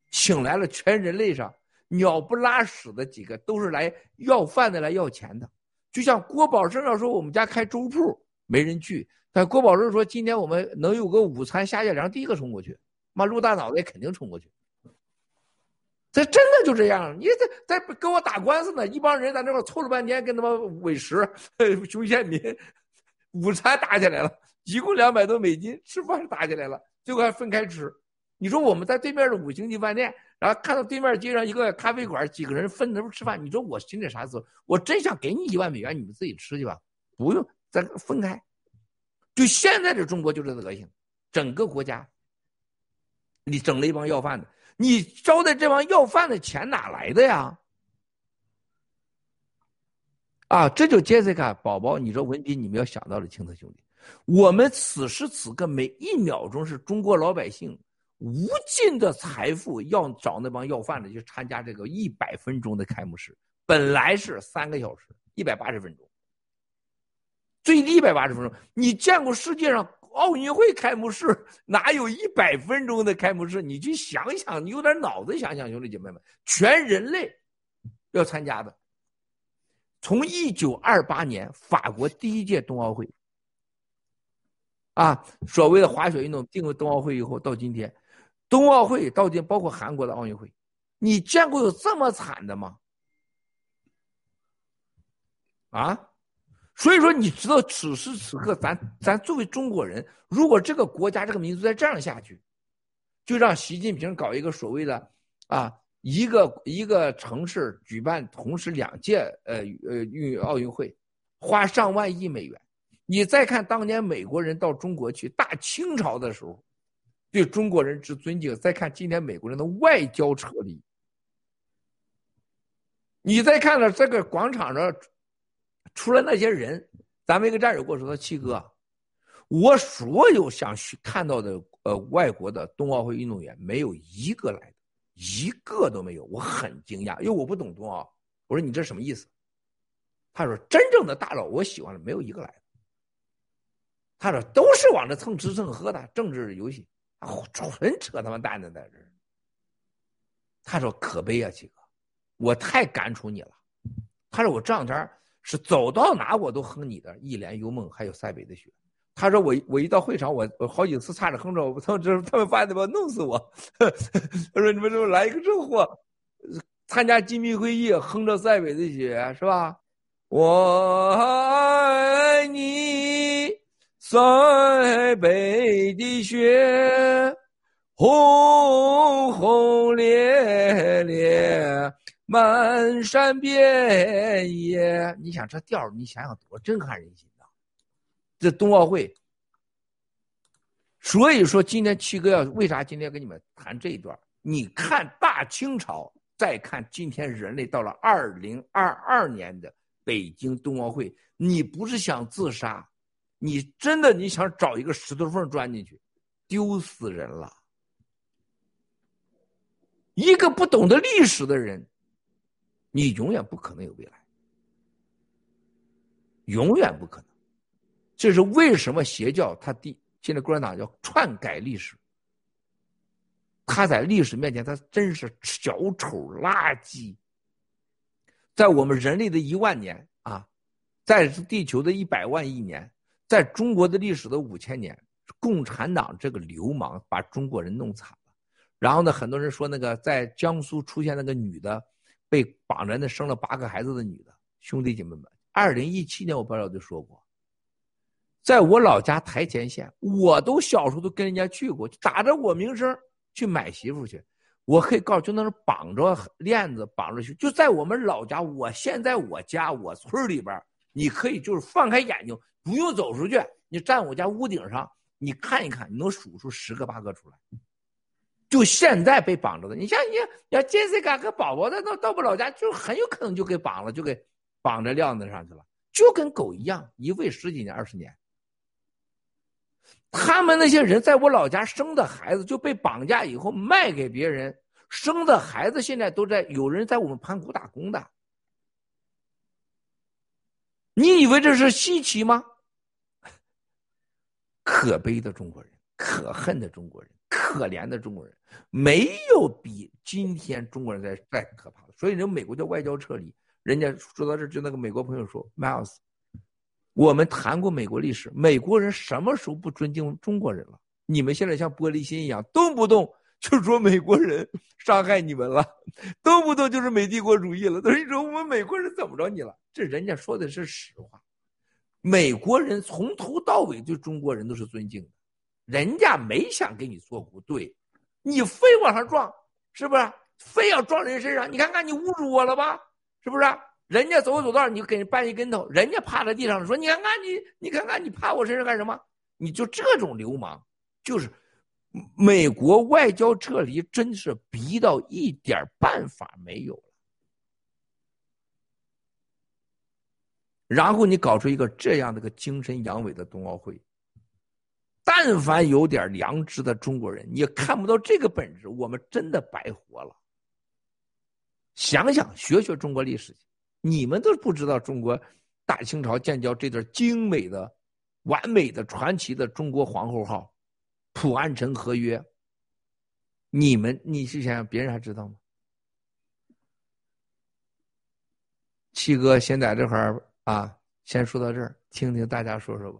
Speaker 1: 请来了全人类上鸟不拉屎的几个，都是来要饭的，来要钱的。就像郭宝生要说我们家开粥铺，没人去。但郭宝生说：“今天我们能有个午餐下脚粮，第一个冲过去，妈陆大脑袋肯定冲过去。这真的就这样？你在在跟我打官司呢？一帮人在那块凑了半天，跟他妈韦石、熊宪民午餐打起来了，一共两百多美金，吃饭打起来了，最后还分开吃。你说我们在对面的五星级饭店，然后看到对面街上一个咖啡馆，几个人分头吃饭，你说我心里啥滋味？我真想给你一万美元，你们自己吃去吧，不用再分开。”就现在的中国就这德行，整个国家，你整了一帮要饭的，你招待这帮要饭的钱哪来的呀？啊，这就杰西卡宝宝，你说文斌，你们要想到了，青藤兄弟，我们此时此刻每一秒钟是中国老百姓无尽的财富要找那帮要饭的去参加这个一百分钟的开幕式，本来是三个小时，一百八十分钟。最低一百八十分钟，你见过世界上奥运会开幕式哪有一百分钟的开幕式？你去想想，你有点脑子想想，兄弟姐妹们，全人类要参加的。从一九二八年法国第一届冬奥会，啊，所谓的滑雪运动定为冬奥会以后，到今天，冬奥会到今包括韩国的奥运会，你见过有这么惨的吗？啊？所以说，你知道此时此刻，咱咱作为中国人，如果这个国家这个民族再这样下去，就让习近平搞一个所谓的啊，一个一个城市举办同时两届呃呃运奥运会，花上万亿美元。你再看当年美国人到中国去，大清朝的时候，对中国人之尊敬；再看今天美国人的外交撤离，你再看了这个广场上。除了那些人，咱们一个战友跟我说：“他七哥，我所有想去看到的呃外国的冬奥会运动员，没有一个来的，一个都没有。我很惊讶，因为我不懂冬奥。我说你这什么意思？他说真正的大佬，我喜欢的没有一个来的。他说都是往这蹭吃蹭喝的政治游戏，<laughs> 纯扯他妈蛋的在这儿。他说可悲啊，七哥，我太感触你了。他说我这两天。”是走到哪我都哼你的《一帘幽梦》，还有塞北的雪。他说我我一到会场，我我好几次差点哼着，他们这他们发现他妈弄死我。<laughs> 他说你们怎么来一个这货，参加机密会议哼着塞北的雪是吧？我爱你，塞北的雪，轰轰烈烈。满山遍野，你想这调你想想多震撼人心呐！这冬奥会，所以说今天七哥要为啥今天要跟你们谈这一段？你看大清朝，再看今天人类到了二零二二年的北京冬奥会，你不是想自杀，你真的你想找一个石头缝钻进去，丢死人了。一个不懂得历史的人，你永远不可能有未来，永远不可能。这是为什么邪教他第现在共产党叫篡改历史。他在历史面前，他真是小丑垃圾。在我们人类的一万年啊，在地球的一百万亿年，在中国的历史的五千年，共产党这个流氓把中国人弄惨了。然后呢，很多人说那个在江苏出现那个女的被绑着那生了八个孩子的女的，兄弟姐妹们，二零一七年我不知道就说过，在我老家台前县，我都小时候都跟人家去过，打着我名声。去买媳妇去，我可以告诉，就那种绑着链子绑着去，就在我们老家。我现在我家我村里边，你可以就是放开眼睛，不用走出去，你站我家屋顶上，你看一看，你能数出十个八个出来。就现在被绑着的，你像你要杰西卡和宝宝，那到到我老家，就很有可能就给绑了，就给绑在链子上去了，就跟狗一样，一喂十几年二十年。他们那些人在我老家生的孩子就被绑架以后卖给别人，生的孩子现在都在有人在我们盘古打工的。你以为这是稀奇吗？可悲的中国人，可恨的中国人，可怜的中国人，没有比今天中国人再再可怕的。所以人美国叫外交撤离，人家说到这就那个美国朋友说，Miles。我们谈过美国历史，美国人什么时候不尊敬中国人了？你们现在像玻璃心一样，动不动就说美国人伤害你们了，动不动就是美帝国主义了。等于说我们美国人怎么着你了？这人家说的是实话，美国人从头到尾对中国人都是尊敬的，人家没想给你做不对，你非往上撞，是不是？非要撞人身上？你看看你侮辱我了吧？是不是？人家走走道，你就给人绊一跟头，人家趴在地上说：“你看看你，你看看你趴我身上干什么？你就这种流氓，就是美国外交撤离，真是逼到一点办法没有了。然后你搞出一个这样的个精神阳痿的冬奥会，但凡有点良知的中国人，你看不到这个本质，我们真的白活了。想想学学中国历史。”你们都不知道中国大清朝建交这段精美的、完美的、传奇的中国皇后号普安城合约。你们，你是想想别人还知道吗？七哥先在这块儿啊，先说到这儿，听听大家说说吧。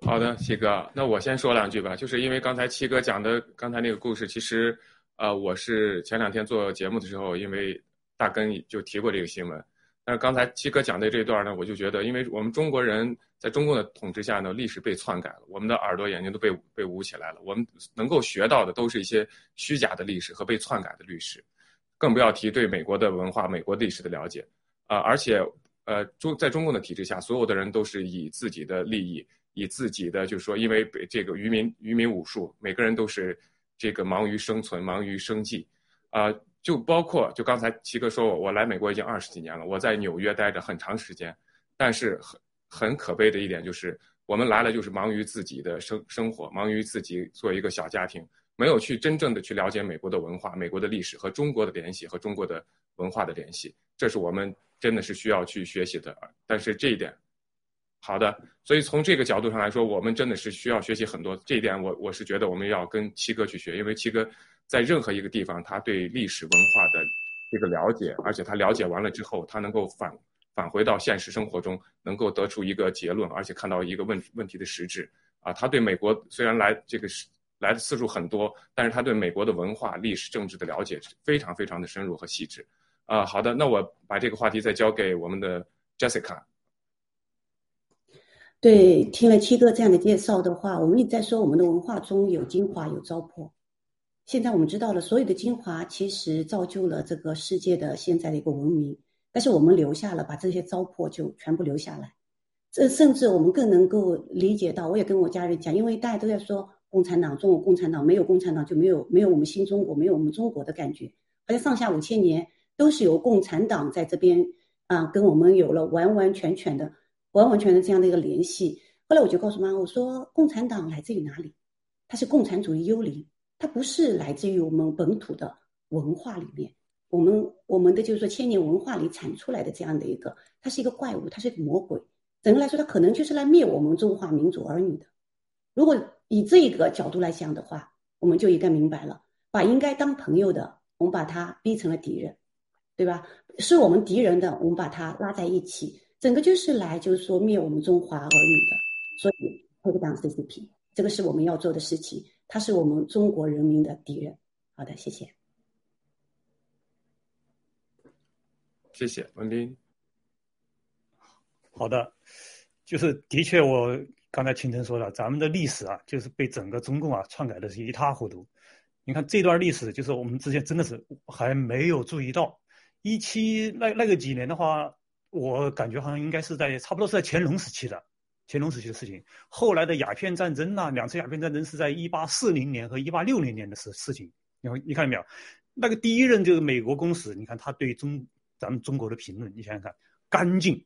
Speaker 1: <laughs>
Speaker 2: 好的，七哥，那我先说两句吧。就是因为刚才七哥讲的刚才那个故事，其实，呃，我是前两天做节目的时候，因为。大根就提过这个新闻，但是刚才七哥讲的这段呢，我就觉得，因为我们中国人在中共的统治下呢，历史被篡改了，我们的耳朵眼睛都被被捂起来了，我们能够学到的都是一些虚假的历史和被篡改的历史，更不要提对美国的文化、美国历史的了解啊！而且，呃，中在中共的体制下，所有的人都是以自己的利益，以自己的就是说，因为这个渔民渔民武术，每个人都是这个忙于生存、忙于生计啊。就包括，就刚才齐哥说我，我来美国已经二十几年了，我在纽约待着很长时间，但是很很可悲的一点就是，我们来了就是忙于自己的生生活，忙于自己做一个小家庭，没有去真正的去了解美国的文化、美国的历史和中国的联系和中国的文化的联系，这是我们真的是需要去学习的。但是这一点，好的，所以从这个角度上来说，我们真的是需要学习很多。这一点我我是觉得我们要跟七哥去学，因为七哥。在任何一个地方，他对历史文化的这个了解，而且他了解完了之后，他能够返返回到现实生活中，能够得出一个结论，而且看到一个问问题的实质。啊，他对美国虽然来这个是来的次数很多，但是他对美国的文化、历史、政治的了解非常非常的深入和细致。啊，好的，那我把这个话题再交给我们的 Jessica。
Speaker 3: 对，听了七哥这样的介绍的话，我们一直在说我们的文化中有精华，有糟粕。现在我们知道了，所有的精华其实造就了这个世界的现在的一个文明，但是我们留下了，把这些糟粕就全部留下来。这甚至我们更能够理解到，我也跟我家人讲，因为大家都在说共产党，中国共产党没有共产党就没有没有我们新中国，没有我们中国的感觉，好像上下五千年都是由共产党在这边啊，跟我们有了完完全全的、完完全全这样的一个联系。后来我就告诉妈，我说共产党来自于哪里？它是共产主义幽灵，它不是来自于我们本土的文化里面，我们我们的就是说千年文化里产出来的这样的一个，它是一个怪物，它是一个魔鬼。整个来说，它可能就是来灭我们中华民族儿女的。如果以这个角度来讲的话，我们就应该明白了，把应该当朋友的，我们把他逼成了敌人，对吧？是我们敌人的，我们把他拉在一起，整个就是来就是说灭我们中华儿女的。所以，take down CCP，这个是我们要做的事情。他是我们中国人民的敌人。好的，谢谢。
Speaker 2: 谢谢文斌。
Speaker 4: 好的，就是的确，我刚才清晨说了，咱们的历史啊，就是被整个中共啊篡改的是一塌糊涂。你看这段历史，就是我们之前真的是还没有注意到。一七那那个几年的话，我感觉好像应该是在差不多是在乾隆时期的。乾隆时期的事情，后来的鸦片战争呐，两次鸦片战争是在一八四零年和一八六零年的事事情。你你看到没有？那个第一任就是美国公使，你看他对中咱们中国的评论，你想想看，干净，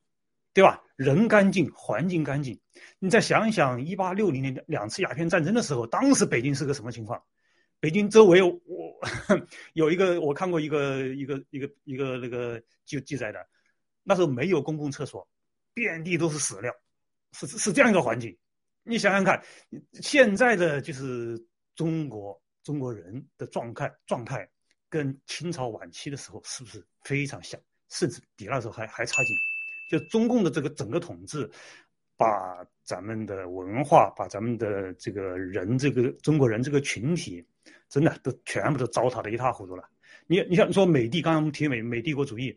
Speaker 4: 对吧？人干净，环境干净。你再想一想，一八六零年两次鸦片战争的时候，当时北京是个什么情况？北京周围我 <laughs> 有一个我看过一个一个一个一个那个记记载的，那时候没有公共厕所，遍地都是屎尿。是是这样一个环境，你想想看，现在的就是中国中国人的状态状态，跟清朝晚期的时候是不是非常像？甚至比那时候还还差劲。就中共的这个整个统治，把咱们的文化，把咱们的这个人，这个中国人这个群体，真的都全部都糟蹋的一塌糊涂了。你你像说美帝，刚刚我们提美美帝国主义，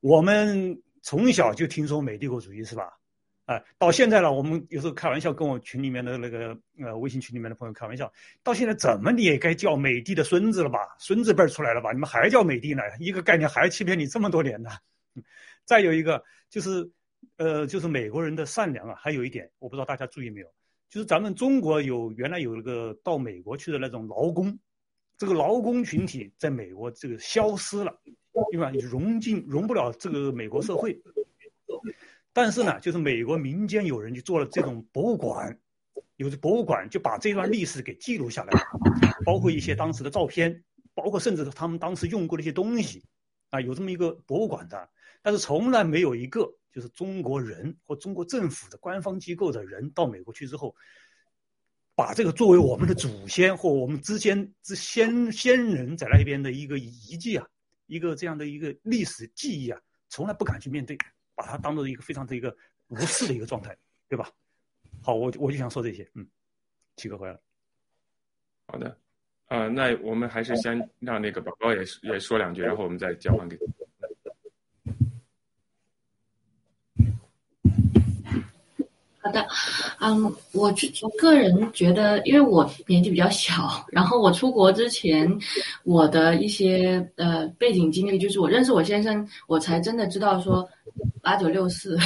Speaker 4: 我们从小就听说美帝国主义是吧？啊，到现在了，我们有时候开玩笑，跟我群里面的那个呃微信群里面的朋友开玩笑，到现在怎么你也该叫美帝的孙子了吧？孙子辈出来了吧？你们还叫美帝呢？一个概念还欺骗你这么多年呢？再有一个就是，呃，就是美国人的善良啊，还有一点我不知道大家注意没有，就是咱们中国有原来有一个到美国去的那种劳工，这个劳工群体在美国这个消失了，对吧？融进融不了这个美国社会。但是呢，就是美国民间有人就做了这种博物馆，有的博物馆就把这段历史给记录下来，包括一些当时的照片，包括甚至他们当时用过的一些东西，啊，有这么一个博物馆的。但是从来没有一个就是中国人或中国政府的官方机构的人到美国去之后，把这个作为我们的祖先或我们之间之先先人在那边的一个遗迹啊，一个这样的一个历史记忆啊，从来不敢去面对。把它当做一个非常的一个无视的一个状态，对吧？好，我我就想说这些，嗯，七哥回来了。
Speaker 2: 好的，呃，那我们还是先让那个宝宝也也说两句，然后我们再交换给。
Speaker 5: 好的，嗯，我我个人觉得，因为我年纪比较小，然后我出国之前，我的一些呃背景经历，就是我认识我先生，我才真的知道说八九六四，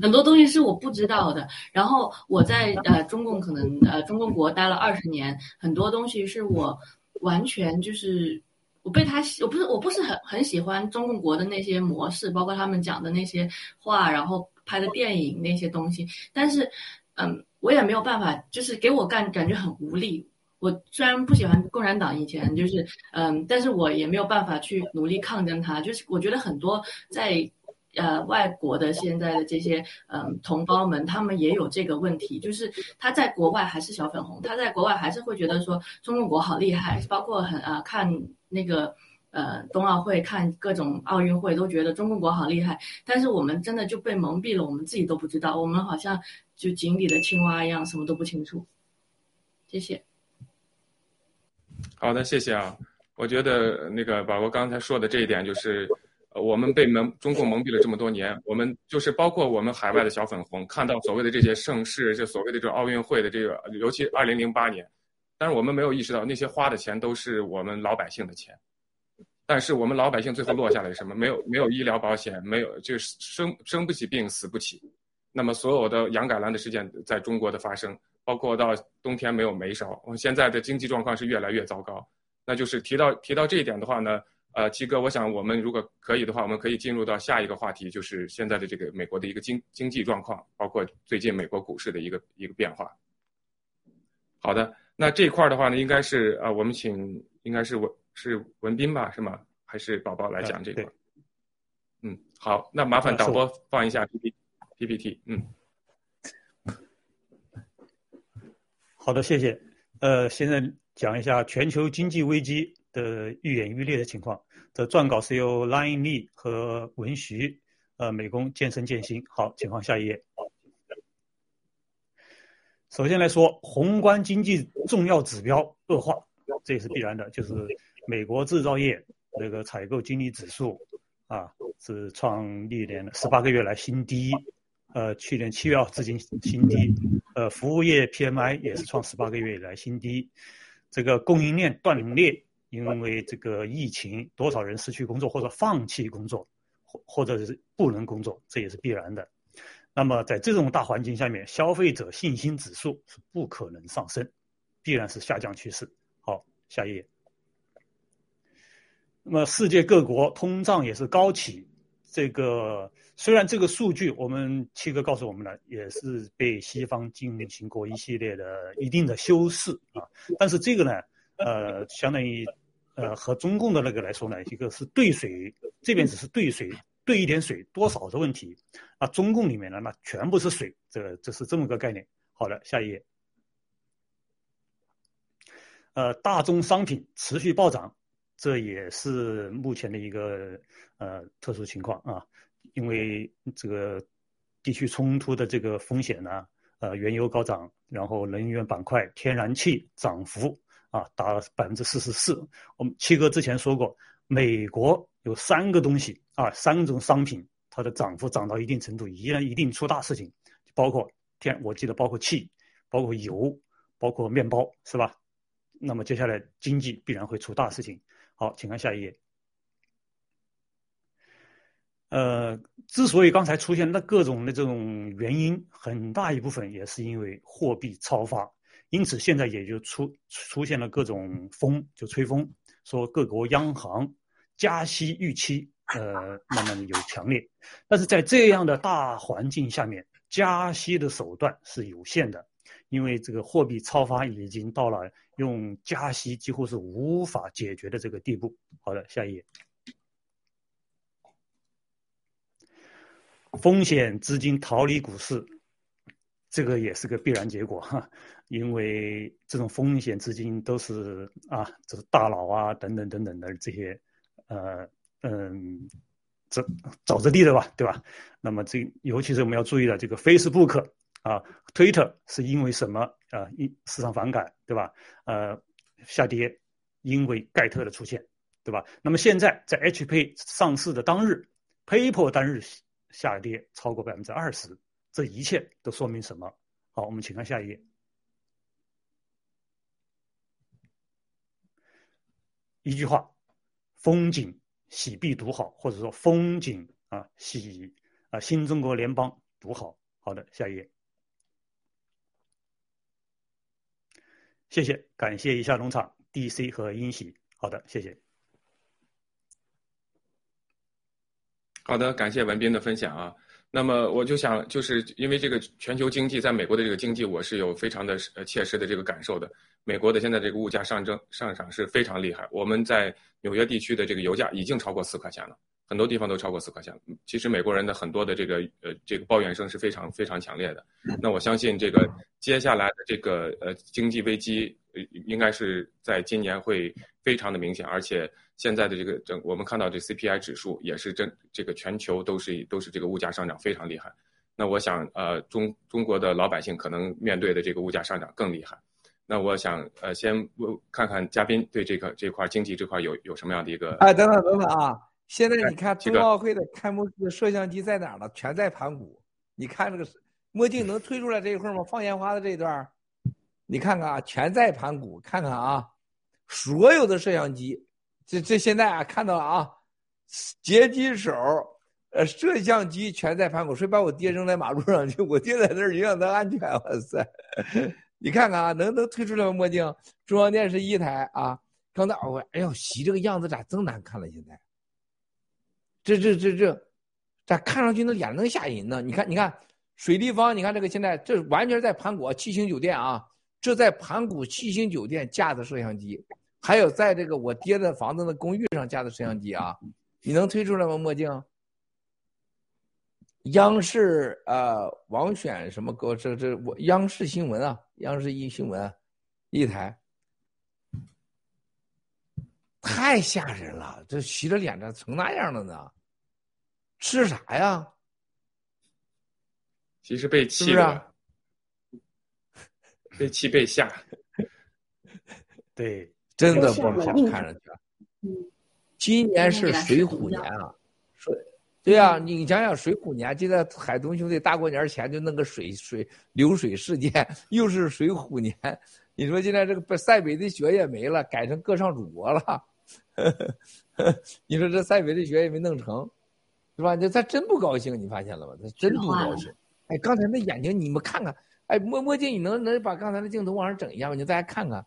Speaker 5: 很多东西是我不知道的。然后我在呃中共可能呃中共国待了二十年，很多东西是我完全就是我被他，我不是我不是很很喜欢中共国的那些模式，包括他们讲的那些话，然后。拍的电影那些东西，但是，嗯，我也没有办法，就是给我感感觉很无力。我虽然不喜欢共产党以前，就是，嗯，但是我也没有办法去努力抗争他。就是我觉得很多在，呃，外国的现在的这些，嗯，同胞们，他们也有这个问题，就是他在国外还是小粉红，他在国外还是会觉得说中国好厉害，包括很啊看那个。呃，冬奥会看各种奥运会都觉得中国好厉害，但是我们真的就被蒙蔽了，我们自己都不知道，我们好像就井里的青蛙一样，什么都不清楚。谢谢。
Speaker 2: 好的，谢谢啊。我觉得那个宝宝刚才说的这一点，就是我们被蒙中共蒙蔽了这么多年，我们就是包括我们海外的小粉红，看到所谓的这些盛世，这所谓的这奥运会的这个，尤其二零零八年，但是我们没有意识到那些花的钱都是我们老百姓的钱。但是我们老百姓最后落下来什么？没有没有医疗保险，没有就是生生不起病，死不起。那么所有的洋改蓝的事件在中国的发生，包括到冬天没有煤烧，我现在的经济状况是越来越糟糕。那就是提到提到这一点的话呢，呃，七哥，我想我们如果可以的话，我们可以进入到下一个话题，就是现在的这个美国的一个经经济状况，包括最近美国股市的一个一个变化。好的，那这一块的话呢，应该是啊，我们请应该是我是文斌吧，是吗？还是宝宝来讲这个？嗯，好，那麻烦导播放一下 P P P P T，嗯。
Speaker 4: 好的，谢谢。呃，现在讲一下全球经济危机。的愈演愈烈的情况，这撰稿是由拉因利和文徐，呃，美工渐生渐新。好，请放下一页。首先来说，宏观经济重要指标恶化，这也是必然的。就是美国制造业那个采购经理指数啊，是创历年十八个月来新低，呃，去年七月号至今新低。呃，服务业 PMI 也是创十八个月以来新低，这个供应链断裂。因为这个疫情，多少人失去工作或者放弃工作，或或者是不能工作，这也是必然的。那么在这种大环境下面，消费者信心指数是不可能上升，必然是下降趋势。好，下一页。那么世界各国通胀也是高企，这个虽然这个数据我们七哥告诉我们了，也是被西方进行过一系列的一定的修饰啊，但是这个呢，呃，相当于。呃，和中共的那个来说呢，一个是兑水，这边只是兑水，兑一点水多少的问题，啊，中共里面呢，那全部是水，这这是这么个概念。好的，下一页。呃，大宗商品持续暴涨，这也是目前的一个呃特殊情况啊，因为这个地区冲突的这个风险呢，呃，原油高涨，然后能源板块天然气涨幅。啊，达百分之四十四。我们七哥之前说过，美国有三个东西啊，三种商品，它的涨幅涨到一定程度，一然一定出大事情，包括天，我记得包括气，包括油，包括面包，是吧？那么接下来经济必然会出大事情。好，请看下一页。呃，之所以刚才出现那各种的这种原因，很大一部分也是因为货币超发。因此，现在也就出出现了各种风，就吹风，说各国央行加息预期，呃，慢慢的有强烈。但是在这样的大环境下面，加息的手段是有限的，因为这个货币超发已经到了用加息几乎是无法解决的这个地步。好的，下一页。风险资金逃离股市。这个也是个必然结果哈，因为这种风险资金都是啊，这是大佬啊等等等等的这些，呃嗯，这沼泽地的吧，对吧？那么这尤其是我们要注意的这个 Facebook 啊，Twitter 是因为什么啊？一市场反感，对吧？呃，下跌，因为盖特的出现，对吧？那么现在在 HP 上市的当日，PayPal 单日下跌超过百分之二十。这一切都说明什么？好，我们请看下一页。一句话：风景喜必独好，或者说风景啊喜啊新中国联邦独好。好的，下一页。谢谢，感谢一下农场 DC 和英喜。好的，谢谢。
Speaker 2: 好的，感谢文斌的分享啊。那么我就想，就是因为这个全球经济，在美国的这个经济，我是有非常的呃切实的这个感受的。美国的现在这个物价上涨上涨是非常厉害。我们在纽约地区的这个油价已经超过四块钱了，很多地方都超过四块钱。其实美国人的很多的这个呃这个抱怨声是非常非常强烈的。那我相信这个接下来的这个呃经济危机，应该是在今年会非常的明显，而且。现在的这个整，我们看到这 CPI 指数也是真，这个全球都是都是这个物价上涨非常厉害。那我想，呃，中中国的老百姓可能面对的这个物价上涨更厉害。那我想，呃，先问看看嘉宾对这个这块经济这块有有什么样的一个？
Speaker 1: 哎，等等等等啊！现在你看冬奥会的开幕式摄像机在哪儿呢？全在盘古。你看这个墨镜能推出来这一块吗？放烟花的这一段，你看看啊，全在盘古。看看啊，所有的摄像机。这这现在啊，看到了啊，截击手，呃，摄像机全在盘古，谁把我爹扔在马路上去？我爹在那儿，影响他安全。哇塞，你看看啊，能能推出来吗？墨镜，中央电视一台啊，刚才我哎呦，洗这个样子咋这么难看了？现在，这这这这，咋看上去那脸能吓人呢？你看，你看水立方，你看这个现在这完全在盘古七星酒店啊，这在盘古七星酒店架的摄像机，还有在这个我爹的房子的公寓上架的摄像机啊，你能推出来吗？墨镜？央视呃网选什么歌？这这我央视新闻啊，央视一新闻一台。太吓人了！这洗着脸这成那样了呢？吃啥呀？
Speaker 2: 其实被气了，<laughs> 被气被吓。<laughs>
Speaker 4: 对，
Speaker 1: 真的不好看上去。嗯，今年是水虎年啊，水，对呀，你想想水虎年，就在海东兄弟大过年前就弄个水水流水事件，又是水虎年。你说现在这个塞北的雪也没了，改成歌唱祖国了。<laughs> 你说这塞北的雪也没弄成，是吧？这他真不高兴，你发现了吗？他真不高兴。哎，刚才那眼睛你们看看，哎，墨墨镜，你能能把刚才的镜头往上整一下吗？你大家看看，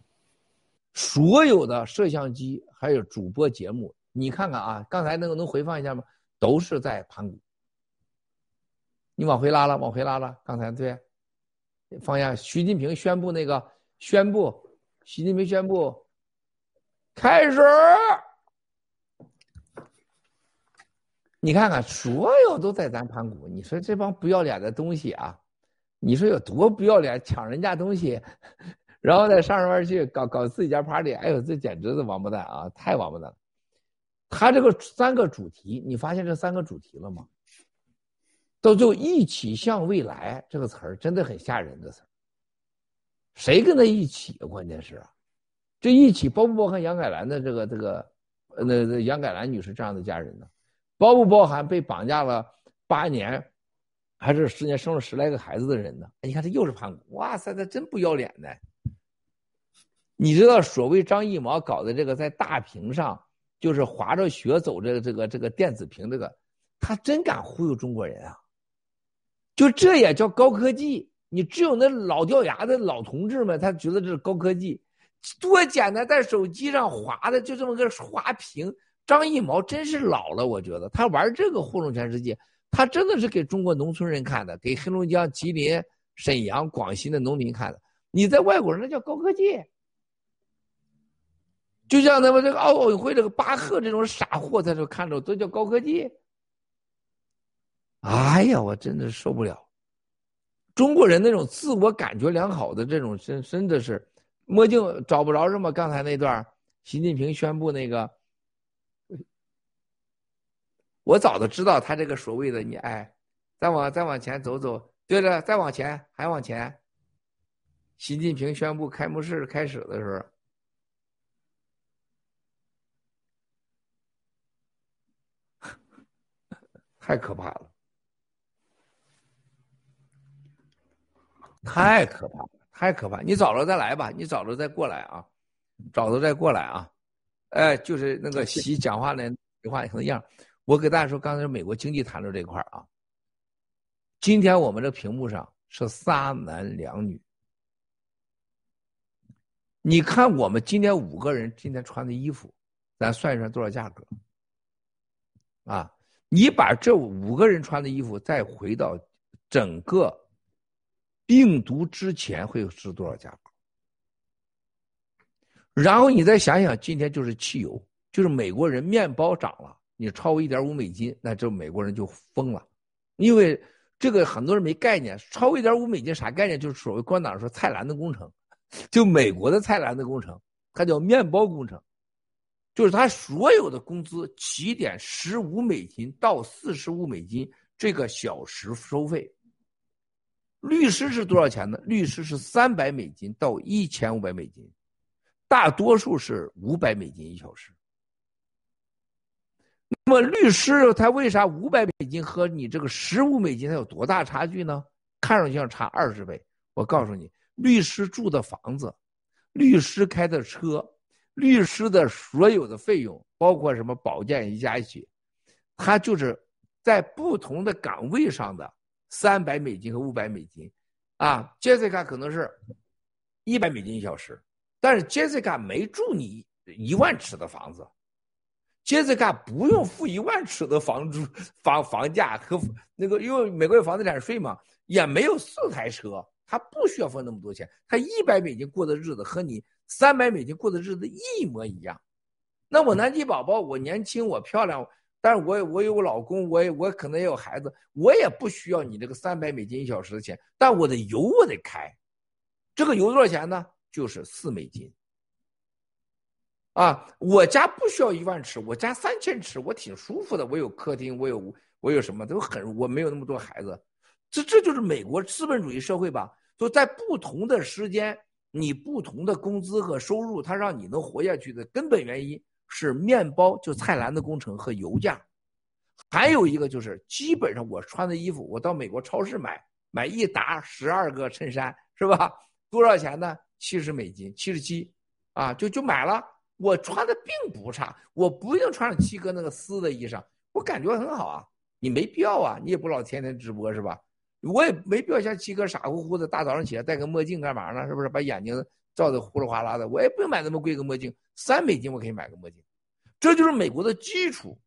Speaker 1: 所有的摄像机还有主播节目，你看看啊，刚才那个能回放一下吗？都是在盘古。你往回拉了，往回拉了。刚才对，放下。习近平宣布那个宣布，习近平宣布。开始，你看看，所有都在咱盘古。你说这帮不要脸的东西啊！你说有多不要脸，抢人家东西，<laughs> 然后再上上面去搞搞自己家 party。哎呦，这简直是王八蛋啊！太王八蛋了。他这个三个主题，你发现这三个主题了吗？都就一起向未来这个词儿，真的很吓人的词儿。谁跟他一起啊？关键是啊。这一起包不包含杨改兰的这个这个，呃，那杨改兰女士这样的家人呢？包不包含被绑架了八年，还是十年生了十来个孩子的人呢？你看这又是盘古，哇塞，他真不要脸呢！你知道所谓张艺谋搞的这个在大屏上就是滑着雪走这个这个这个电子屏这个，他真敢忽悠中国人啊！就这也叫高科技？你只有那老掉牙的老同志们，他觉得这是高科技。多简单，在手机上滑的就这么个滑屏。张艺谋真是老了，我觉得他玩这个糊弄全世界，他真的是给中国农村人看的，给黑龙江、吉林、沈阳、广西的农民看的。你在外国人那叫高科技，就像他们这个奥运会这个巴赫这种傻货在这看着都叫高科技。哎呀，我真的受不了，中国人那种自我感觉良好的这种真真的是。墨镜找不着是吗？刚才那段，习近平宣布那个，我早都知道他这个所谓的你哎，再往再往前走走，对了，再往前还往前。习近平宣布开幕式开始的时候，<laughs> 太可怕了，太可怕了。太可怕！你找着再来吧，你找着再过来啊，找着再过来啊，哎，就是那个习 <laughs> 讲话那句话可能一样。我给大家说，刚才美国经济谈论这块啊，今天我们这屏幕上是仨男两女，你看我们今天五个人今天穿的衣服，咱算一算多少价格？啊，你把这五个人穿的衣服再回到整个。病毒之前会值多少价格？然后你再想想，今天就是汽油，就是美国人面包涨了，你超过一点五美金，那这美国人就疯了，因为这个很多人没概念，超过一点五美金啥概念？就是所谓共产党说菜篮子工程，就美国的菜篮子工程，它叫面包工程，就是他所有的工资起点十五美金到四十五美金这个小时收费。律师是多少钱呢？律师是三百美金到一千五百美金，大多数是五百美金一小时。那么律师他为啥五百美金和你这个十五美金他有多大差距呢？看上去像差二十倍。我告诉你，律师住的房子，律师开的车，律师的所有的费用，包括什么保健一加一起，他就是在不同的岗位上的。三百美金和五百美金，啊，Jessica 可能是，一百美金一小时，但是 Jessica 没住你一万尺的房子，杰斯卡不用付一万尺的房租房房价和那个，因为美国有房地产税嘛，也没有四台车，他不需要付那么多钱，他一百美金过的日子和你三百美金过的日子一模一样。那我南极宝宝，我年轻，我漂亮。但是我我有老公，我也我可能也有孩子，我也不需要你这个三百美金一小时的钱，但我的油我得开，这个油多少钱呢？就是四美金。啊，我家不需要一万尺，我家三千尺，我挺舒服的，我有客厅，我有我有什么都很，我没有那么多孩子，这这就是美国资本主义社会吧？就在不同的时间，你不同的工资和收入，它让你能活下去的根本原因。是面包，就菜篮子工程和油价，还有一个就是基本上我穿的衣服，我到美国超市买买一打十二个衬衫是吧？多少钱呢？七十美金，七十七，啊，就就买了。我穿的并不差，我不一定穿上七哥那个丝的衣裳，我感觉很好啊。你没必要啊，你也不老天天直播是吧？我也没必要像七哥傻乎乎的，大早上起来戴个墨镜干嘛呢？是不是把眼睛照的呼噜哗啦的？我也不用买那么贵个墨镜。三美金我可以买个墨镜，这就是美国的基础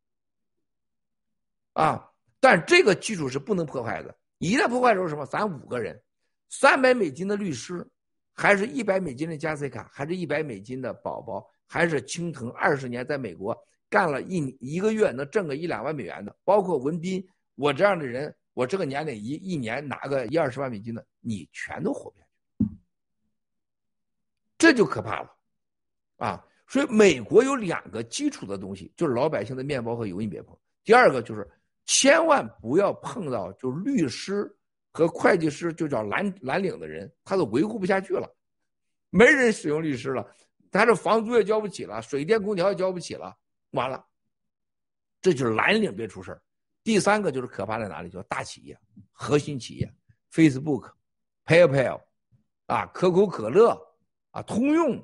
Speaker 1: 啊！但这个基础是不能破坏的。一旦破坏的时候，什么？咱五个人，三百美金的律师，还是一百美金的加塞卡，还是一百美金的宝宝，还是青藤二十年在美国干了一一个月能挣个一两万美元的，包括文斌，我这样的人，我这个年龄一一年拿个一二十万美金的，你全都活不下，这就可怕了啊！所以，美国有两个基础的东西，就是老百姓的面包和油，你别碰。第二个就是，千万不要碰到，就是律师和会计师，就叫蓝蓝领的人，他都维护不下去了，没人使用律师了，他这房租也交不起了，水电空调也交不起了，完了，这就是蓝领别出事第三个就是可怕在哪里？叫大企业、核心企业，Facebook、PayPal，啊，可口可乐，啊，通用。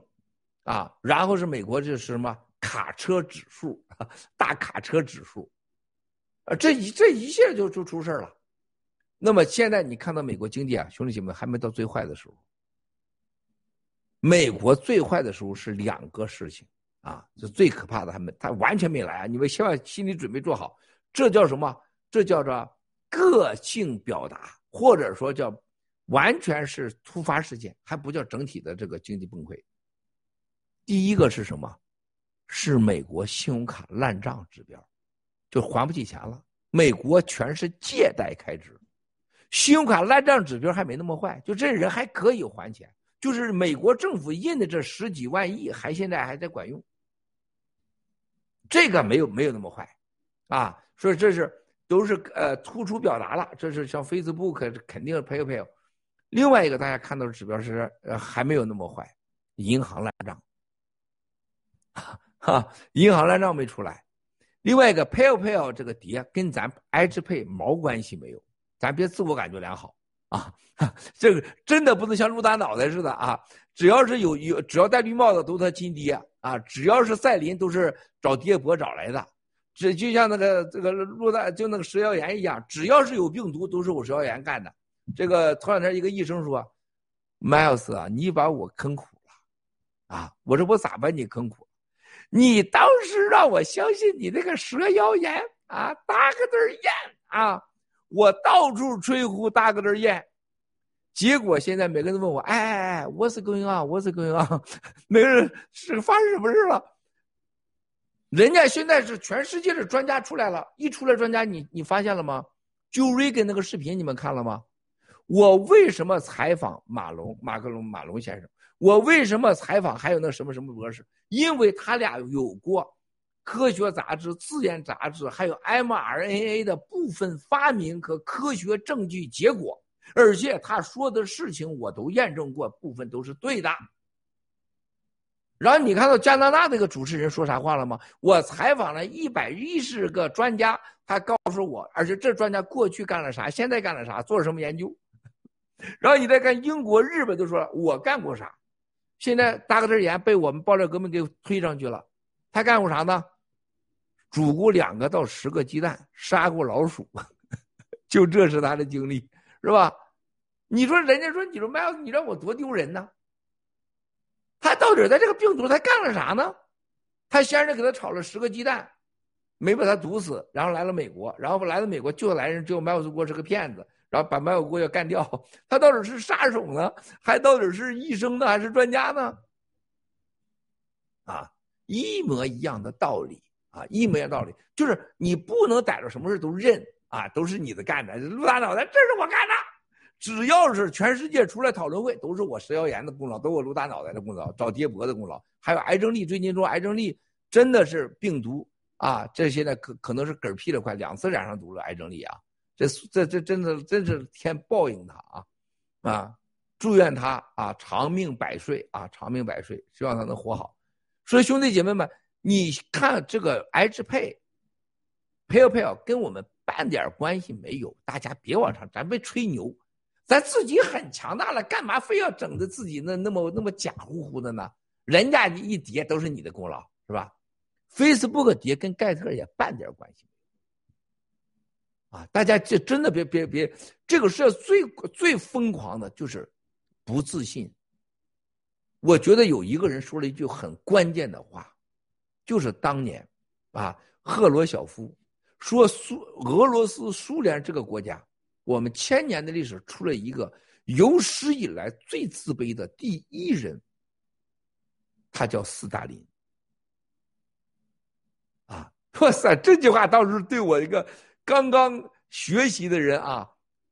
Speaker 1: 啊，然后是美国就是什么卡车指数，<laughs> 大卡车指数，啊，这一这一下就就出事了。那么现在你看到美国经济啊，兄弟姐妹还没到最坏的时候。美国最坏的时候是两个事情啊，是最可怕的，还没，他完全没来啊！你们千万心理准备做好，这叫什么？这叫做个性表达，或者说叫完全是突发事件，还不叫整体的这个经济崩溃。第一个是什么？是美国信用卡烂账指标，就还不起钱了。美国全是借贷开支，信用卡烂账指标还没那么坏，就这人还可以还钱。就是美国政府印的这十几万亿，还现在还在管用。这个没有没有那么坏，啊，所以这是都是呃突出表达了。这是像 Facebook 肯定 PayPal。另外一个大家看到的指标是呃还没有那么坏，银行烂账。<laughs> 哈，银行烂账没出来，另外一个 PayPal 这个跌跟咱 HP 毛关系没有，咱别自我感觉良好啊，<laughs> 这个真的不能像鹿大脑袋似的啊，只要是有有只要戴绿帽子都是他亲爹啊，只要是赛林都是找爹伯找来的，这就像那个这个鹿大就那个食药盐一样，只要是有病毒都是我食药盐干的。这个头两天一个医生说，Miles 啊，你把我坑苦了啊，我说我咋把你坑苦？你当时让我相信你那个蛇妖言啊，大个字儿啊，我到处吹呼大个字儿结果现在每个人都问我，哎哎哎，，What's going on？What's going on？<laughs> 每个人是发生什么事了？人家现在是全世界的专家出来了，一出来专家，你你发现了吗？就瑞根那个视频你们看了吗？我为什么采访马龙马克龙马龙先生？我为什么采访还有那什么什么博士？因为他俩有过科学杂志、自然杂志，还有 mRNA 的部分发明和科学证据结果，而且他说的事情我都验证过，部分都是对的。然后你看到加拿大那个主持人说啥话了吗？我采访了一百一十个专家，他告诉我，而且这专家过去干了啥，现在干了啥，做了什么研究。<laughs> 然后你再看英国、日本，都说我干过啥。现在大个字眼被我们爆料革命给推上去了，他干过啥呢？煮过两个到十个鸡蛋，杀过老鼠，<laughs> 就这是他的经历，是吧？你说人家说你说麦克，你让我多丢人呢？他到底在这个病毒他干了啥呢？他先是给他炒了十个鸡蛋，没把他毒死，然后来了美国，然后来了美国就来人，只有麦克斯郭是个骗子，然后把麦克郭要干掉。他到底是杀手呢，还到底是医生呢，还是专家呢？啊，一模一样的道理啊，一模一样道理，就是你不能逮着什么事都认啊，都是你的干的，陆大脑袋，这是我干的。只要是全世界出来讨论会，都是我食药盐的功劳，都是我卢大脑袋的功劳，找爹伯的功劳，还有癌症力。最近说癌症力真的是病毒啊，这现在可可能是嗝屁了，快两次染上毒了，癌症力啊，这这这真的真是天报应他啊啊！祝愿他啊长命百岁啊长命百岁，希望他能活好。所以兄弟姐妹们，你看这个癌支配，配不配要跟我们半点关系没有，大家别往上，咱别吹牛。咱自己很强大了，干嘛非要整的自己那那么那么假乎乎的呢？人家一跌都是你的功劳，是吧？Facebook 跌跟盖特也半点关系啊！大家这真的别别别，这个是最最疯狂的就是不自信。我觉得有一个人说了一句很关键的话，就是当年啊，赫罗晓夫说苏俄罗斯苏联这个国家。我们千年的历史出了一个有史以来最自卑的第一人，他叫斯大林。啊，哇塞！这句话当时对我一个刚刚学习的人啊，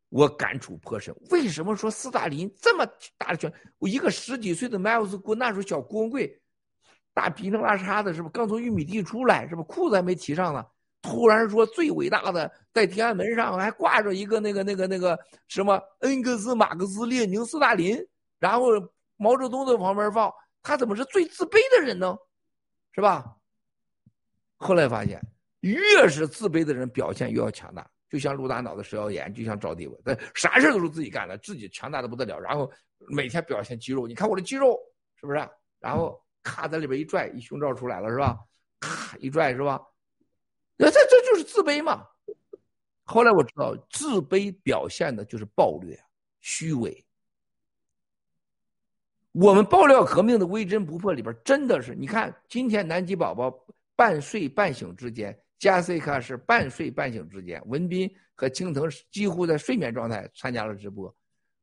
Speaker 1: 我感触颇深。为什么说斯大林这么大的权？我一个十几岁的麦尔斯姑，那时候小光棍，大鼻涕拉碴的，是不？刚从玉米地出来，是不？裤子还没提上呢。突然说最伟大的，在天安门上还挂着一个那个那个那个什么恩格斯、马克思、列宁、斯大林，然后毛泽东在旁边放，他怎么是最自卑的人呢？是吧？后来发现，越是自卑的人表现越要强大，就像陆大脑的食药盐，就像赵地伟，啥事都是自己干的，自己强大的不得了，然后每天表现肌肉，你看我的肌肉是不是？然后咔在里边一拽，一胸罩出来了是吧？咔一拽是吧？那这这就是自卑嘛？后来我知道，自卑表现的就是暴虐、虚伪。我们爆料革命的微针不破里边，真的是你看，今天南极宝宝半睡半醒之间，加西卡是半睡半醒之间，文斌和青藤几乎在睡眠状态参加了直播。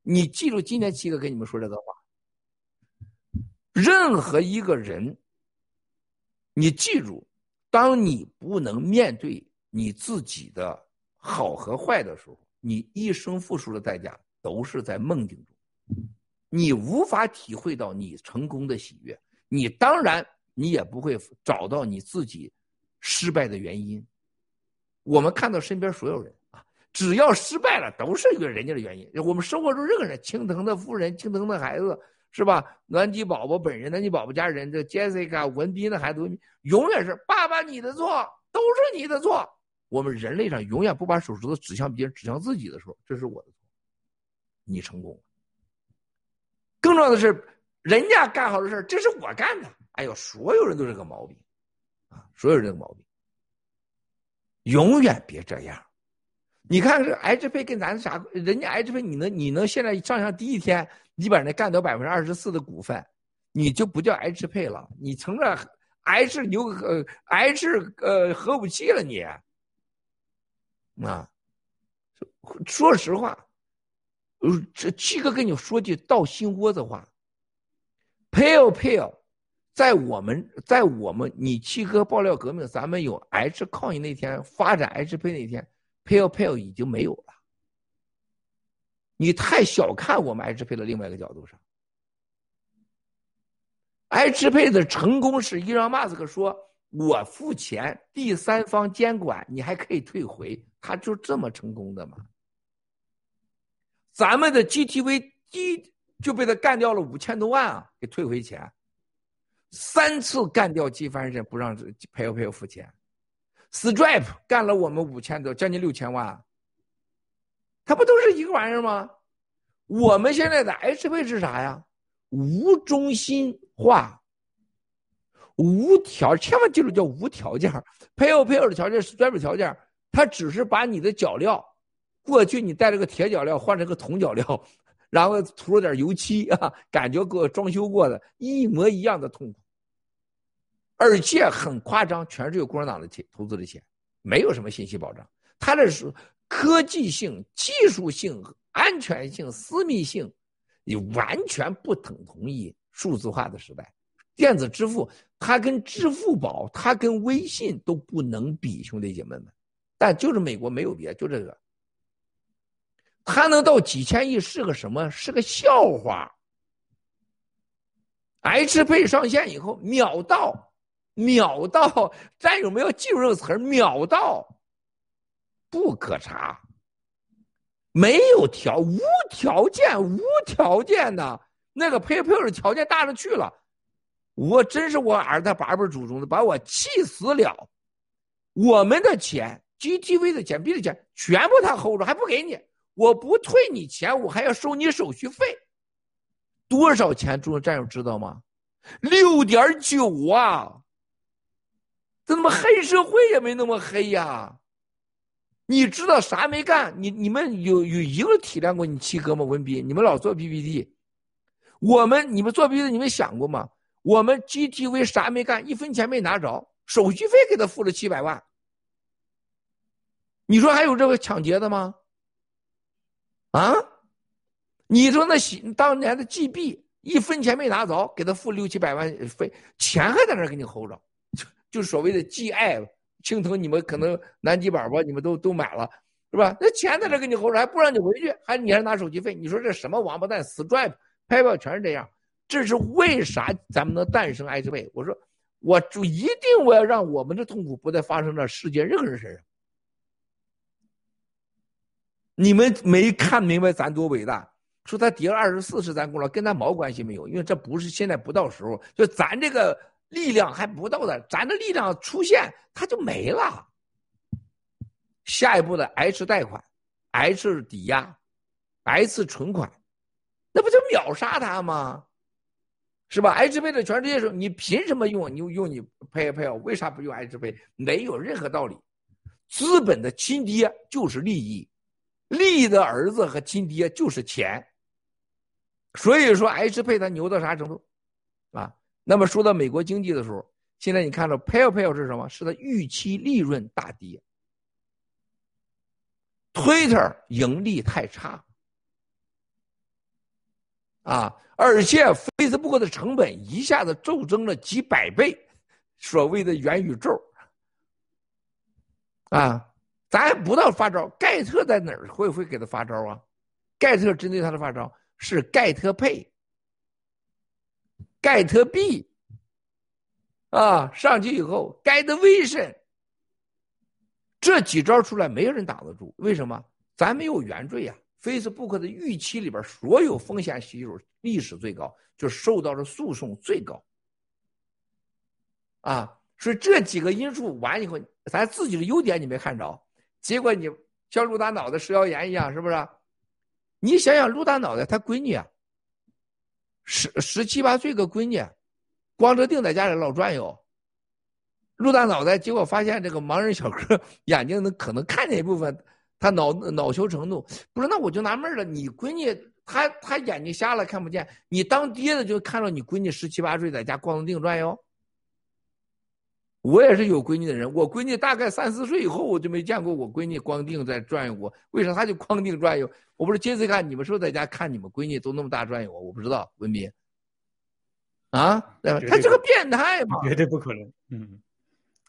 Speaker 1: 你记住，今天七哥跟你们说这个话，任何一个人，你记住。当你不能面对你自己的好和坏的时候，你一生付出的代价都是在梦境中，你无法体会到你成功的喜悦，你当然你也不会找到你自己失败的原因。我们看到身边所有人啊，只要失败了，都是一个人家的原因。我们生活中任何人，青藤的夫人、青藤的孩子。是吧？暖吉宝宝本人，暖吉宝宝家人，这 Jessica 文斌的孩子，永远是爸爸你的错，都是你的错。我们人类上永远不把手指头指向别人，指向自己的时候，这是我的错。你成功了。更重要的是，人家干好的事这是我干的。哎呦，所有人都是个毛病啊！所有人的毛病，永远别这样。你看这 H 配跟咱啥？人家 H 配，你能你能现在上上第一天，你把那干掉百分之二十四的股份，你就不叫 H 配了，你成了 H 牛呃 H 呃核武器了你。啊，说实话，呃，这七哥跟你说句到心窝子话，Pale Pale，在我们在我们你七哥爆料革命，咱们有 H 抗议那天发展 H 配那天。Pale Pale 已经没有了，你太小看我们爱支配的另外一个角度上，爱支配的成功是伊朗马斯克说：“我付钱，第三方监管，你还可以退回。”他就这么成功的嘛？咱们的 GTV 一就被他干掉了五千多万啊，给退回钱，三次干掉机翻身不让 Pale Pale 付钱。Stripe 干了我们五千多，将近六千万，它不都是一个玩意儿吗？我们现在的 H 配是啥呀？无中心化、无条，千万记住叫无条件。Pay Pay 的条件是 Stripe 条件，它只是把你的脚镣，过去你带了个铁脚镣换成个铜脚镣，然后涂了点油漆 <laughs> 啊，感觉过装修过的一模一样的痛苦。而且很夸张，全是由共产党的钱投资的钱，没有什么信息保障。它这是科技性、技术性、安全性、私密性，你完全不等同于数字化的时代。电子支付，它跟支付宝、它跟微信都不能比，兄弟姐妹们。但就是美国没有别，就这个，还能到几千亿是个什么？是个笑话。HP 上线以后秒到，秒到，战友们要记住这个词儿，秒到，不可查，没有条无条件无条件的，那个 PayPal 的条件大了去了，我真是我儿子八辈祖宗的，把我气死了。我们的钱，GTV 的钱，币的钱，全部他 hold 着，还不给你，我不退你钱，我还要收你手续费。多少钱？诸位战友知道吗？六点九啊！这他妈黑社会也没那么黑呀！你知道啥没干？你你们有有一个体谅过你七哥吗？文斌，你们老做 PPT，我们你们做 PPT，你们想过吗？我们 GTV 啥没干，一分钱没拿着，手续费给他付了七百万。你说还有这个抢劫的吗？啊？你说那当年的 GB 一分钱没拿着，给他付六七百万费，钱还在那给你候着，就就所谓的 G I 青藤，你们可能南极宝宝你们都都买了是吧？那钱在这给你候着，还不让你回去，还你还拿手机费，你说这什么王八蛋？Stripe、PayPal 全是这样，这是为啥咱们能诞生 H 贝？我说我就一定我要让我们的痛苦不再发生在世界任何人身上。你们没看明白咱多伟大？说他跌了二十四是咱功劳，跟咱毛关系没有，因为这不是现在不到时候，就咱这个力量还不到的，咱的力量出现他就没了。下一步的 H 贷款、H 抵押、H 存款，那不就秒杀他吗？是吧？H 配的全世界说，你凭什么用？你用你 PayPal，为啥不用 H 配？没有任何道理。资本的亲爹就是利益，利的儿子和亲爹就是钱。所以说，H 配它牛到啥程度，啊？那么说到美国经济的时候，现在你看到 PayPal 是什么？是它预期利润大跌，Twitter 盈利太差，啊，而且 Facebook 的成本一下子骤增了几百倍，所谓的元宇宙，啊，咱还不到发招，盖特在哪儿会不会给他发招啊？盖特针对他的发招。是盖特配、盖特币啊，上去以后盖特威神这几招出来，没有人挡得住。为什么？咱没有原罪呀。Facebook 的预期里边所有风险系数历史最高，就受到了诉讼最高啊。所以这几个因素完以后，咱自己的优点你没看着，结果你像陆大脑袋食谣言一样，是不是？你想想，陆大脑袋他闺女啊，十十七八岁个闺女，光着腚在家里老转悠。陆大脑袋结果发现这个盲人小哥眼睛能可能看见一部分，他恼恼羞成怒。不是，那我就纳闷了，你闺女她她眼睛瞎了看不见，你当爹的就看着你闺女十七八岁在家光着腚转悠。我也是有闺女的人，我闺女大概三四岁以后，我就没见过我闺女光腚在转悠过。为啥她就光腚转悠？我不是接着看，你们是不是在家看你们闺女都那么大转悠？我不知道，文斌。啊，他是个变态嘛？
Speaker 4: 绝对不可能。嗯，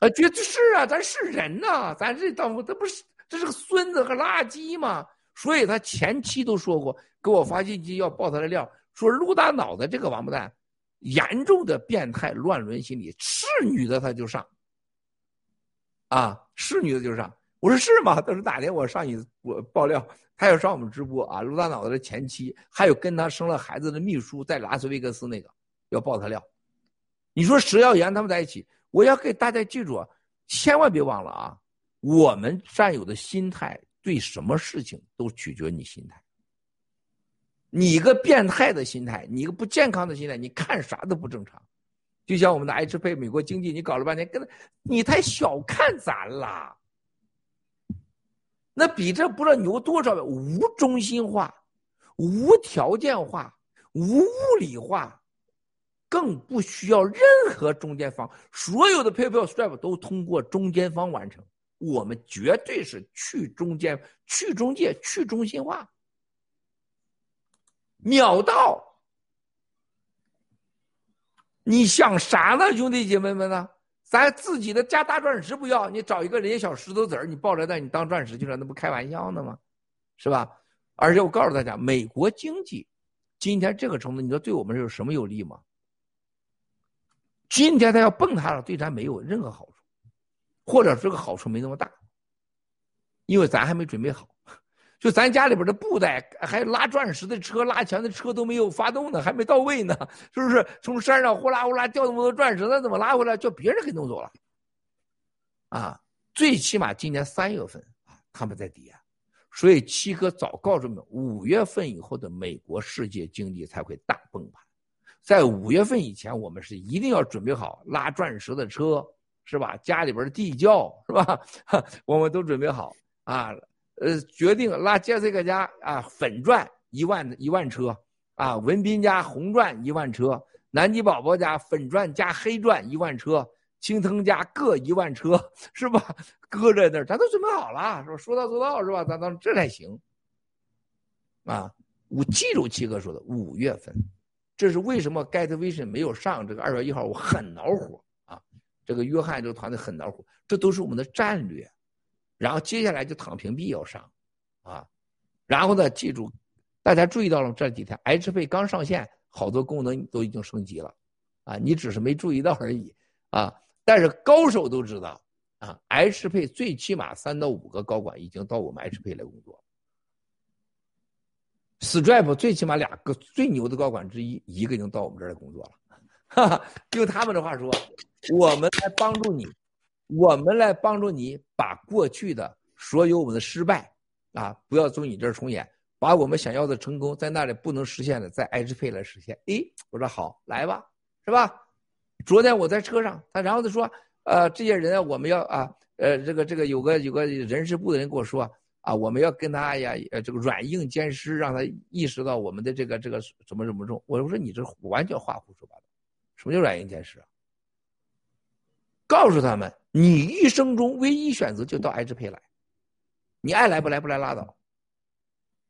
Speaker 1: 啊，绝对是啊，咱是人呐，咱这当这不是这是个孙子和垃圾嘛？所以他前期都说过，给我发信息要爆他的料，说陆大脑袋这个王八蛋。严重的变态乱伦心理，是女的他就上，啊，是女的就上。我说是吗？他说哪天我上你我爆料，他要上我们直播啊。陆大脑袋的前妻，还有跟他生了孩子的秘书，在拉斯维加斯那个要爆他料。你说石耀岩他们在一起，我要给大家记住，千万别忘了啊，我们占有的心态对什么事情都取决于你心态。你个变态的心态，你一个不健康的心态，你看啥都不正常。就像我们的 H 配美国经济，你搞了半天，跟你太小看咱了。那比这不知道牛多少倍，无中心化、无条件化、无物理化，更不需要任何中间方，所有的 PayPal、Stripe 都通过中间方完成。我们绝对是去中间、去中介、去中心化，秒到。你想啥呢，兄弟姐妹们呢？咱自己的家大钻石不要，你找一个人家小石头子儿，你抱来带你当钻石去了，那不开玩笑呢吗？是吧？而且我告诉大家，美国经济今天这个程度，你说对我们有什么有利吗？今天他要蹦塌了，对咱没有任何好处，或者这个好处没那么大，因为咱还没准备好。就咱家里边的布袋，还拉钻石的车、拉钱的车都没有发动呢，还没到位呢，是不是？从山上呼啦呼啦掉那么多钻石，那怎么拉回来？叫别人给弄走了。啊，最起码今年三月份啊，他们在跌，所以七哥早告诉你们，五月份以后的美国世界经济才会大崩盘。在五月份以前，我们是一定要准备好拉钻石的车，是吧？家里边的地窖，是吧？<laughs> 我们都准备好啊。呃，决定拉杰西克家啊，粉钻一万一万车啊，文斌家红钻一万车，南极宝宝家粉钻加黑钻一万车，青藤家各一万车，是吧？搁在那儿，咱都准备好了，是吧？说到做到，是吧？咱咱这才行。啊，我记住七哥说的五月份，这是为什么 Get Vision 没有上这个二月一号，我很恼火啊！这个约翰这个团队很恼火，这都是我们的战略。然后接下来就躺平币要上，啊，然后呢，记住，大家注意到了这几天 H 配刚上线，好多功能都已经升级了，啊，你只是没注意到而已，啊，但是高手都知道，啊，H 配最起码三到五个高管已经到我们 H 配来工作，Stripe 最起码两个最牛的高管之一，一个已经到我们这儿来工作了，<laughs> 哈哈，用他们的话说，我们来帮助你。我们来帮助你把过去的所有我们的失败，啊，不要从你这儿重演，把我们想要的成功在那里不能实现的，在 H 配来实现。诶，我说好，来吧，是吧？昨天我在车上，他然后他说，呃，这些人啊我们要啊，呃，这个这个有个有个人事部的人跟我说，啊，我们要跟他呀，呃，这个软硬兼施，让他意识到我们的这个这个怎么怎么重。我我说你这完全话胡说八道，什么叫软硬兼施啊？告诉他们，你一生中唯一选择就到 H 配来，你爱来不来不来拉倒，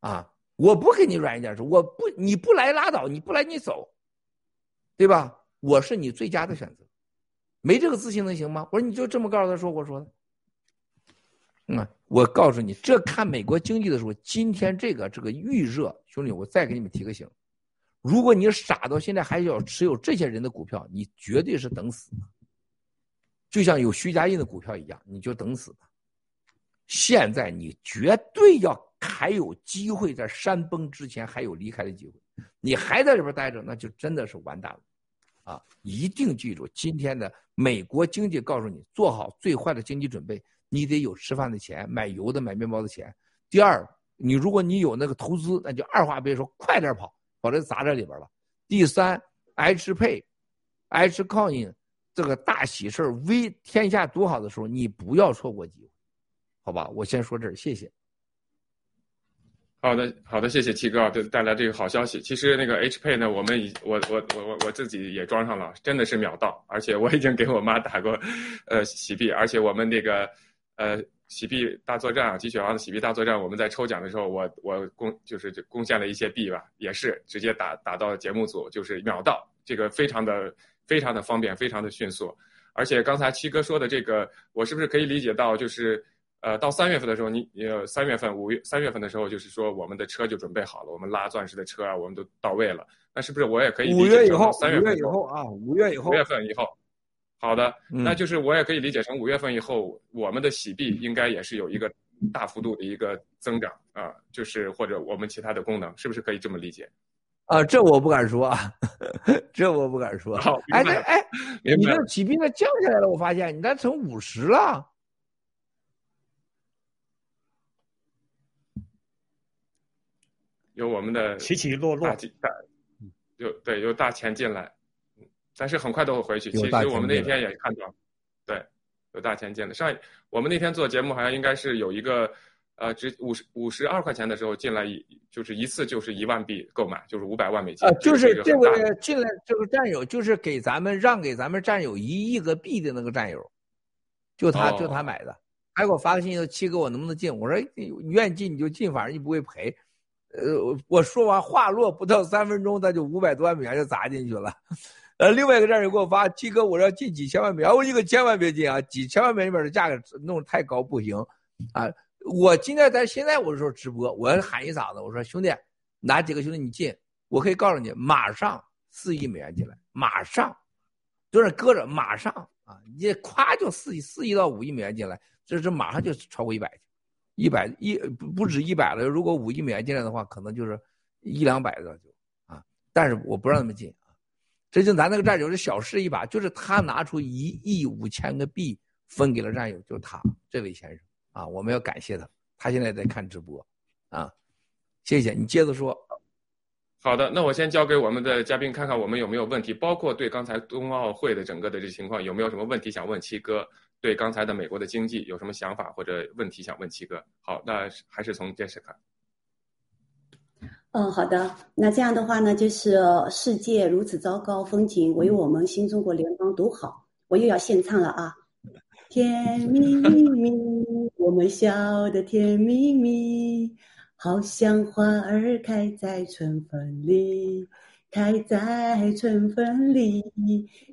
Speaker 1: 啊，我不给你软一点说，我不你不来拉倒，你不来你走，对吧？我是你最佳的选择，没这个自信能行吗？我说你就这么告诉他说我说的，嗯，我告诉你，这看美国经济的时候，今天这个这个预热，兄弟，我再给你们提个醒，如果你傻到现在还要持有这些人的股票，你绝对是等死。就像有徐家印的股票一样，你就等死吧。现在你绝对要还有机会，在山崩之前还有离开的机会。你还在这边待着，那就真的是完蛋了，啊！一定记住今天的美国经济，告诉你做好最坏的经济准备。你得有吃饭的钱，买油的、买面包的钱。第二，你如果你有那个投资，那就二话别说，快点跑，把这砸这里边了。第三，H 配，H coin。这个大喜事儿，威天下独好的时候，你不要错过机会，好吧？我先说这儿，谢谢。
Speaker 2: 好的，好的，谢谢七哥带带来这个好消息。其实那个 H Pay 呢，我们已我我我我我自己也装上了，真的是秒到，而且我已经给我妈打过，呃，洗币，而且我们那个呃洗币大作战啊，积雪王的洗币大作战，我们在抽奖的时候，我我贡就是贡献了一些币吧，也是直接打打到节目组，就是秒到，这个非常的。非常的方便，非常的迅速，而且刚才七哥说的这个，我是不是可以理解到，就是，呃，到三月份的时候，你呃三月份、五月、三月份的时候，就是说我们的车就准备好了，我们拉钻石的车啊，我们都到位了，那是不是我也可以？
Speaker 1: 五月以后，
Speaker 2: 三月份
Speaker 1: 以后啊，五月以后，
Speaker 2: 五月份以后，好的，那就是我也可以理解成五月份以后，我们的洗币应该也是有一个大幅度的一个增长啊，就是或者我们其他的功能，是不是可以这么理解？
Speaker 1: 啊，这我不敢说啊，<laughs> 这我不敢说。哎，那哎，你这起兵的降下来了，我发现你那成五十了，
Speaker 2: 有我们的
Speaker 4: 起起落落，
Speaker 2: 大有对有大钱进来，但是很快都会回去。其实我们那天也看到，对，有大钱进来。上我们那天做节目好像应该是有一个。呃，只五十五十二块钱的时候进来一就是一次就是一万币购买，就是五百万美金。
Speaker 1: 啊，就是这位进来这个战友，就是给咱们让给咱们战友一亿个币的那个战友，就他就
Speaker 2: 哦
Speaker 1: 他买的，还给我发个信息说七哥我能不能进？我说你愿意进你就进，反正你不会赔。呃，我说完话落不到三分钟，他就五百多万美元就砸进去了。呃，另外一个战友给我发，七哥我要进几千万美元，我一个千万别进啊，几千万美元的价格弄得太高不行啊。我今天在现在我说直播，我要喊一嗓子，我说兄弟，哪几个兄弟你进，我可以告诉你，马上四亿美元进来，马上，就是搁着，马上啊，你夸就四亿四亿到五亿美元进来，这这马上就超过一百，一百一不不止一百了，如果五亿美元进来的话，可能就是一两百的就啊，但是我不让他们进啊，这就咱那个战友是小试一把，就是他拿出一亿五千个币分给了战友，就是他这位先生。啊，我们要感谢他，他现在在看直播，啊，谢谢你接着说。
Speaker 2: 好的，那我先交给我们的嘉宾看看我们有没有问题，包括对刚才冬奥会的整个的这情况有没有什么问题想问七哥？对刚才的美国的经济有什么想法或者问题想问七哥？好，那还是从 Jessica。
Speaker 3: 嗯，好的。那这样的话呢，就是世界如此糟糕，风景唯我们新中国联邦独好。我又要献唱了啊！甜蜜蜜，我们笑得甜蜜蜜，好像花儿开在春风里，开在春风里。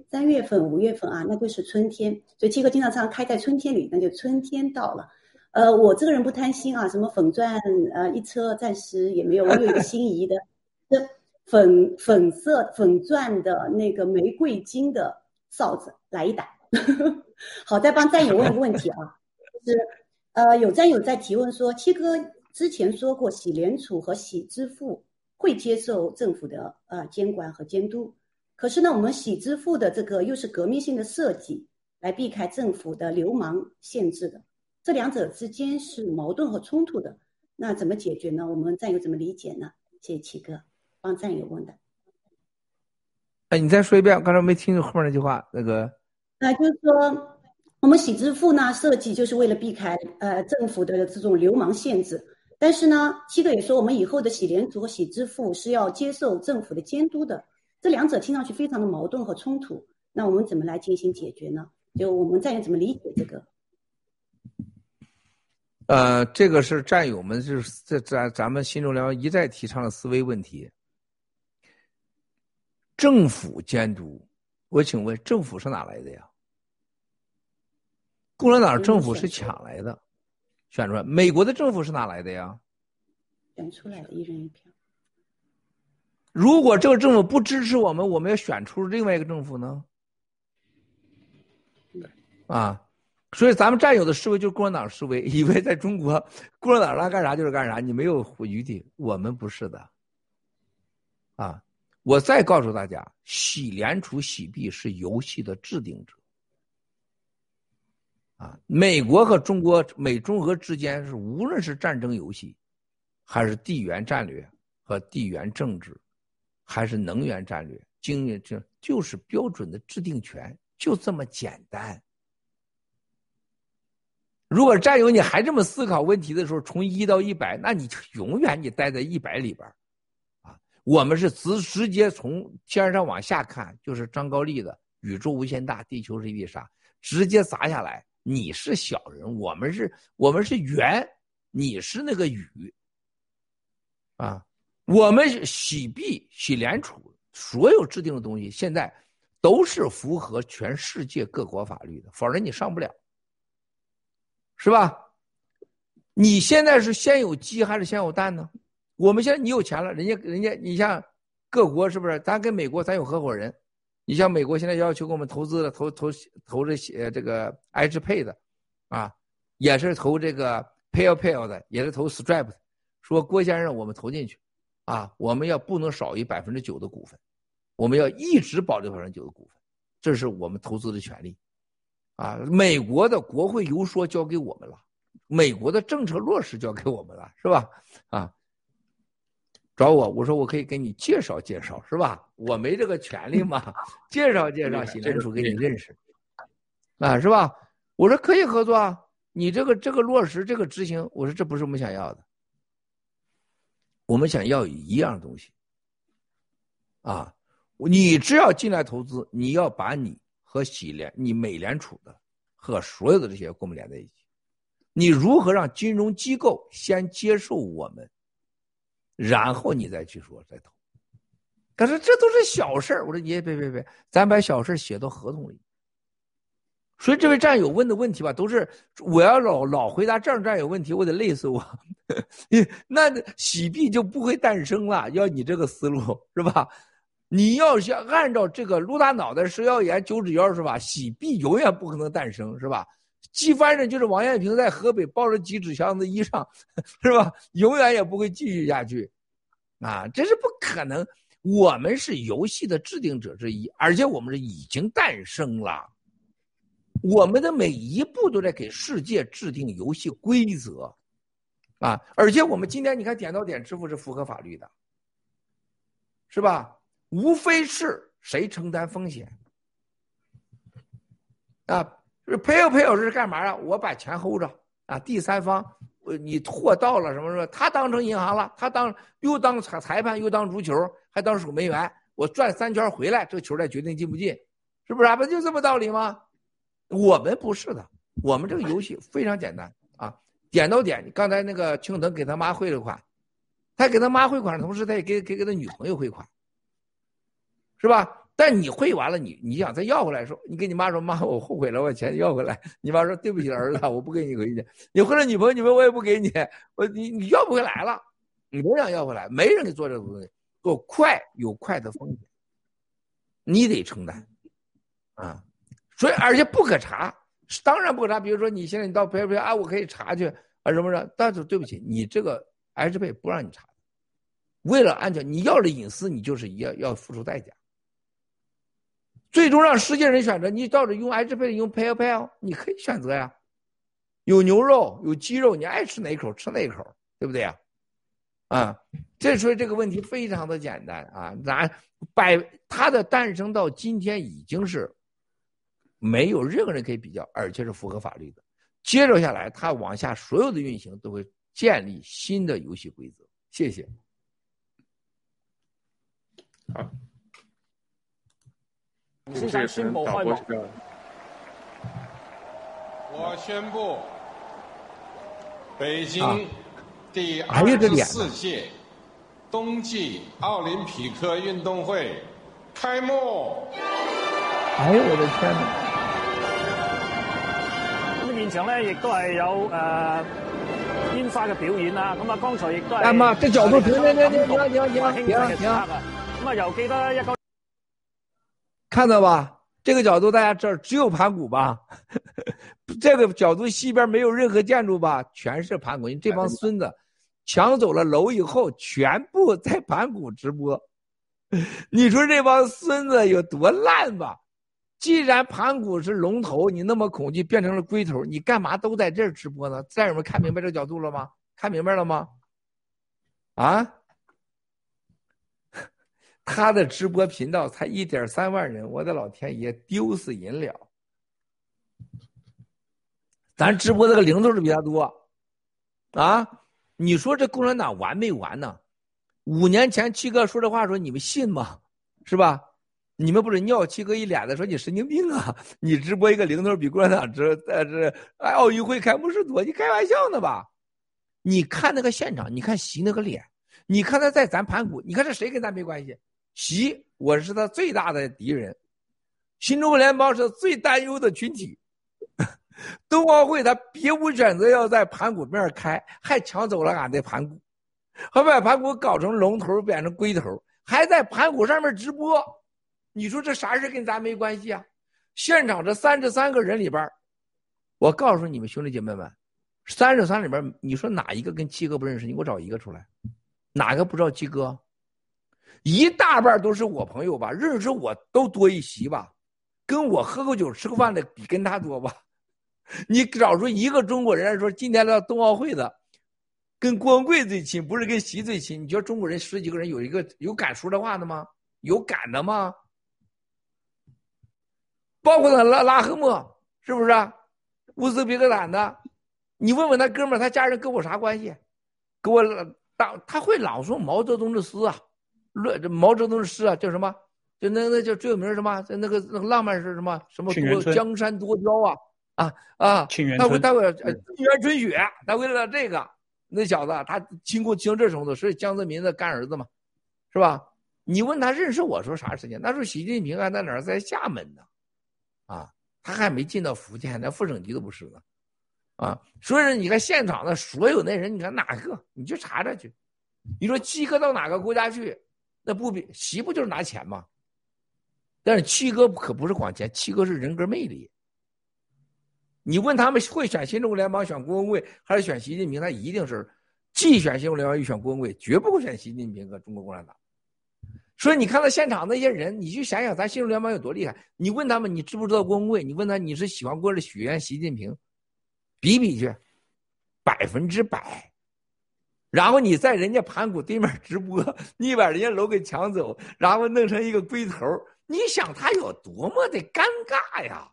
Speaker 3: 三月份、五月份啊，那就是春天。所以七哥经常唱“开在春天里”，那就春天到了。呃，我这个人不贪心啊，什么粉钻呃一车暂时也没有。我有一个心仪的，<laughs> 这粉粉色粉钻的那个玫瑰金的哨子，来一打。<laughs> 好，再帮战友问一个问题啊，就是呃，有战友在提问说，七哥之前说过，喜联储和喜支付会接受政府的呃监管和监督，可是呢，我们喜支付的这个又是革命性的设计，来避开政府的流氓限制的，这两者之间是矛盾和冲突的，那怎么解决呢？我们战友怎么理解呢？谢谢七哥帮战友问的。
Speaker 1: 哎，你再说一遍，刚才没听后面那句话，那个。
Speaker 3: 那就是说，我们喜支付呢设计就是为了避开呃政府的这种流氓限制，但是呢，七哥也说我们以后的喜联储和喜支付是要接受政府的监督的，这两者听上去非常的矛盾和冲突，那我们怎么来进行解决呢？就我们战友怎么理解这个？
Speaker 1: 呃，这个是战友们就是在咱咱们新中联一再提倡的思维问题，政府监督。我请问，政府是哪来的呀？共产党政府是抢来的，选出来。美国的政府是哪来的呀？
Speaker 3: 选出来的，一人一票。
Speaker 1: 如果这个政府不支持我们，我们要选出另外一个政府呢？啊，所以咱们占有的思维就是共产党思维，以为在中国共产党让干啥就是干啥，你没有余地。我们不是的，啊。我再告诉大家，洗联储、洗币是游戏的制定者。啊，美国和中国、美中俄之间是无论是战争游戏，还是地缘战略和地缘政治，还是能源战略、经济这就是标准的制定权，就这么简单。如果战友你还这么思考问题的时候，从一到一百，那你就永远你待在一百里边啊。我们是直直接从天上往下看，就是张高丽的“宇宙无限大，地球是一粒沙”，直接砸下来。你是小人，我们是，我们是圆，你是那个雨。啊，我们洗币、洗联储，所有制定的东西，现在都是符合全世界各国法律的，否则你上不了，是吧？你现在是先有鸡还是先有蛋呢？我们现在你有钱了，人家人家你像各国是不是？咱跟美国咱有合伙人，你像美国现在要求给我们投资的投投投这些这个 H Pay 的，啊，也是投这个 PayPal 的，也是投 Stripe 的，说郭先生我们投进去，啊，我们要不能少于百分之九的股份，我们要一直保留百分之九的股份，这是我们投资的权利，啊，美国的国会游说交给我们了，美国的政策落实交给我们了，是吧？啊。找我，我说我可以给你介绍介绍，是吧？我没这个权利嘛，介绍介绍，洗联储给你认识，啊，是吧？我说可以合作啊，你这个这个落实这个执行，我说这不是我们想要的。我们想要一样东西，啊，你只要进来投资，你要把你和喜联、你美联储的和所有的这些给我们连在一起。你如何让金融机构先接受我们，然后你再去说再投？可是这都是小事儿我说你也别别别，咱把小事写到合同里。所以这位战友问的问题吧，都是我要老老回答这样战友问题，我得累死我。<laughs> 那洗币就不会诞生了。要你这个思路是吧？你要想按照这个撸大脑袋食药盐九指妖是吧？洗币永远不可能诞生是吧？机翻身就是王艳平在河北抱着几纸箱子衣裳是吧？永远也不会继续下去，啊，这是不可能。我们是游戏的制定者之一，而且我们是已经诞生了。我们的每一步都在给世界制定游戏规则，啊！而且我们今天你看点到点支付是符合法律的，是吧？无非是谁承担风险，啊，赔有赔有是干嘛呀？我把钱 hold 着啊，第三方，你货到了什么什么，他当成银行了，他当又当裁裁判，又当足球，还当守门员，我转三圈回来，这个球再决定进不进，是不是？不就这么道理吗？我们不是的，我们这个游戏非常简单啊，点到点。刚才那个青藤给他妈汇了款，他给他妈汇款的同时，他也给给给他女朋友汇款，是吧？但你会完了，你你想再要回来，说你跟你妈说，妈，我后悔了，我钱要回来。<laughs> 你妈说对不起，儿子，<laughs> 我不给你回去。你回了女朋友，女朋友我也不给你，<laughs> 我你你要不回来了，你不想要回来，没人给做这个东西，做快有快的风险，你得承担，啊。所以，而且不可查，当然不可查。比如说，你现在你到赔赔啊，我可以查去啊什么什么。但是对不起，你这个 H 配不让你查，为了安全，你要了隐私，你就是要要付出代价。最终让世界人选择，你到底用 H 配用 PayPal，你可以选择呀。有牛肉，有鸡肉，你爱吃哪一口吃哪一口，对不对呀？啊，这所以这个问题非常的简单啊。咱百它的诞生到今天已经是。没有任何人可以比较，而且是符合法律的。接着下来，它往下所有的运行都会建立新的游戏规则。谢谢。
Speaker 2: 好，
Speaker 6: 世界新模范。
Speaker 7: 我宣布，北京第二十四届冬季奥林匹克运动会开幕。
Speaker 1: 哎呦我的天！咁啊，
Speaker 6: 现场咧亦都系有诶烟花嘅表演啦。咁啊，刚才亦都系。
Speaker 1: 啊嘛，这角度挺、挺、挺、挺、挺、挺、挺、挺、挺啊！
Speaker 6: 咁啊，又记得一个。
Speaker 1: 看到吧？这个角度，大家知道只有盘古吧？<laughs> 这个角度西边没有任何建筑吧？全是盘古。你这帮孙子抢走了楼以后，全部在盘古直播。<laughs> 你说这帮孙子有多烂吧？既然盘古是龙头，你那么恐惧变成了龟头，你干嘛都在这儿直播呢？战友们看明白这个角度了吗？看明白了吗？啊？他的直播频道才一点三万人，我的老天爷，丢死人了！咱直播这个零头是比他多，啊？你说这共产党完没完呢？五年前七哥说这话说你们信吗？是吧？你们不是尿七哥一脸的说你神经病啊！<laughs> 你直播一个零头比共产党直呃这奥运会开幕式多，你开玩笑呢吧？你看那个现场，你看习那个脸，你看他在咱盘古，你看这谁跟咱没关系？习我是他最大的敌人，新中国联邦是最担忧的群体。<laughs> 冬奥会他别无选择要在盘古面开，还抢走了俺的盘古，还把盘古搞成龙头变成龟头，还在盘古上面直播。你说这啥事跟咱没关系啊？现场这三十三个人里边，我告诉你们兄弟姐妹们，三十三里边，你说哪一个跟七哥不认识？你给我找一个出来，哪个不知道七哥？一大半都是我朋友吧，认识我都多一席吧，跟我喝过酒吃过饭的比跟他多吧？你找出一个中国人说今天来冬奥会的，跟光棍最亲，不是跟习最亲？你觉得中国人十几个人有一个有敢说这话的吗？有敢的吗？包括那拉拉赫莫是不是？乌兹别克斯坦的你问问他哥们儿，他家人跟我啥关系？给我当他会朗诵毛泽东的诗啊，论这毛泽东的诗啊，叫什么？就那那叫最有名什么？那个那个浪漫是什么？什么多江山多娇啊啊啊！他会他会沁园春雪，他为了这个，那小子他经过经这程度，是江泽民的干儿子嘛，是吧？你问他认识我说啥时间？那时候习近平还在哪儿？在厦门呢，啊，他还没进到福建，连副省级都不是呢，啊，所以说你看现场的所有那人，你看哪个？你去查查去。你说七哥到哪个国家去？那不比习不就是拿钱吗？但是七哥可不是管钱，七哥是人格魅力。你问他们会选新中国联邦、选郭文贵还是选习近平？他一定是既选新中国联邦又选郭文贵，绝不会选习近平和中国共产党。所以你看到现场那些人，你去想想咱新中联邦有多厉害。你问他们，你知不知道郭文贵？你问他你是喜欢郭的许愿习近平？比比去，百分之百。然后你在人家盘古对面直播，<laughs> 你把人家楼给抢走，然后弄成一个龟头，你想他有多么的尴尬呀？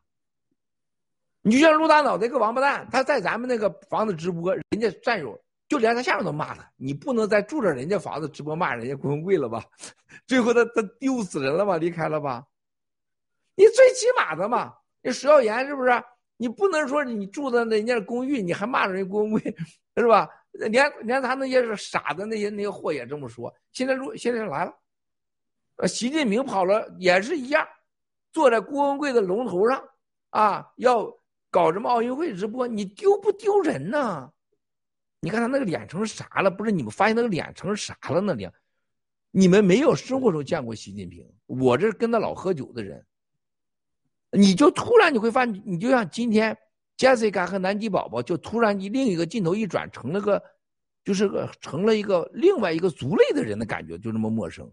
Speaker 1: 你就像陆大脑那个王八蛋，他在咱们那个房子直播，人家战友。就连他下面都骂他，你不能再住着人家房子直播骂人家郭文贵了吧？<laughs> 最后他他丢死人了吧？离开了吧？你最起码的嘛，你石耀岩是不是？你不能说你住的人家公寓，你还骂人家郭文贵，是吧？连连他那些是傻的那些那些货也这么说。现在如现在来了，习近平跑了也是一样，坐在郭文贵的龙头上啊，要搞什么奥运会直播，你丢不丢人呢？你看他那个脸成啥了？不是你们发现那个脸成啥了？那脸，你们没有生活中见过习近平。我这跟他老喝酒的人，你就突然你会发现，你就像今天 Jessica 和南极宝宝，就突然一另一个镜头一转，成了个，就是个成了一个另外一个族类的人的感觉，就这么陌生。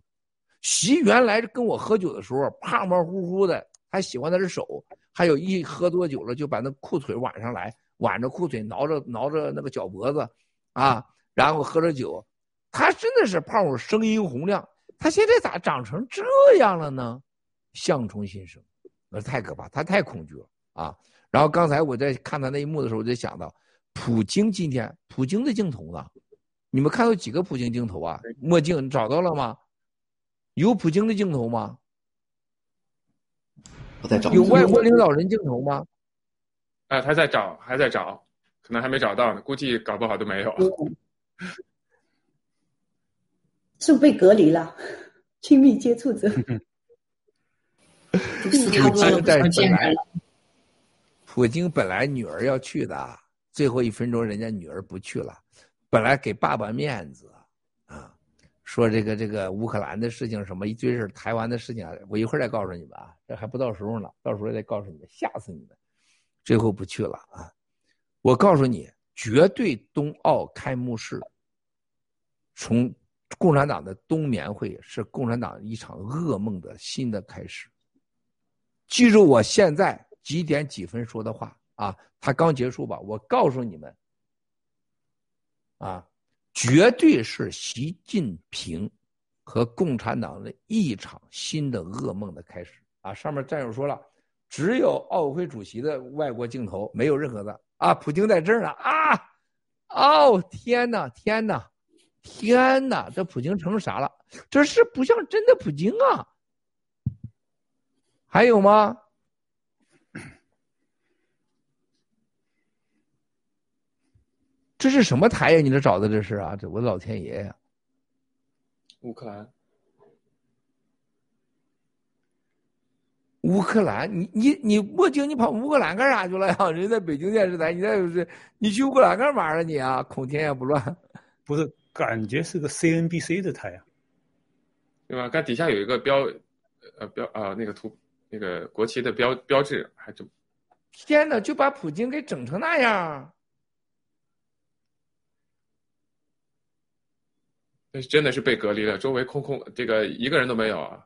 Speaker 1: 席原来跟我喝酒的时候，胖胖乎乎的，还喜欢他的手，还有一喝多酒了就把那裤腿挽上来。挽着裤腿，挠着挠着那个脚脖子，啊，然后喝着酒，他真的是胖乎，声音洪亮。他现在咋长成这样了呢？相从心生，那太可怕，他太恐惧了啊！然后刚才我在看他那一幕的时候，我就想到，普京今天，普京的镜头呢？你们看到几个普京镜头啊？墨镜你找到了吗？有普京的镜头吗？
Speaker 8: 我在找。
Speaker 1: 有外国领导人镜头吗？
Speaker 2: 啊，他在找，还在找，可能还没找到呢，估计搞不好都没有。
Speaker 3: 是 <laughs> 不是被隔离了？亲密接触者。
Speaker 1: 普京在本来，普京本来女儿要去的，最后一分钟人家女儿不去了，本来给爸爸面子啊，说这个这个乌克兰的事情什么一堆事台湾的事情，我一会儿再告诉你们啊，这还不到时候呢，到时候再告诉你们，吓死你们。最后不去了啊！我告诉你，绝对冬奥开幕式，从共产党的冬眠会是共产党一场噩梦的新的开始。记住我现在几点几分说的话啊！他刚结束吧？我告诉你们，啊，绝对是习近平和共产党的一场新的噩梦的开始啊！上面战友说了。只有奥委会主席的外国镜头，没有任何的啊！普京在这儿呢啊！哦天哪，天哪，天哪！这普京成啥了？这是不像真的普京啊！还有吗？这是什么台呀？你这找的这是啊？这我的老天爷呀！
Speaker 2: 乌克兰。
Speaker 1: 乌克兰，你你你墨镜，你跑乌克兰干啥去了呀？<laughs> 人在北京电视台，你在是，你去乌克兰干嘛啊？你啊，恐天下不乱，
Speaker 4: 不是？感觉是个 CNBC 的台啊，
Speaker 2: 对吧？看底下有一个标，呃标啊那个图，那个国旗的标标志，还就，
Speaker 1: 天呐，就把普京给整成那样，
Speaker 2: 那真的是被隔离了，周围空空，这个一个人都没有啊。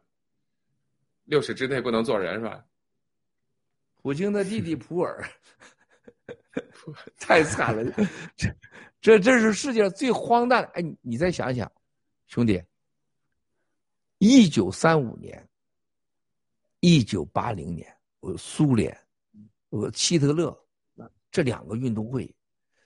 Speaker 2: 六尺之内不能做人是吧？
Speaker 1: 普京的弟弟普尔，<laughs> 太惨了！这这这是世界上最荒诞。哎，你你再想想，兄弟，一九三五年、一九八零年，呃，苏联，呃，希特勒这两个运动会，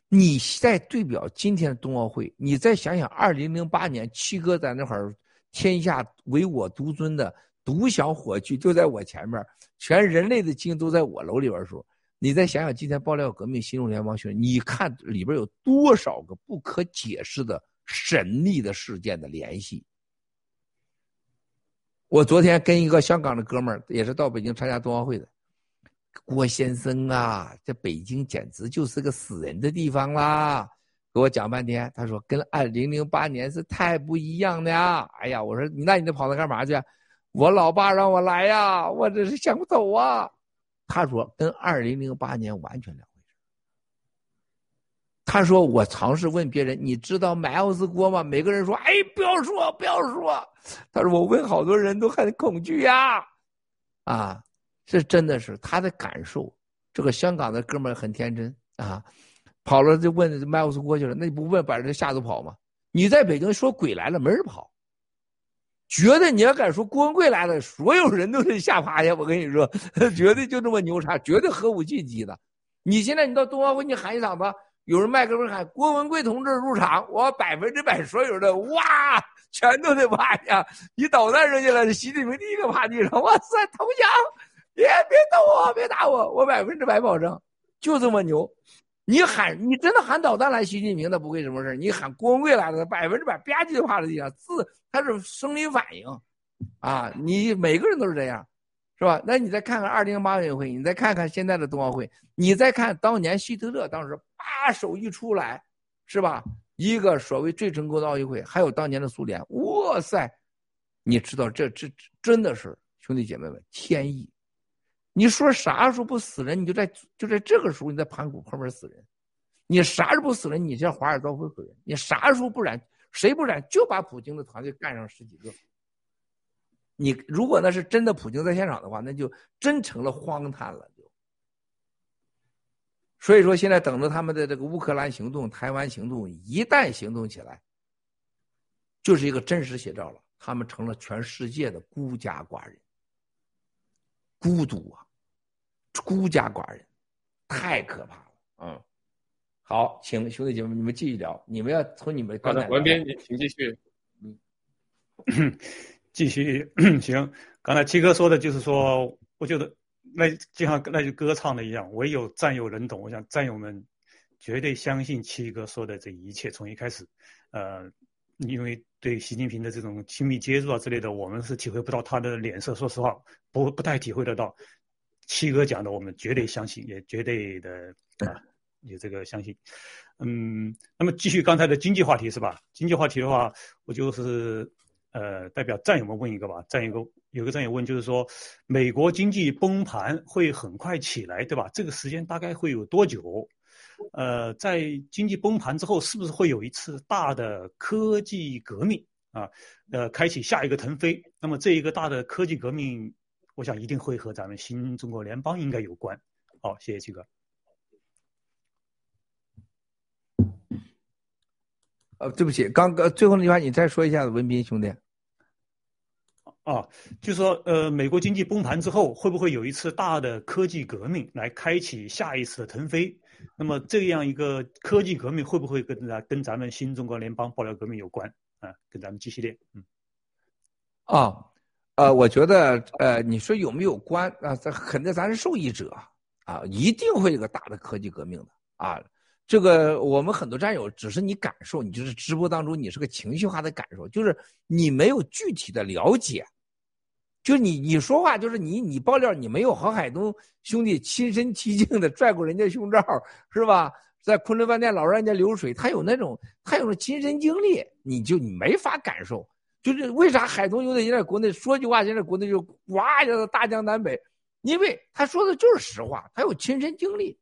Speaker 1: 你在对表今天的冬奥会，你再想想二零零八年七哥在那会儿，天下唯我独尊的独享火炬就在我前面，全人类的精都在我楼里边说，你再想想今天爆料革命新中联邦学，你看里边有多少个不可解释的神秘的事件的联系。我昨天跟一个香港的哥们儿，也是到北京参加冬奥会的，郭先生啊，这北京简直就是个死人的地方啦！给我讲半天，他说跟二零零八年是太不一样的呀。哎呀，我说那你得跑那干嘛去？我老爸让我来呀，我这是想不走啊。他说跟二零零八年完全两回事。他说我尝试问别人，你知道买奥斯锅吗？每个人说，哎，不要说，不要说。他说：“我问好多人都很恐惧呀，啊，这真的是他的感受。这个香港的哥们很天真啊，跑了就问麦克斯过去了，那你不问把人吓着跑吗？你在北京说鬼来了没人跑，觉得你要敢说郭文贵来了，所有人都是吓趴下。我跟你说，<laughs> 绝对就这么牛叉，绝对核武器级的。你现在你到冬奥会你喊一嗓子，有人麦克风喊郭文贵同志入场，我百分之百所有的哇。”全都得趴下，你导弹扔下来，习近平第一个趴地上。哇塞，投降！别别动我，别打我，我百分之百保证，就这么牛。你喊，你真的喊导弹来，习近平他不会什么事你喊郭文贵来了，百分之百吧唧就趴在地上。自他是生理反应，啊，你每个人都是这样，是吧？那你再看看二零零八奥运会，你再看看现在的冬奥会，你再看当年希特勒当时把手一出来，是吧？一个所谓最成功的奥运会，还有当年的苏联，哇塞！你知道这这真的是兄弟姐妹们天意。你说啥时候不死人？你就在就在这个时候，你在盘古后面死人。你啥时候不死人？你像华尔道夫死人。你啥时候不染？谁不染？就把普京的团队干上十几个。你如果那是真的，普京在现场的话，那就真成了荒诞了。所以说，现在等着他们的这个乌克兰行动、台湾行动一旦行动起来，就是一个真实写照了。他们成了全世界的孤家寡人，孤独啊，孤家寡人，太可怕了。嗯，好，请兄弟姐妹们，你们继续聊。你们要从你们
Speaker 2: 好的，文斌，你请继续。
Speaker 4: 嗯，<coughs> 继续 <coughs> 行。刚才七哥说的就是说，我觉得。那就像那句歌唱的一样，唯有战友能懂。我想战友们绝对相信七哥说的这一切。从一开始，呃，因为对习近平的这种亲密接触啊之类的，我们是体会不到他的脸色。说实话，不不太体会得到。七哥讲的，我们绝对相信，也绝对的啊，有这个相信。嗯，那么继续刚才的经济话题是吧？经济话题的话，我就是。呃，代表战友们问一个吧，战友有个战友问，就是说，美国经济崩盘会很快起来，对吧？这个时间大概会有多久？呃，在经济崩盘之后，是不是会有一次大的科技革命啊？呃，开启下一个腾飞？那么这一个大的科技革命，我想一定会和咱们新中国联邦应该有关。好，谢谢七哥。
Speaker 1: 呃，对不起，刚刚最后那句话你再说一下子，文斌兄弟。
Speaker 4: 啊，就说呃，美国经济崩盘之后，会不会有一次大的科技革命来开启下一次的腾飞？那么这样一个科技革命会不会跟咱跟咱们新中国联邦爆料革命有关啊？跟咱们继续练，嗯。
Speaker 1: 啊，呃，我觉得呃，你说有没有关啊？这肯定咱是受益者啊，一定会有个大的科技革命的啊。这个我们很多战友只是你感受，你就是直播当中你是个情绪化的感受，就是你没有具体的了解，就你你说话就是你你爆料，你没有郝海东兄弟亲身其境的拽过人家胸罩是吧？在昆仑饭店老让人家流水，他有那种他有那亲身经历，你就你没法感受。就是为啥海东有点在国内说句话，现在国内就哇一下大江南北，因为他说的就是实话，他有亲身经历。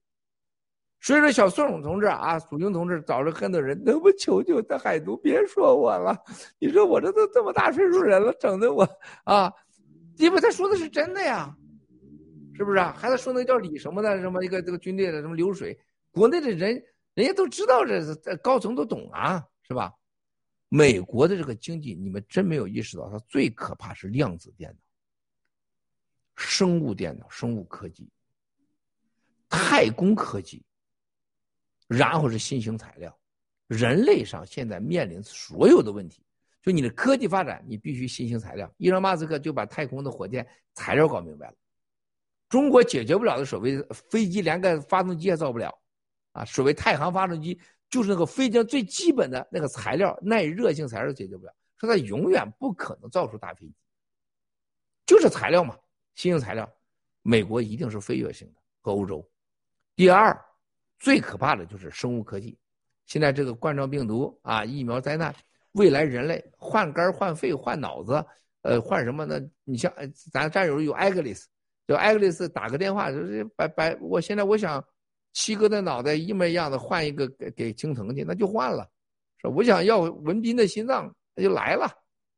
Speaker 1: 所以说，小宋同志啊，苏英同志，找着很多人，能不求求他海东别说我了？你说我这都这么大岁数人了，整的我啊，因为他说的是真的呀，是不是啊？还在说那叫李什么的，什么一个这个军队的什么流水，国内的人人家都知道，这高层都懂啊，是吧？美国的这个经济，你们真没有意识到，它最可怕是量子电脑、生物电脑、生物科技、太空科技。然后是新型材料。人类上现在面临所有的问题，就你的科技发展，你必须新型材料。伊隆马斯克就把太空的火箭材料搞明白了。中国解决不了的所谓飞机连个发动机也造不了，啊，所谓太航发动机就是那个飞机最基本的那个材料耐热性材料解决不了，说它永远不可能造出大飞机，就是材料嘛，新型材料，美国一定是飞跃性的和欧洲。第二，最可怕的就是生物科技。现在这个冠状病毒啊，疫苗灾难，未来人类换肝换肺换脑子，呃，换什么呢？你像咱战友有艾格里斯，就艾格里斯打个电话，就是把把，我现在我想七哥的脑袋一模一样的换一个给给青藤去，那就换了。说我想要文斌的心脏，那就来了。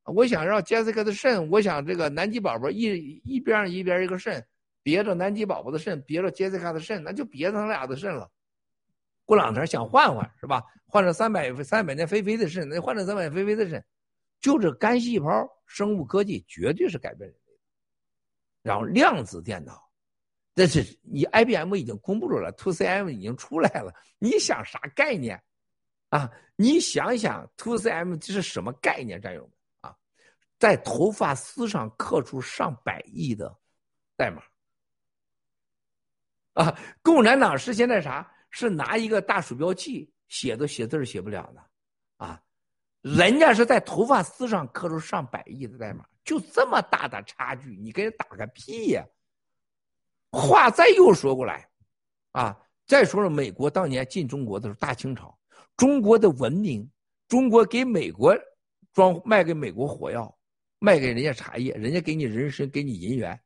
Speaker 1: 我想让杰西卡的肾，我想这个南极宝宝一一边一边一个肾，别着南极宝宝的肾，别着杰西卡的肾，那就别他俩的肾了。过两天想换换是吧？换成三百三百年飞飞的肾，那换成三百飞飞的肾，就这干细胞生物科技绝对是改变人类的。然后量子电脑，这是你 IBM 已经公布了，ToCM 已经出来了。你想啥概念？啊，你想想 ToCM 这是什么概念？战友们啊，在头发丝上刻出上百亿的代码。啊，共产党是现在啥？是拿一个大鼠标器写都写字写不了的，啊，人家是在头发丝上刻出上百亿的代码，就这么大的差距，你跟人打个屁呀！话再又说过来，啊，再说了，美国当年进中国的时候，大清朝，中国的文明，中国给美国装卖给美国火药，卖给人家茶叶，人家给你人参，给你银元。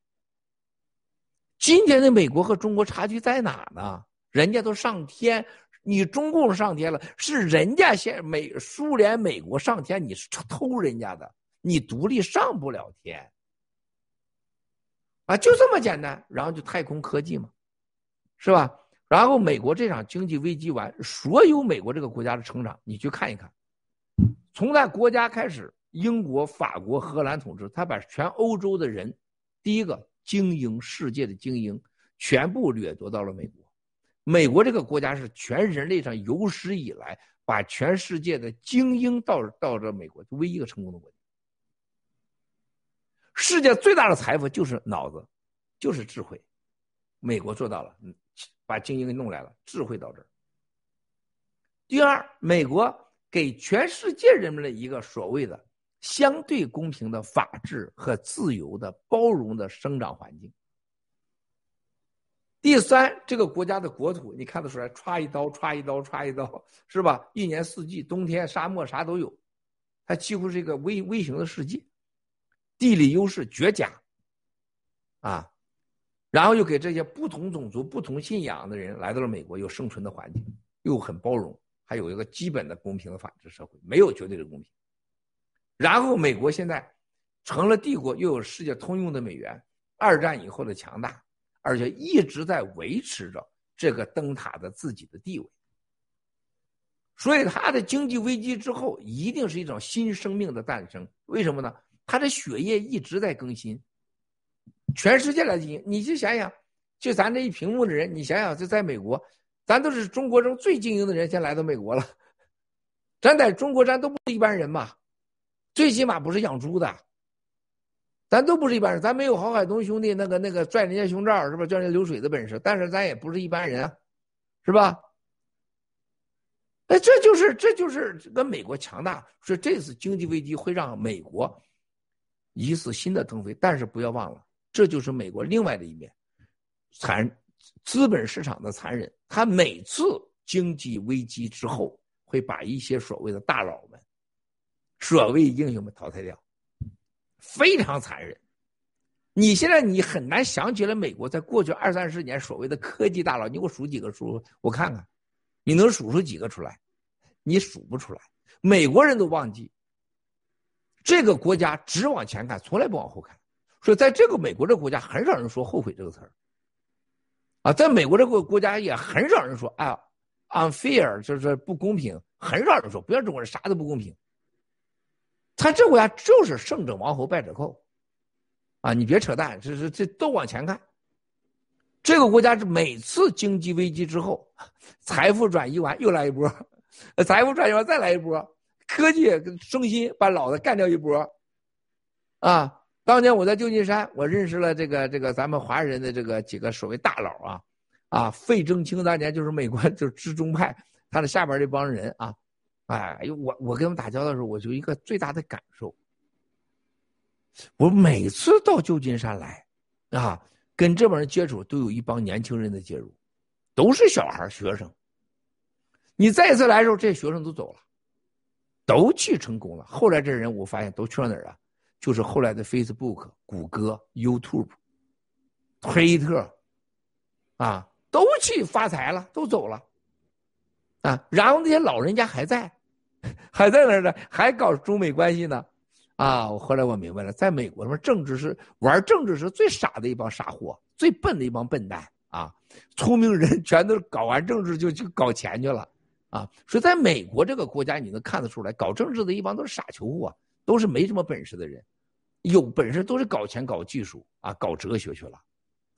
Speaker 1: 今天的美国和中国差距在哪呢？人家都上天，你中共上天了，是人家先美苏联美国上天，你是偷人家的，你独立上不了天，啊，就这么简单。然后就太空科技嘛，是吧？然后美国这场经济危机完，所有美国这个国家的成长，你去看一看，从他国家开始，英国、法国、荷兰统治，他把全欧洲的人，第一个精英世界的精英，全部掠夺到了美国。美国这个国家是全人类上有史以来把全世界的精英到到这美国唯一一个成功的国家。世界最大的财富就是脑子，就是智慧，美国做到了，嗯，把精英给弄来了，智慧到这儿。第二，美国给全世界人们的一个所谓的相对公平的法治和自由的包容的生长环境。第三，这个国家的国土，你看得出来，歘一刀，歘一刀，歘一刀，是吧？一年四季，冬天、沙漠啥都有，它几乎是一个微微型的世界，地理优势绝佳，啊，然后又给这些不同种族、不同信仰的人来到了美国，有生存的环境，又很包容，还有一个基本的公平的法治社会，没有绝对的公平。然后美国现在成了帝国，又有世界通用的美元，二战以后的强大。而且一直在维持着这个灯塔的自己的地位，所以他的经济危机之后一定是一种新生命的诞生。为什么呢？他的血液一直在更新，全世界来进行。你就想想，就咱这一屏幕的人，你想想，就在美国，咱都是中国中最精英的人，先来到美国了。咱在中国，咱都不是一般人嘛，最起码不是养猪的。咱都不是一般人，咱没有郝海东兄弟那个那个拽人家胸罩是吧？叫人家流水的本事，但是咱也不是一般人啊，是吧？哎，这就是这就是跟美国强大，所以这次经济危机会让美国一次新的腾飞。但是不要忘了，这就是美国另外的一面，残资本市场的残忍。他每次经济危机之后，会把一些所谓的大佬们、所谓英雄们淘汰掉。非常残忍，你现在你很难想起来美国在过去二三十年所谓的科技大佬，你给我数几个数，我看看，你能数出几个出来？你数不出来。美国人都忘记，这个国家只往前看，从来不往后看，所以在这个美国这个国家很少人说后悔这个词儿。啊，在美国这个国家也很少人说哎呀，unfair 就是不公平，很少人说，不要中国人啥都不公平。他这国家就是胜者王侯败者寇，啊，你别扯淡，这这这都往前看。这个国家是每次经济危机之后，<laughs> 财富转移完又来一波，<laughs> 财富转移完再来一波，科技升新把老的干掉一波，啊！当年我在旧金山，我认识了这个这个咱们华人的这个几个所谓大佬啊，啊，费正清当年就是美国 <laughs> 就是知中派，他的下边这帮人啊，哎，我我跟他们打交道的时候，我就一个最大的感受，我每次到旧金山来，啊，跟这帮人接触，都有一帮年轻人的介入，都是小孩学生。你再次来的时候，这学生都走了，都去成功了。后来这人我发现都去了哪儿啊？就是后来的 Facebook、谷歌、YouTube、推特，啊，都去发财了，都走了，啊，然后那些老人家还在，<laughs> 还在那儿呢，还搞中美关系呢，啊，我后来我明白了，在美国，什么政治是玩政治是最傻的一帮傻货，最笨的一帮笨蛋啊，聪明人全都搞完政治就去搞钱去了，啊，所以在美国这个国家，你能看得出来，搞政治的一帮都是傻球货，都是没什么本事的人。有本事都是搞钱、搞技术啊，搞哲学去了，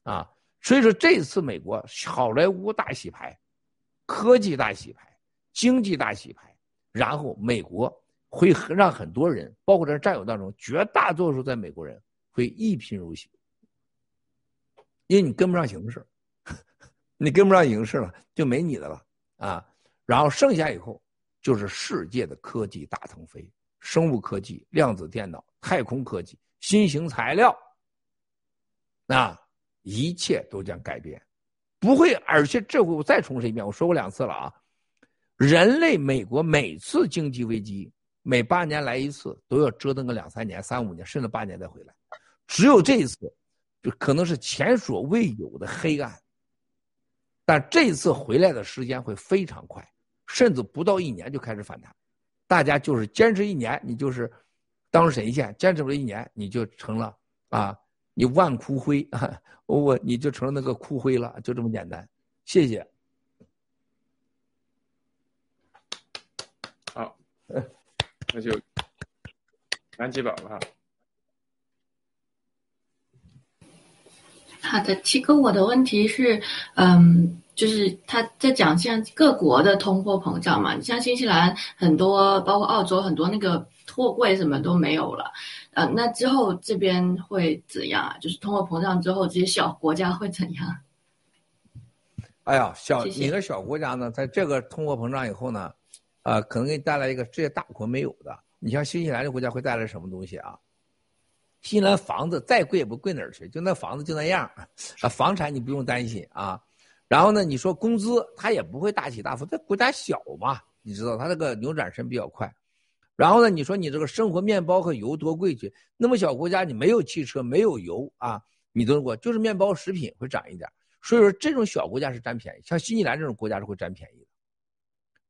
Speaker 1: 啊，所以说这次美国好莱坞大洗牌，科技大洗牌，经济大洗牌，然后美国会让很多人，包括这战友当中，绝大多数在美国人会一贫如洗，因为你跟不上形势，<laughs> 你跟不上形势了，就没你的了啊，然后剩下以后就是世界的科技大腾飞。生物科技、量子电脑、太空科技、新型材料，那一切都将改变，不会。而且这回我再重申一遍，我说过两次了啊，人类美国每次经济危机，每八年来一次，都要折腾个两三年、三五年，甚至八年再回来。只有这一次，就可能是前所未有的黑暗。但这次回来的时间会非常快，甚至不到一年就开始反弹。大家就是坚持一年，你就是当神仙；坚持不了一年，你就成了啊，你万枯灰啊，我你就成了那个枯灰了，就这么简单。谢谢。
Speaker 2: 好，那就南极宝了。
Speaker 5: 好的，七哥，我的问题是，嗯。就是他在讲现在各国的通货膨胀嘛，像新西兰很多，包括澳洲很多那个货柜什么都没有了，呃，那之后这边会怎样啊？就是通货膨胀之后，这些小国家会怎样？<laughs>
Speaker 1: 哎呀，小你的小国家呢，在这个通货膨胀以后呢，啊，可能给你带来一个这些大国没有的。你像新西兰这国家会带来什么东西啊？新西兰房子再贵也不贵哪儿去，就那房子就那样 <laughs> 啊，房产你不用担心啊。然后呢？你说工资它也不会大起大伏，它国家小嘛，你知道它这个扭转身比较快。然后呢？你说你这个生活面包和油多贵去？那么小国家你没有汽车，没有油啊，你都过就是面包食品会涨一点。所以说这种小国家是占便宜，像新西兰这种国家是会占便宜的。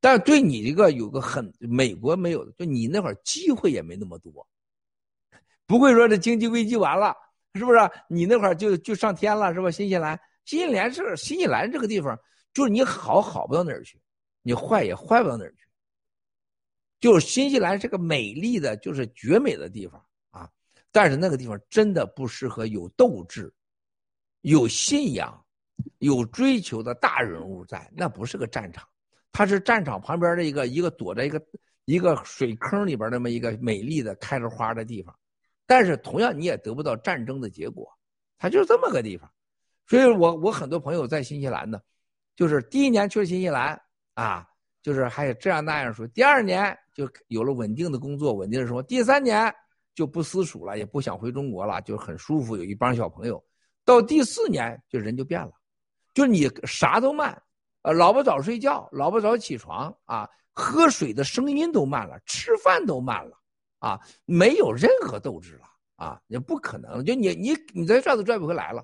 Speaker 1: 但是对你这个有个很美国没有的，就你那会儿机会也没那么多，不会说这经济危机完了是不是？你那会儿就就上天了是吧？新西兰。新西兰这新西兰这个地方，就是你好好不到哪儿去，你坏也坏不到哪儿去。就是新西兰是个美丽的，就是绝美的地方啊，但是那个地方真的不适合有斗志、有信仰、有追求的大人物在，那不是个战场，它是战场旁边的一个一个躲在一个一个水坑里边那么一个美丽的开着花的地方，但是同样你也得不到战争的结果，它就是这么个地方。所以我我很多朋友在新西兰呢，就是第一年去了新西兰啊，就是还有这样那样说，第二年就有了稳定的工作，稳定的生活，第三年就不私塾了，也不想回中国了，就很舒服，有一帮小朋友。到第四年就人就变了，就你啥都慢，呃，老婆早睡觉，老婆早起床啊，喝水的声音都慢了，吃饭都慢了，啊，没有任何斗志了啊，也不可能，就你你你再拽都拽不回来了。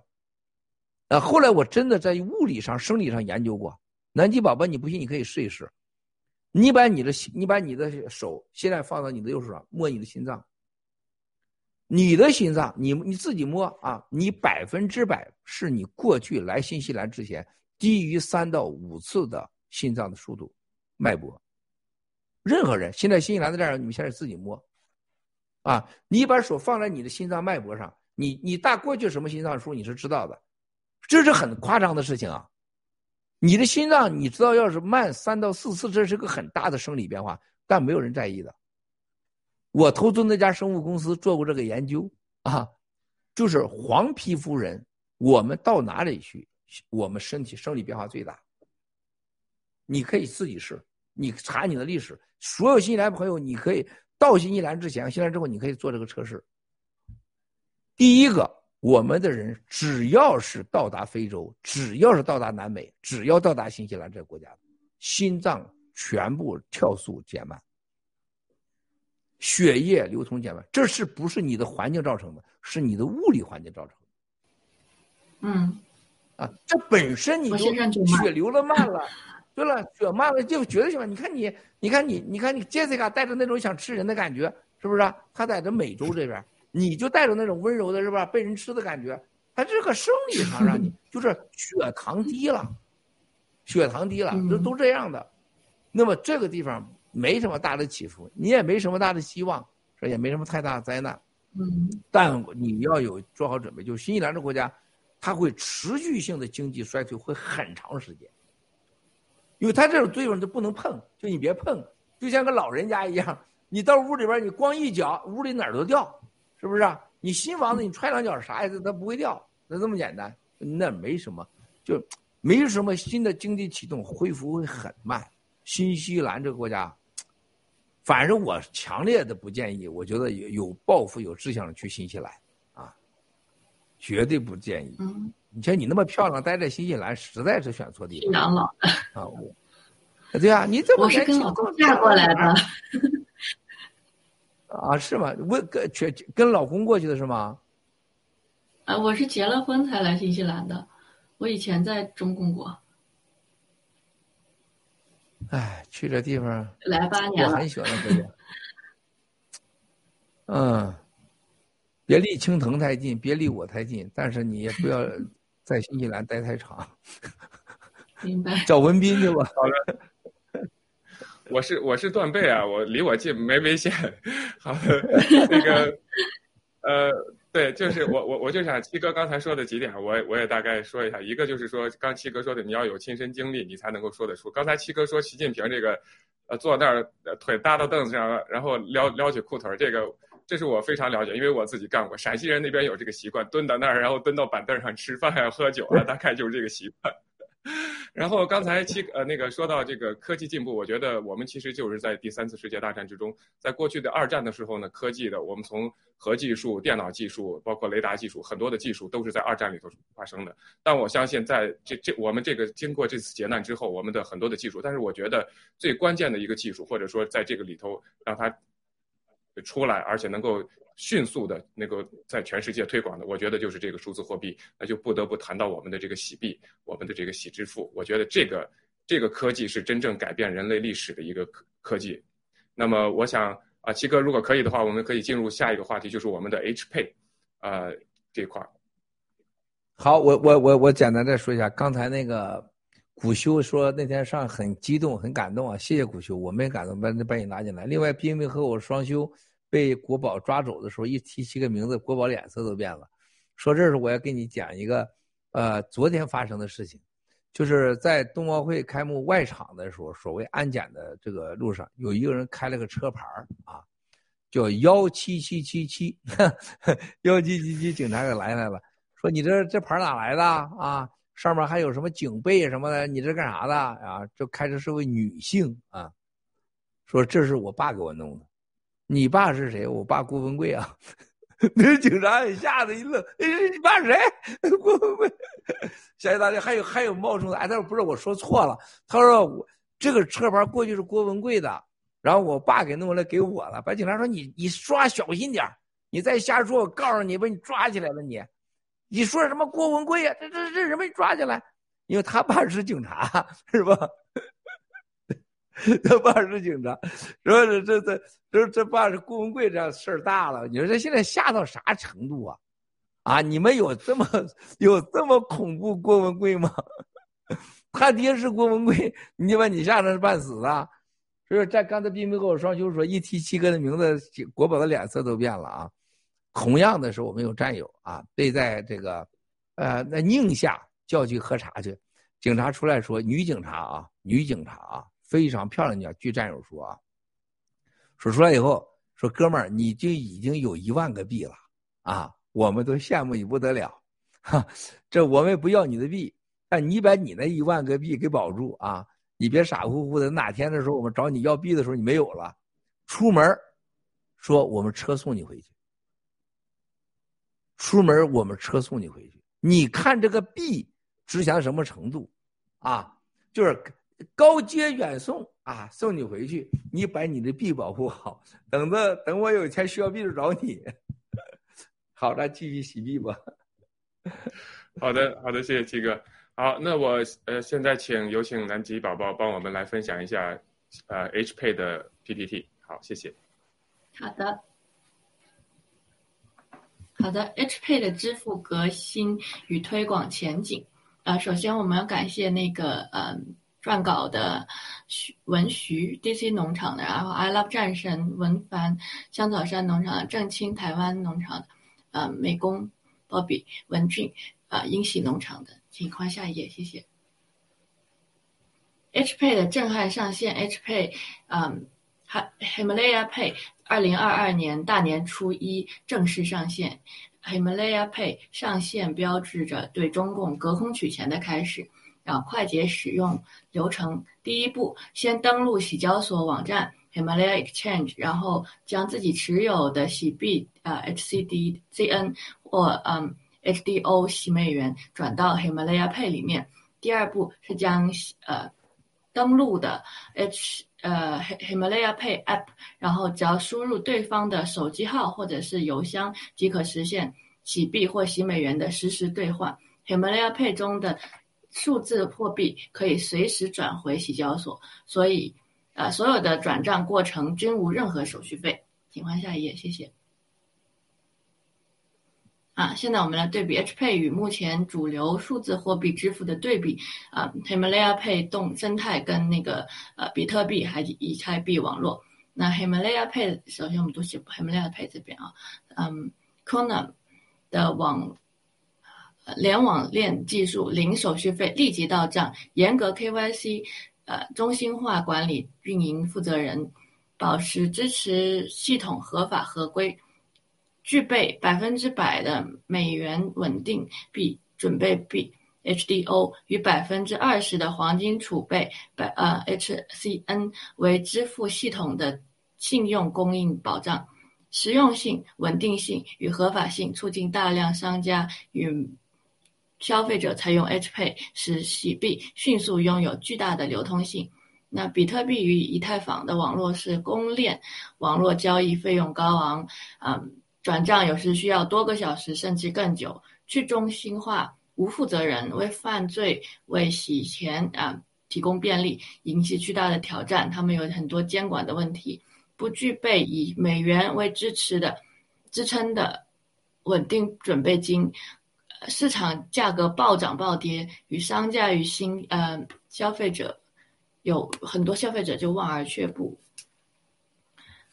Speaker 1: 呃，后来我真的在物理上、生理上研究过。南极宝宝，你不信你可以试一试。你把你的，你把你的手现在放到你的右手上，摸你的心脏。你的心脏，你你自己摸啊，你百分之百是你过去来新西兰之前低于三到五次的心脏的速度、脉搏。任何人现在新西兰的战友，你们现在自己摸，啊，你把手放在你的心脏脉搏上，你你大过去什么心脏数你是知道的。这是很夸张的事情啊！你的心脏，你知道，要是慢三到四次，这是个很大的生理变化，但没有人在意的。我投资那家生物公司做过这个研究啊，就是黄皮肤人，我们到哪里去，我们身体生理变化最大。你可以自己试，你查你的历史，所有新来朋友，你可以到新西兰之前，新西兰之后，你可以做这个测试。第一个，我们的人只要是到达非洲，只要是到达南美，只要到达新西兰这个国家，心脏全部跳速减慢。血液流通减慢，这是不是你的环境造成的？是你的物理环境造成的。
Speaker 5: 嗯，
Speaker 1: 啊，这本身你就血流了慢了，<laughs> 对了，血慢了就绝对血慢。你看你，你看你，你看你，Jessica 带着那种想吃人的感觉，是不是？他在这美洲这边，你就带着那种温柔的，是吧？被人吃的感觉，他这个生理上让你就是血糖低了，血糖低了，这都这样的。那么这个地方。没什么大的起伏，你也没什么大的希望，这也没什么太大的灾难。
Speaker 5: 嗯，
Speaker 1: 但你要有做好准备，就是新西兰这国家，它会持续性的经济衰退，会很长时间。因为他这种作用就不能碰，就你别碰，就像个老人家一样，你到屋里边你光一脚，屋里哪儿都掉，是不是？你新房子你踹两脚啥意思？它不会掉，那这么简单，那没什么，就没什么新的经济启动，恢复会很慢。新西兰这个国家。反正我强烈的不建议，我觉得有有抱负、有志向的去新西兰，啊，绝对不建议。
Speaker 5: 嗯，
Speaker 1: 你像你那么漂亮，待在新西兰实在是选错地方。
Speaker 5: 养老
Speaker 1: 啊，我，对啊，你怎么
Speaker 5: 我是跟老公嫁过来的。
Speaker 1: 啊，是吗？我跟全跟老公过去的是吗？
Speaker 5: 啊，我是结了婚才来新西兰的，我以前在中共国。
Speaker 1: 哎，去这地方
Speaker 5: 来八年
Speaker 1: 我很喜欢这个。<laughs> 嗯，别离青藤太近，别离我太近，但是你也不要在新西兰待太长。
Speaker 5: 明白。<laughs>
Speaker 1: 找文斌去吧。
Speaker 2: 好的。我是我是断背啊，我离我近没危险。好的，那个呃。对，就是我我我就想七哥刚才说的几点，我我也大概说一下。一个就是说，刚七哥说的，你要有亲身经历，你才能够说得出。刚才七哥说习近平这个，呃，坐那儿腿搭到凳子上，然后撩撩起裤腿这个，这是我非常了解，因为我自己干过。陕西人那边有这个习惯，蹲到那儿，然后蹲到板凳上吃饭啊、喝酒啊，大概就是这个习惯。<laughs> 然后刚才七呃那个说到这个科技进步，我觉得我们其实就是在第三次世界大战之中，在过去的二战的时候呢，科技的我们从核技术、电脑技术，包括雷达技术，很多的技术都是在二战里头发生的。但我相信，在这这我们这个经过这次劫难之后，我们的很多的技术，但是我觉得最关键的一个技术，或者说在这个里头让它出来，而且能够。迅速的那个在全世界推广的，我觉得就是这个数字货币，那就不得不谈到我们的这个洗币，我们的这个洗支付。我觉得这个这个科技是真正改变人类历史的一个科科技。那么我想啊，七哥如果可以的话，我们可以进入下一个话题，就是我们的 H Pay，呃这块儿。
Speaker 1: 好，我我我我简单再说一下，刚才那个古修说那天上很激动很感动啊，谢谢古修，我们也感动，把把你拉进来。另外，冰冰和我双休。被国宝抓走的时候，一提起个名字，国宝脸色都变了。说这是我要跟你讲一个，呃，昨天发生的事情，就是在冬奥会开幕外场的时候，所谓安检的这个路上，有一个人开了个车牌啊，叫幺七七七七，<laughs> 幺七七七，警察给拦下来了，说你这这牌哪来的啊？上面还有什么警备什么的，你这干啥的啊？这开车是位女性啊，说这是我爸给我弄的。你爸是谁？我爸郭文贵啊！<laughs> 那警察也吓得一愣，哎，你爸谁？<laughs> 郭文贵。谢谢大家。还有还有冒充的，哎，他说不是，我说错了。他说我这个车牌过去是郭文贵的，然后我爸给弄来给我了。把警察说你你刷小心点你再瞎说，我告诉你，把你抓起来了。你你说什么郭文贵呀？这这这人没抓起来，因为他爸是警察，是吧？<laughs> 他爸是警察，说这这这这这爸是郭文贵，这事儿大了。你说这现在吓到啥程度啊？啊，你们有这么有这么恐怖郭文贵吗？<laughs> 他爹是郭文贵，你把你吓成半死啊？所以在刚才冰冰和我双休说，一提七哥的名字，国宝的脸色都变了啊。同样的是，我们有战友啊，被在这个呃那宁夏叫去喝茶去。警察出来说，女警察啊，女警察啊，非常漂亮的。据战友说啊，说出来以后说，哥们儿，你就已经有一万个币了啊，我们都羡慕你不得了。哈，这我们不要你的币，但你把你那一万个币给保住啊，你别傻乎乎的。哪天的时候我们找你要币的时候，你没有了，出门说我们车送你回去。出门我们车送你回去。你看这个币。值钱什么程度，啊，就是高阶远送啊，送你回去，你把你的币保护好，等着等我有钱需要币就找你。<laughs> 好的，继续洗币吧。<laughs>
Speaker 2: 好的，好的，谢谢七哥。好，那我呃现在请有请南极宝宝帮我们来分享一下呃 H Pay 的 PPT。好，谢谢。
Speaker 5: 好的，好的，H Pay 的支付革新与推广前景。啊，首先我们要感谢那个嗯撰稿的徐文徐 DC 农场的，然后 I Love 战神文凡香草山农场的郑清台湾农场的，呃美工 Bobby 文俊啊英喜农场的，请看下一页，谢谢。H Pay 的震撼上线，H Pay 嗯，Himalaya Pay 二零二二年大年初一正式上线。Himalaya Pay 上线标志着对中共隔空取钱的开始。然后快捷使用流程，第一步，先登录洗交所网站 Himalaya Exchange，然后将自己持有的洗币啊 HCDZN 或嗯 HDO 洗美元转到 Himalaya Pay 里面。第二步是将呃登录的 H 呃，Himalaya Pay App，然后只要输入对方的手机号或者是邮箱，即可实现洗币或洗美元的实时兑换。Himalaya Pay 中的数字货币可以随时转回洗交所，所以，呃，所有的转账过程均无任何手续费。请换下一页，谢谢。啊，现在我们来对比 H Pay 与目前主流数字货币支付的对比啊，Himalaya Pay 动生态跟那个呃比特币还以太币网络。那 Himalaya Pay 首先我们读写 Himalaya Pay 这边啊，嗯 c o n a 的网联网链技术零手续费立即到账，严格 KYC，呃中心化管理运营负责人，保持支持系统合法合规。具备百分之百的美元稳定币准备币 HDO 与百分之二十的黄金储备百呃 HCN 为支付系统的信用供应保障，实用性、稳定性与合法性促进大量商家与消费者采用 H Pay，使洗币迅速拥有巨大的流通性。那比特币与以太坊的网络是公链网络，交易费用高昂，嗯。转账有时需要多个小时甚至更久，去中心化、无负责人为犯罪、为洗钱啊提供便利，引起巨大的挑战。他们有很多监管的问题，不具备以美元为支持的支撑的稳定准备金，市场价格暴涨暴跌，与商家与新呃消费者有很多消费者就望而却步。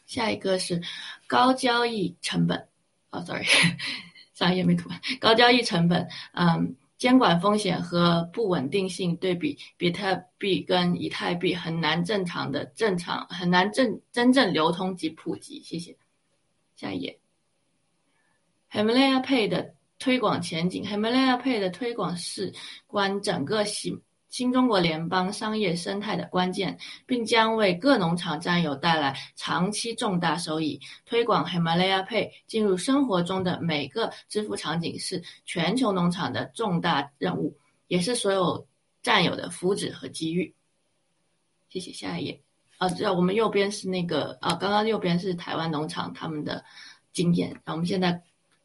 Speaker 5: 下一个是高交易成本，哦，sorry，<laughs> 上一页没涂完。高交易成本，嗯，监管风险和不稳定性对比，比特币跟以太币很难正常的正常，很难正真正流通及普及。谢谢。下一页，Himalaya Pay 的推广前景，Himalaya Pay 的推广是关整个新。新中国联邦商业生态的关键，并将为各农场战友带来长期重大收益。推广 Himalaya Pay 进入生活中的每个支付场景是全球农场的重大任务，也是所有战友的福祉和机遇。谢谢，下一页。啊，这我们右边是那个啊，刚刚右边是台湾农场他们的经验。那我们现在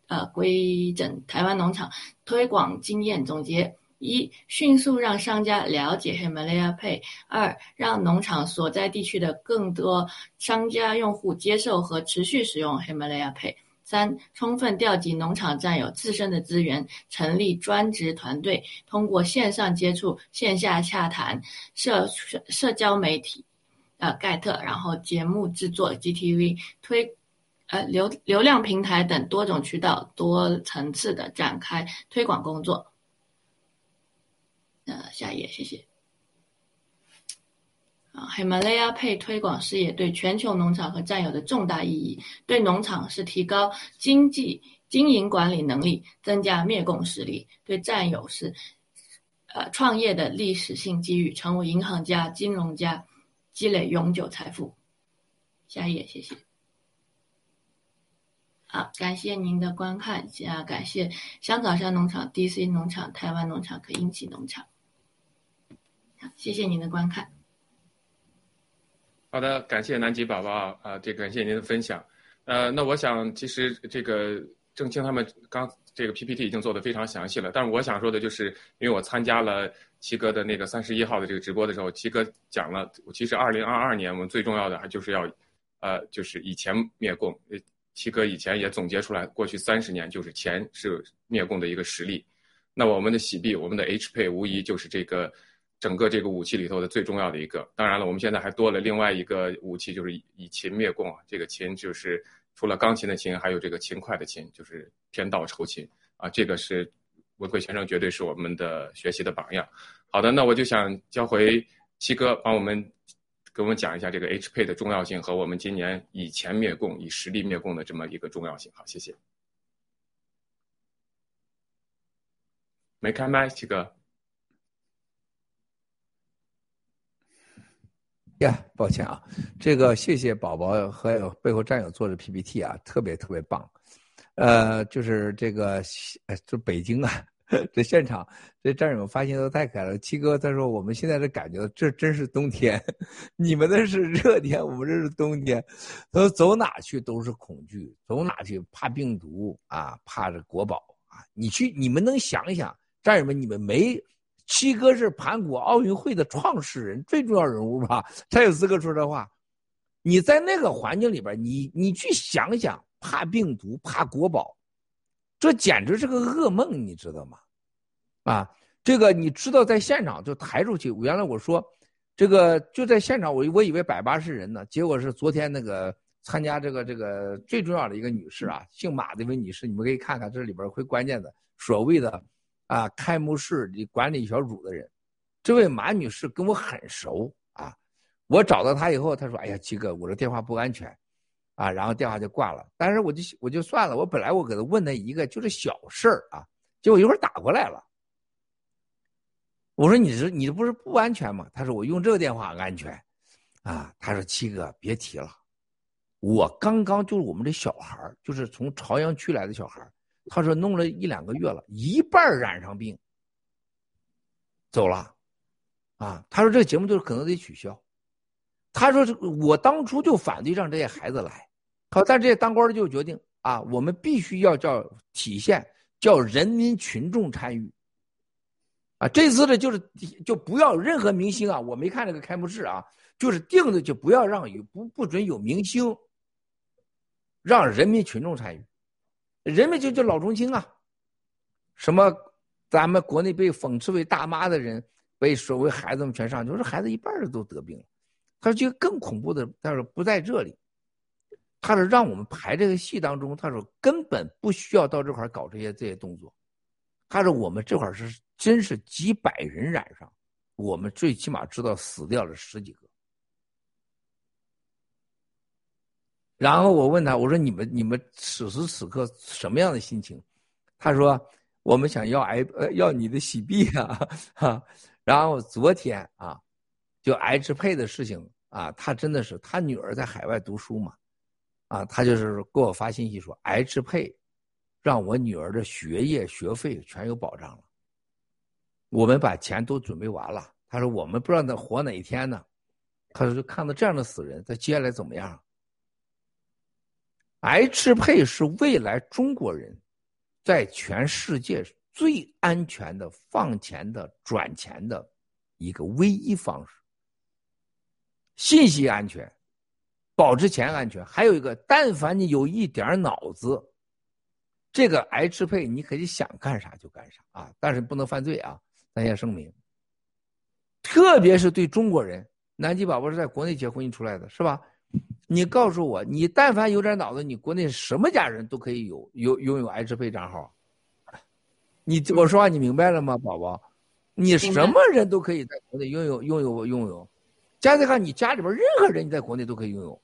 Speaker 5: 呃规整台湾农场推广经验总结。一、迅速让商家了解 Himalaya Pay；二、让农场所在地区的更多商家用户接受和持续使用 Himalaya Pay；三、充分调集农场占有自身的资源，成立专职团队，通过线上接触、线下洽谈、社社交媒体、呃盖特，然后节目制作、GTV 推呃流流量平台等多种渠道、多层次的展开推广工作。呃下一页，谢谢。啊，Himalaya Pay 推广事业对全球农场和战友的重大意义。对农场是提高经济经营管理能力，增加灭共实力；对战友是，呃，创业的历史性机遇，成为银行家、金融家，积累永久财富。下一页，谢谢。好，感谢您的观看，啊，感谢香草山农场、DC 农场、台湾农场和英奇农场。谢谢您的观看。
Speaker 2: 好的，感谢南极宝宝啊，这感谢您的分享。呃，那我想其实这个郑清他们刚这个 PPT 已经做的非常详细了，但是我想说的就是，因为我参加了七哥的那个三十一号的这个直播的时候，七哥讲了，其实二零二二年我们最重要的还就是要，呃，就是以前灭共。七哥以前也总结出来，过去三十年就是钱是灭共的一个实力。那我们的洗币，我们的 H 配无疑就是这个。整个这个武器里头的最重要的一个，当然了，我们现在还多了另外一个武器，就是以秦灭共啊。这个秦就是除了钢琴的琴，还有这个勤快的勤，就是天道酬勤啊。这个是文贵先生绝对是我们的学习的榜样。好的，那我就想交回七哥，帮我们给我们讲一下这个 H 配的重要性和我们今年以钱灭共、以实力灭共的这么一个重要性。好，谢谢。没开麦，七哥。
Speaker 1: 呀，抱歉啊，这个谢谢宝宝和背后战友做的 PPT 啊，特别特别棒。呃，就是这个，就北京啊，这现场这战友们发现都太可爱了。七哥他说，我们现在的感觉这真是冬天，<laughs> 你们那是热天，我们这是冬天。他说走哪去都是恐惧，走哪去怕病毒啊，怕这国宝啊。你去，你们能想想，战友们，你们没。七哥是盘古奥运会的创始人，最重要人物吧？他有资格说这话。你在那个环境里边，你你去想想，怕病毒，怕国宝，这简直是个噩梦，你知道吗？啊，这个你知道，在现场就抬出去。原来我说，这个就在现场，我我以为百八十人呢，结果是昨天那个参加这个这个最重要的一个女士啊，姓马的一位女士，你们可以看看这里边会关键的所谓的。啊，开幕式的管理小组的人，这位马女士跟我很熟啊。我找到她以后，她说：“哎呀，七哥，我这电话不安全，啊。”然后电话就挂了。但是我就我就算了，我本来我给她问她一个就是小事儿啊，结果一会儿打过来了。我说：“你这你这不是不安全吗？”她说：“我用这个电话安全。”啊，她说：“七哥别提了，我刚刚就是我们这小孩就是从朝阳区来的小孩他说弄了一两个月了，一半染上病，走了，啊，他说这个节目就是可能得取消。他说这我当初就反对让这些孩子来，好，但这些当官的就决定啊，我们必须要叫体现叫人民群众参与，啊，这次的就是就不要任何明星啊，我没看这个开幕式啊，就是定的就不要让有不不准有明星，让人民群众参与。人们就叫老中青啊，什么咱们国内被讽刺为大妈的人，被所谓孩子们全上去，我说孩子一半儿都得病了。他说这个更恐怖的，他说不在这里，他说让我们排这个戏当中，他说根本不需要到这块搞这些这些动作。他说我们这块是真是几百人染上，我们最起码知道死掉了十几个。然后我问他，我说你们你们此时此刻什么样的心情？他说我们想要挨呃要你的喜币啊哈。然后昨天啊，就 H 配的事情啊，他真的是他女儿在海外读书嘛，啊，他就是给我发信息说 H 配让我女儿的学业学费全有保障了。我们把钱都准备完了。他说我们不知道他活哪一天呢。他说就看到这样的死人，他接下来怎么样？H 配是未来中国人在全世界最安全的放钱的转钱的一个唯一方式，信息安全，保值钱安全，还有一个，但凡你有一点脑子，这个 H 配你可以想干啥就干啥啊，但是不能犯罪啊，咱先声明。特别是对中国人，南极宝宝是在国内结婚出来的，是吧？你告诉我，你但凡有点脑子，你国内什么家人都可以有有拥有 H 配账号。你我说话你明白了吗，宝宝？你什么人都可以在国内拥有拥有拥有，加这个你家里边任何人你在国内都可以拥有，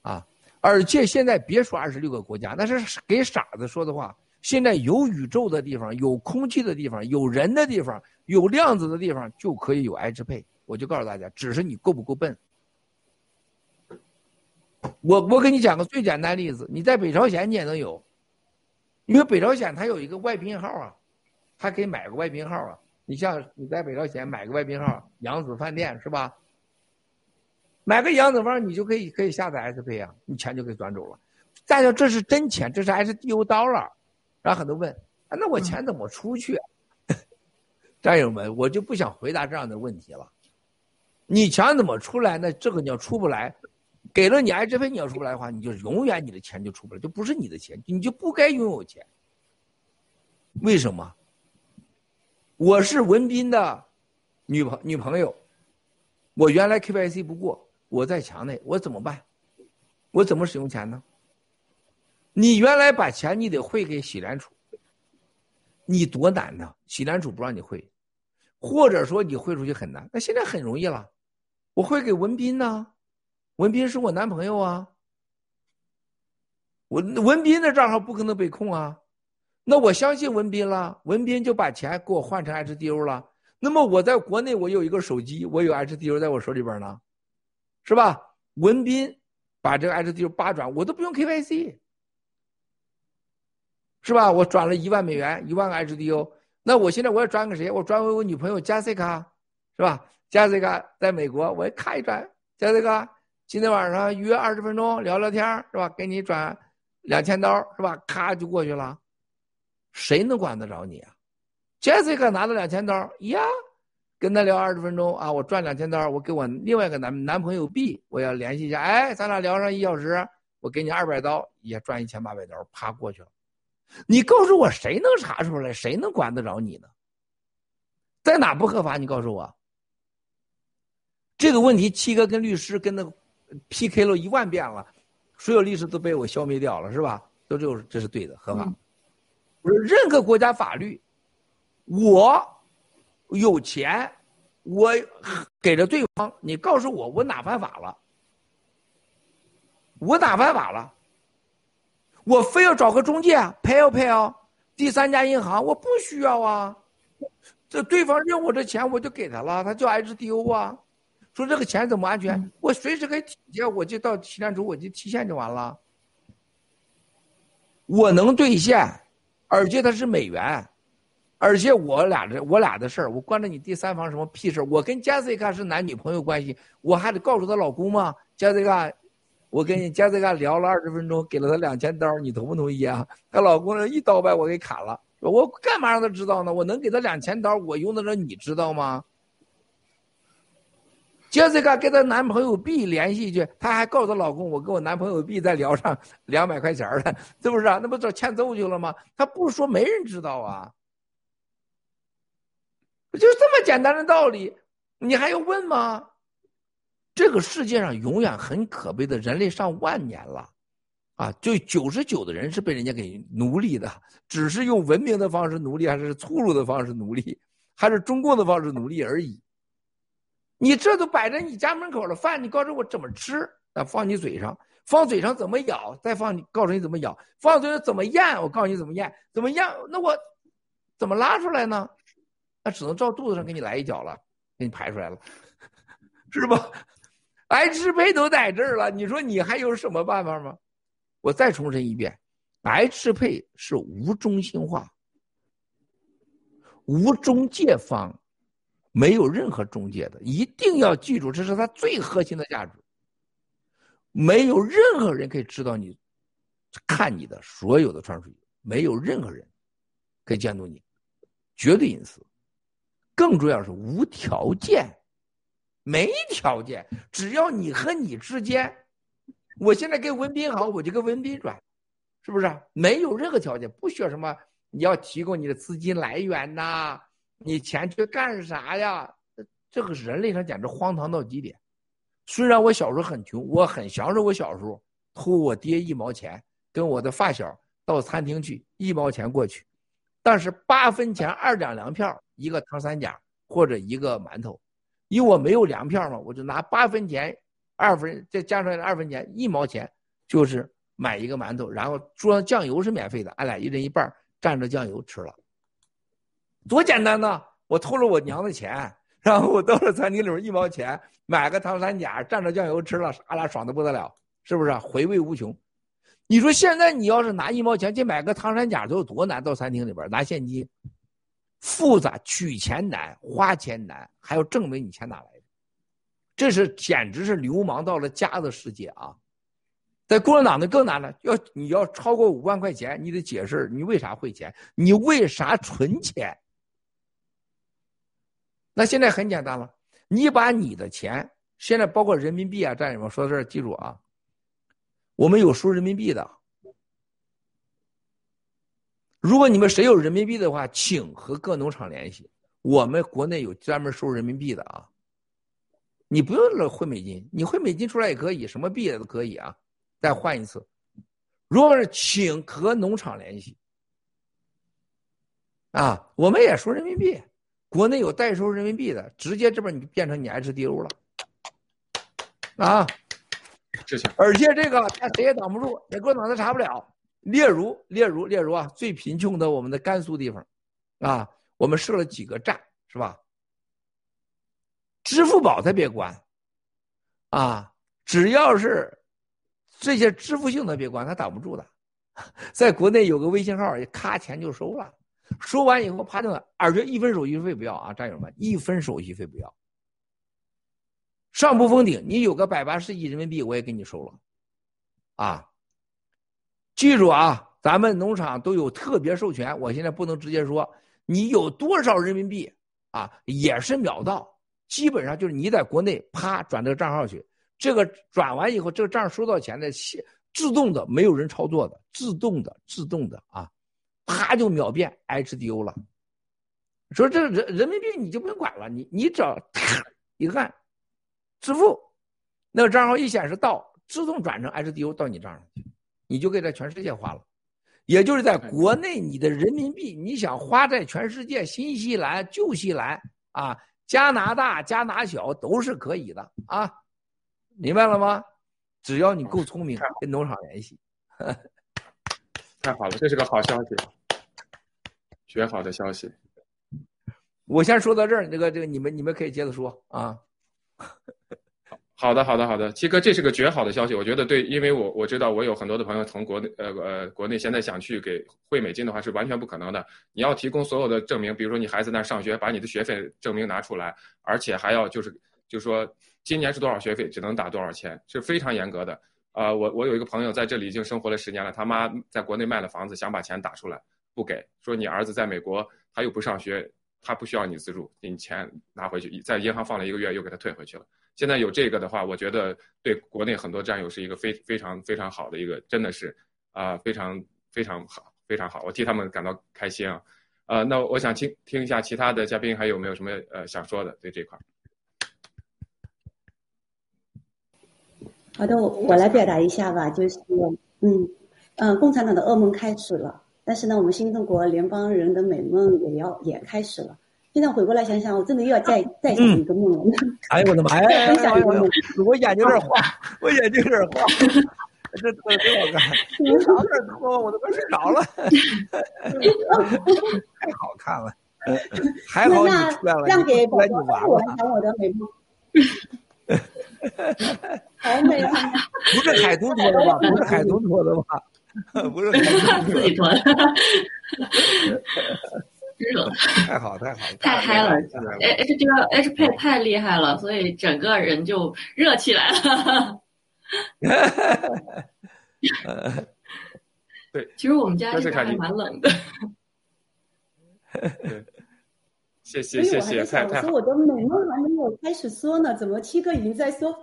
Speaker 1: 啊！而且现在别说二十六个国家，那是给傻子说的话。现在有宇宙的地方，有空气的地方，有人的地方，有量子的地方，就可以有爱支配。我就告诉大家，只是你够不够笨。我我给你讲个最简单例子，你在北朝鲜你也能有，因为北朝鲜它有一个外宾号啊，它可以买个外宾号啊。你像你在北朝鲜买个外宾号，扬子饭店是吧？买个扬子房，你就可以可以下载 S P 啊，你钱就可以转走了。大家这是真钱，这是 SDU dollar。然后很多问啊，那我钱怎么出去？<laughs> 战友们，我就不想回答这样的问题了。你钱怎么出来？那这个你要出不来，给了你 S P 你要出不来的话，你就永远你的钱就出不来，就不是你的钱，你就不该拥有钱。为什么？我是文斌的女朋女朋友，我原来 K Y C 不过，我在墙内，我怎么办？我怎么使用钱呢？你原来把钱你得汇给喜联储，你多难呢？喜联储不让你汇，或者说你汇出去很难。那现在很容易了，我汇给文斌呢，文斌是我男朋友啊，文文斌的账号不可能被控啊。那我相信文斌了，文斌就把钱给我换成 HDO 了。那么我在国内，我有一个手机，我有 HDO 在我手里边呢，是吧？文斌把这个 HDO 八转，我都不用 KYC，是吧？我转了一万美元，一万个 HDO。那我现在我要转给谁？我转给我女朋友 Jessica，是吧？Jessica 在美国，我咔一转，Jessica 今天晚上约二十分钟聊聊天，是吧？给你转两千刀，是吧？咔就过去了。谁能管得着你啊？Jessica 拿了两千刀呀，跟他聊二十分钟啊，我赚两千刀，我给我另外一个男男朋友 B，我要联系一下，哎，咱俩聊上一小时，我给你二百刀，也赚一千八百刀，啪过去了。你告诉我谁能查出来？谁能管得着你呢？在哪不合法？你告诉我。这个问题，七哥跟律师跟那个 PK 了一万遍了，所有历史都被我消灭掉了，是吧？都就是这是对的，合法。任何国家法律，我有钱，我给了对方，你告诉我我哪犯法了？我哪犯法了？我非要找个中介赔不赔啊？第三家银行我不需要啊，这对方认我这钱我就给他了，他叫 HDO 啊，说这个钱怎么安全？我随时可以提现，我就到提现处我就提现就完了，我能兑现。而且它是美元，而且我俩的我俩的事儿，我关着你第三方什么屁事儿我跟 Jessica 是男女朋友关系，我还得告诉她老公吗？Jessica，我跟你 Jessica 聊了二十分钟，给了她两千刀，你同不同意啊？她老公一刀把我给砍了，我干嘛让她知道呢？我能给她两千刀，我用得着你知道吗接着，个跟她男朋友 B 联系去，她还告诉她老公：“我跟我男朋友 B 再聊上 <laughs> 两百块钱了，是不是啊？那不找欠揍去了吗？”她不说，没人知道啊。就这么简单的道理，你还要问吗？这个世界上永远很可悲的，人类上万年了，啊，就九十九的人是被人家给奴隶的，只是用文明的方式奴隶，还是粗鲁的方式奴隶，还是中共的方式奴隶而已。你这都摆在你家门口了，饭你告诉我怎么吃？啊，放你嘴上，放嘴上怎么咬？再放你，告诉你怎么咬？放嘴上怎么咽？我告诉你怎么咽？怎么咽？那我怎么拉出来呢？那只能照肚子上给你来一脚了，给你排出来了，是吧？癌支配都在这儿了，你说你还有什么办法吗？我再重申一遍，癌支配是无中心化、无中介方。没有任何中介的，一定要记住，这是它最核心的价值。没有任何人可以知道你看你的所有的传输，没有任何人可以监督你，绝对隐私。更重要是无条件，没条件，只要你和你之间，我现在跟文斌好，我就跟文斌转，是不是？没有任何条件，不需要什么你要提供你的资金来源呐。你钱去干啥呀？这个人类上简直荒唐到极点。虽然我小时候很穷，我很享受我小时候偷我爹一毛钱，跟我的发小到餐厅去，一毛钱过去，但是八分钱二两粮票一个糖三角或者一个馒头，因为我没有粮票嘛，我就拿八分钱二分再加上二分钱一毛钱，就是买一个馒头，然后桌上酱油是免费的，俺俩一人一半蘸着酱油吃了，多简单呐！我偷了我娘的钱，然后我到了餐厅里面一毛钱买个糖三甲蘸着酱油吃了，俺俩爽的不得了，是不是？回味无穷。你说现在你要是拿一毛钱去买个糖三甲，都有多难？到餐厅里边拿现金，复杂，取钱难，花钱难，还要证明你钱哪来的，这是简直是流氓到了家的世界啊！在共产党的更难了，要你要超过五万块钱，你得解释你为啥汇钱，你为啥存钱？那现在很简单了，你把你的钱，现在包括人民币啊，战友们说到这儿记住啊。我们有收人民币的，如果你们谁有人民币的话，请和各农场联系。我们国内有专门收人民币的啊，你不用了汇美金，你汇美金出来也可以，什么币也都可以啊，再换一次。如果是请和农场联系，啊，我们也收人民币，国内有代收人民币的，直接这边你变成你 HDO 了，啊。而且这个他谁也挡不住，也共产党他查不了。例如，例如，例如啊，最贫穷的我们的甘肃地方，啊，我们设了几个站，是吧？支付宝他别关，啊，只要是这些支付性的别管，他挡不住的。<laughs> 在国内有个微信号，咔钱就收了，收完以后啪就，而且一分手续费不要啊，战友们，一分手续费不要。上不封顶，你有个百八十亿人民币，我也给你收了，啊！记住啊，咱们农场都有特别授权，我现在不能直接说你有多少人民币啊，也是秒到，基本上就是你在国内啪转这个账号去，这个转完以后，这个账收到钱的，自动的，没有人操作的，自动的，自动的啊，啪就秒变 HDO 了。说这人人民币你就不用管了，你你只要一按。支付，那个账号一显示到，自动转成 HDO 到你账上去，你就可以在全世界花了。也就是在国内，你的人民币你想花在全世界，新西兰、旧西兰啊、加拿大、加拿小都是可以的啊，明白了吗？只要你够聪明，跟农场联系。<laughs>
Speaker 2: 太好了，这是个好消息，绝好的消息。
Speaker 1: 我先说到这儿，这个这个你们你们可以接着说啊。
Speaker 2: 好的，好的，好的，七哥，这是个绝好的消息。我觉得对，因为我我知道我有很多的朋友从国内呃呃国内现在想去给汇美金的话是完全不可能的。你要提供所有的证明，比如说你孩子那上学，把你的学费证明拿出来，而且还要就是就说今年是多少学费，只能打多少钱，是非常严格的。啊，我我有一个朋友在这里已经生活了十年了，他妈在国内卖了房子，想把钱打出来，不给，说你儿子在美国他又不上学，他不需要你资助，你钱拿回去，在银行放了一个月又给他退回去了。现在有这个的话，我觉得对国内很多战友是一个非非常非常好的一个，真的是啊，非常非常好，非常好，我替他们感到开心啊。呃，那我想听听一下其他的嘉宾还有没有什么呃想说的对这块。
Speaker 3: 好的，我我来表达一下吧，就是嗯嗯，共产党的噩梦开始了，但是呢，我们新中国联邦人的美梦也要也开始了。现在回过来想想，我真的又要再再想一个梦了。
Speaker 1: 哎呦我的妈呀！<laughs> 分享一个梦，我眼睛有点花，<laughs> 我眼睛有点花。这这真好看，<laughs> 你长点脱，我都快睡着了。太好看了，还好你出来了，
Speaker 3: 让给
Speaker 1: 宝宝
Speaker 3: 我来讲我的美梦。好美啊！
Speaker 1: 不是海豚脱的吧？不是海豚脱的吧？<laughs> 不是 <laughs> 自己
Speaker 5: 脱的。<laughs>
Speaker 1: 太好太好
Speaker 5: 太嗨了！H 这个 H 配太厉害了，所以整个人就热起来了。
Speaker 2: 对，
Speaker 5: 其实我们家现在还蛮冷的。
Speaker 2: 谢谢谢谢，太太
Speaker 3: 我说我的美梦还没有开始说呢，怎么七哥已经在说？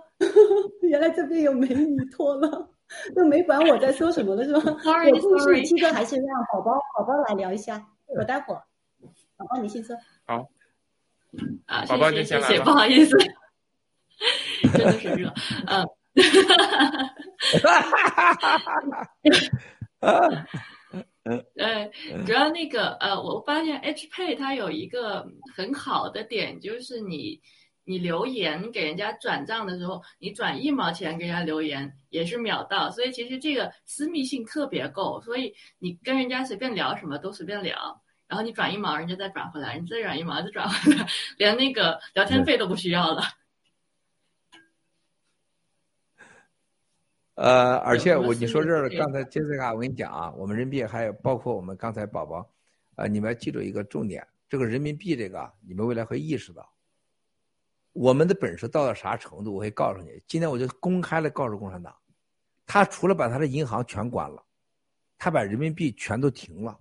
Speaker 3: 原来这边有美女托了，<laughs> 都没管我在说什么了是吧？<laughs> 我故事，七哥还是让宝宝宝宝来聊一下，我待会儿。宝宝，你先说。好。
Speaker 5: 啊，
Speaker 2: 宝宝
Speaker 5: 谢
Speaker 2: 谢谢，
Speaker 5: 不好意思，<laughs> 真的是热。嗯。哈哈哈哈哈哈！呃，主要那个呃，我发现 H Pay 它有一个很好的点，就是你你留言给人家转账的时候，你转一毛钱给人家留言也是秒到，所以其实这个私密性特别够，所以你跟人家随便聊什么都随便聊，然后你转一毛，人家再转回来，你再转一毛再转回来，<laughs> 连那个聊天费都不需要了。
Speaker 1: 呃，而且我你说这儿，刚才杰斯卡，我跟你讲啊，我们人民币还有包括我们刚才宝宝，啊，你们要记住一个重点，这个人民币这个，你们未来会意识到，我们的本事到了啥程度，我会告诉你。今天我就公开的告诉共产党，他除了把他的银行全关了，他把人民币全都停了，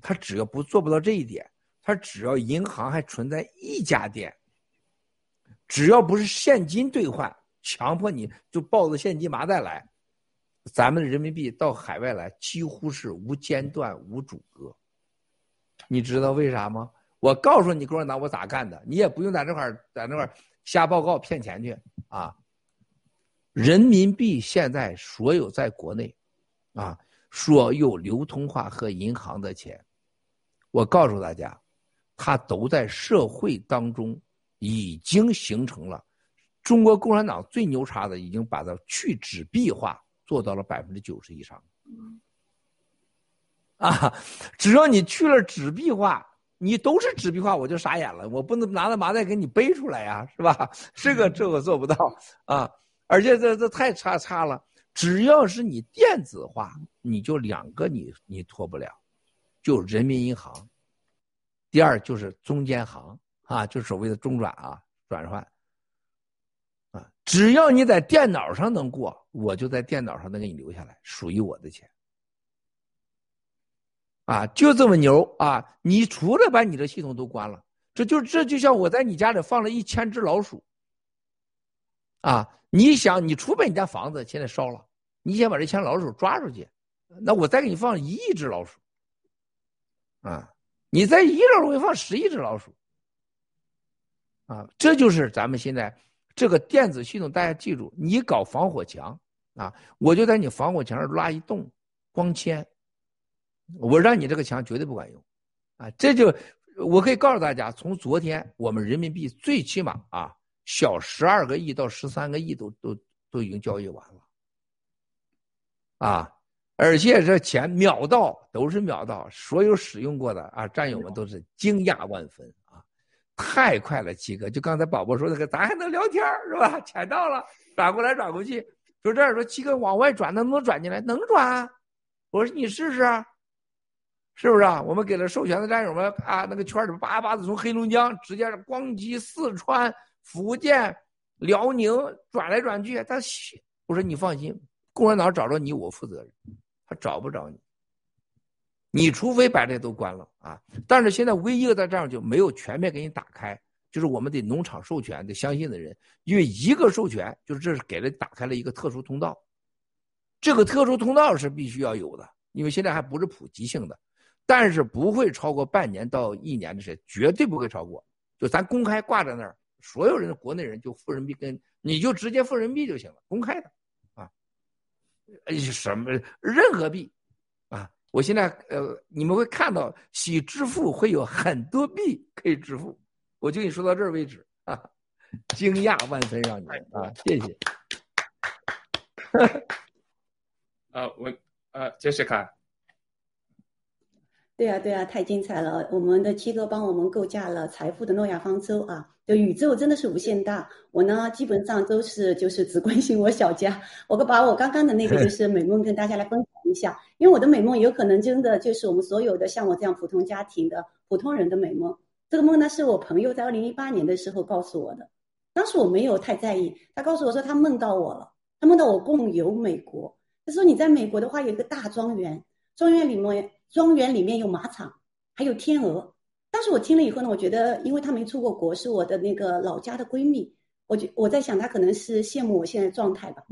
Speaker 1: 他只要不做不到这一点，他只要银行还存在一家店，只要不是现金兑换。强迫你就抱着现金麻袋来，咱们的人民币到海外来几乎是无间断、无阻隔。你知道为啥吗？我告诉你，共产党我咋干的，你也不用在这块在那块瞎报告骗钱去啊！人民币现在所有在国内，啊，所有流通化和银行的钱，我告诉大家，它都在社会当中已经形成了。中国共产党最牛叉的，已经把它去纸币化做到了百分之九十以上。啊，只要你去了纸币化，你都是纸币化，我就傻眼了。我不能拿着麻袋给你背出来呀，是吧？这个这个做不到啊，而且这这太差差了。只要是你电子化，你就两个你你脱不了，就人民银行。第二就是中间行啊，就所谓的中转啊，转换。啊，只要你在电脑上能过，我就在电脑上能给你留下来，属于我的钱。啊，就这么牛啊！你除了把你的系统都关了，这就这就像我在你家里放了一千只老鼠。啊，你想你除非你家房子现在烧了，你先把这千老鼠抓出去，那我再给你放一亿只老鼠。啊，你在一楼我放十亿只老鼠。啊，这就是咱们现在。这个电子系统，大家记住，你搞防火墙啊，我就在你防火墙上拉一洞，光纤，我让你这个墙绝对不管用，啊，这就我可以告诉大家，从昨天我们人民币最起码啊，小十二个亿到十三个亿都都都已经交易完了，啊，而且这钱秒到，都是秒到，所有使用过的啊战友们都是惊讶万分啊。太快了，七哥！就刚才宝宝说那个，咱还能聊天是吧？钱到了，转过来转过去，就这样说，七哥往外转能不能转进来？能转。我说你试试，是不是啊？我们给了授权的战友们啊，那个圈里叭叭的从黑龙江直接光机四川、福建、辽宁转来转去。他，我说你放心，共产党找着你，我负责任，他找不着你。你除非把这都关了啊！但是现在唯一一个在这样就没有全面给你打开，就是我们得农场授权得相信的人，因为一个授权就是这是给了打开了一个特殊通道，这个特殊通道是必须要有的，因为现在还不是普及性的，但是不会超过半年到一年的时间，绝对不会超过。就咱公开挂在那儿，所有人的国内人就付人民币跟你就直接付人民币就行了，公开的啊，什么任何币。啊我现在呃，你们会看到喜支付会有很多币可以支付，我就跟你说到这儿为止啊，惊讶万分让你啊，谢谢。
Speaker 2: 啊，<laughs> 我呃，杰西卡。
Speaker 3: 对啊，对啊，太精彩了！我们的七哥帮我们构架了财富的诺亚方舟啊，就宇宙真的是无限大。我呢，基本上都是就是只关心我小家，我把我刚刚的那个就 <laughs> 是美梦跟大家来分享一下，因为我的美梦有可能真的就是我们所有的像我这样普通家庭的普通人的美梦。这个梦呢，是我朋友在二零一八年的时候告诉我的，当时我没有太在意。他告诉我说他梦到我了，他梦到我共游美国。他说你在美国的话有一个大庄园，庄园里面。庄园里面有马场，还有天鹅。当时我听了以后呢，我觉得，因为她没出过国，是我的那个老家的闺蜜，我就我在想，她可能是羡慕我现在状态吧。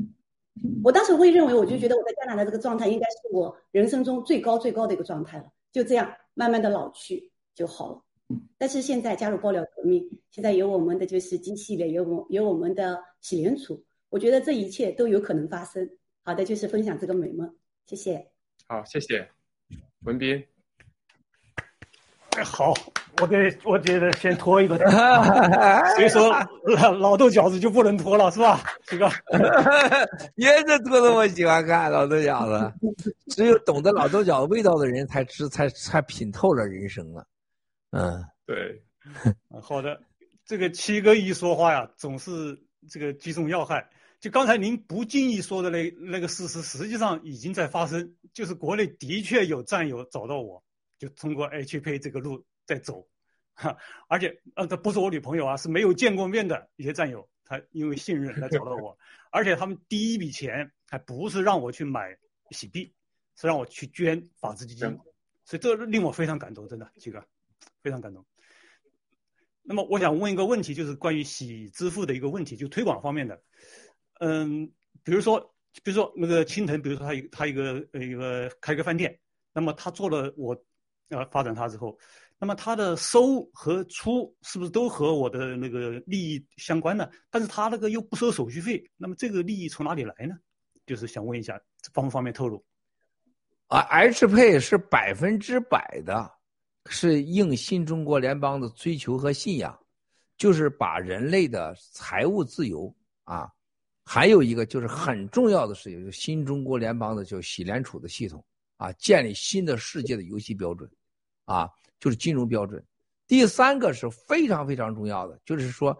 Speaker 3: 我当时会认为，我就觉得我在加拿大这个状态，应该是我人生中最高最高的一个状态了。就这样，慢慢的老去就好了。但是现在加入爆料革命，现在有我们的就是机器人，有我有我们的洗脸储，我觉得这一切都有可能发生。好的，就是分享这个美梦，谢谢。
Speaker 2: 好，谢谢。文斌。
Speaker 4: 好，我给我觉得先拖一个，<laughs> 所以说老老豆饺子就不能拖了，是吧，这个？<laughs>
Speaker 1: 也是拖的，我喜欢看老豆饺子。只有懂得老豆饺子味道的人，才知才才品透了人生了。嗯，
Speaker 2: 对。<laughs>
Speaker 4: 好的，这个七哥一说话呀，总是这个击中要害。就刚才您不经意说的那那个事实，实际上已经在发生。就是国内的确有战友找到我，就通过 H P 这个路在走，哈，而且呃，这不是我女朋友啊，是没有见过面的一些战友，他因为信任来找到我，而且他们第一笔钱还不是让我去买洗币，是让我去捐法治基金，所以这令我非常感动，真的，七哥非常感动。那么我想问一个问题，就是关于洗支付的一个问题，就推广方面的，嗯，比如说。比如说那个青藤，比如说他一他一个呃一个开个饭店，那么他做了我，呃发展他之后，那么他的收和出是不是都和我的那个利益相关呢？但是他那个又不收手续费，那么这个利益从哪里来呢？就是想问一下，方不方便透露？
Speaker 1: 啊 hp 是百分之百的，是应新中国联邦的追求和信仰，就是把人类的财务自由啊。还有一个就是很重要的事情，就是新中国联邦的叫洗联储的系统啊，建立新的世界的游戏标准，啊，就是金融标准。第三个是非常非常重要的，就是说，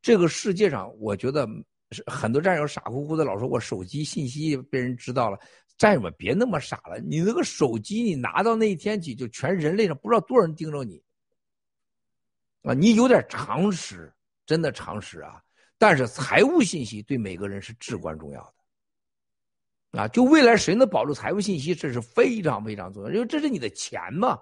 Speaker 1: 这个世界上，我觉得是很多战友傻乎乎的老说我手机信息被人知道了，战友们别那么傻了，你那个手机你拿到那一天起，就全人类上不知道多少人盯着你，啊，你有点常识，真的常识啊。但是财务信息对每个人是至关重要的，啊，就未来谁能保住财务信息，这是非常非常重要，因为这是你的钱嘛，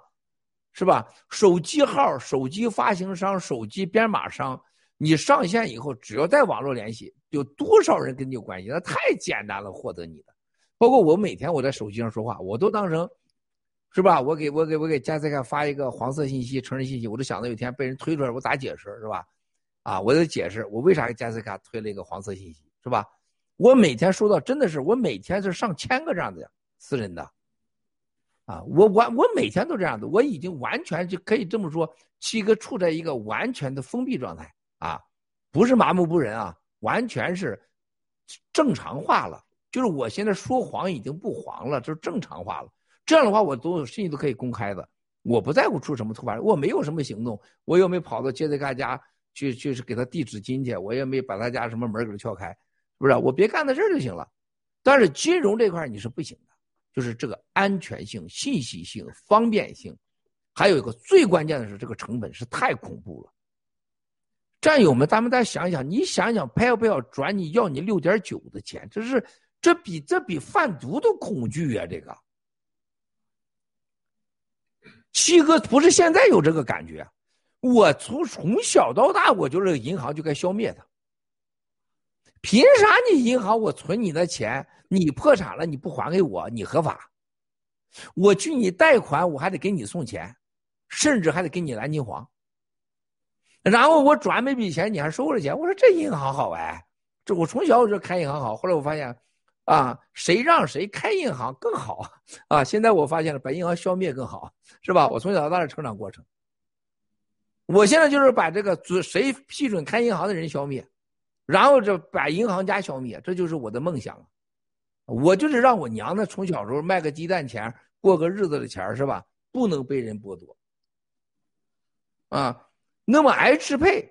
Speaker 1: 是吧？手机号、手机发行商、手机编码商，你上线以后，只要在网络联系，有多少人跟你有关系？那太简单了，获得你的。包括我每天我在手机上说话，我都当成，是吧？我给我给我给加斯卡发一个黄色信息、成人信息，我都想到有一天被人推出来，我咋解释，是吧？啊，我得解释我为啥给杰斯卡推了一个黄色信息，是吧？我每天收到真的是，我每天是上千个这样的私人的，啊，我完我每天都这样的，我已经完全就可以这么说，七哥处在一个完全的封闭状态啊，不是麻木不仁啊，完全是正常化了，就是我现在说谎已经不黄了，就是正常化了。这样的话，我都有信息都可以公开的，我不在乎出什么突发，我没有什么行动，我又没跑到杰斯卡家。去就是给他递纸巾去，我也没把他家什么门给他撬开，是不是？我别干在这儿就行了。但是金融这块你是不行的，就是这个安全性、信息性、方便性，还有一个最关键的是这个成本是太恐怖了。战友们，咱们再想想，你想想，要不要转你要你六点九的钱？这是这比这比贩毒都恐惧啊！这个七哥不是现在有这个感觉。我从从小到大，我就这个银行就该消灭它。凭啥你银行我存你的钱，你破产了你不还给我，你合法？我去你贷款，我还得给你送钱，甚至还得给你蓝金黄。然后我转那笔钱，你还收了钱。我说这银行好哎，这我从小我就开银行好。后来我发现，啊，谁让谁开银行更好啊？现在我发现了，把银行消灭更好，是吧？我从小到大的成长过程。我现在就是把这个准谁批准开银行的人消灭，然后这把银行家消灭，这就是我的梦想。我就是让我娘的从小时候卖个鸡蛋钱过个日子的钱是吧？不能被人剥夺。啊，那么 H 配，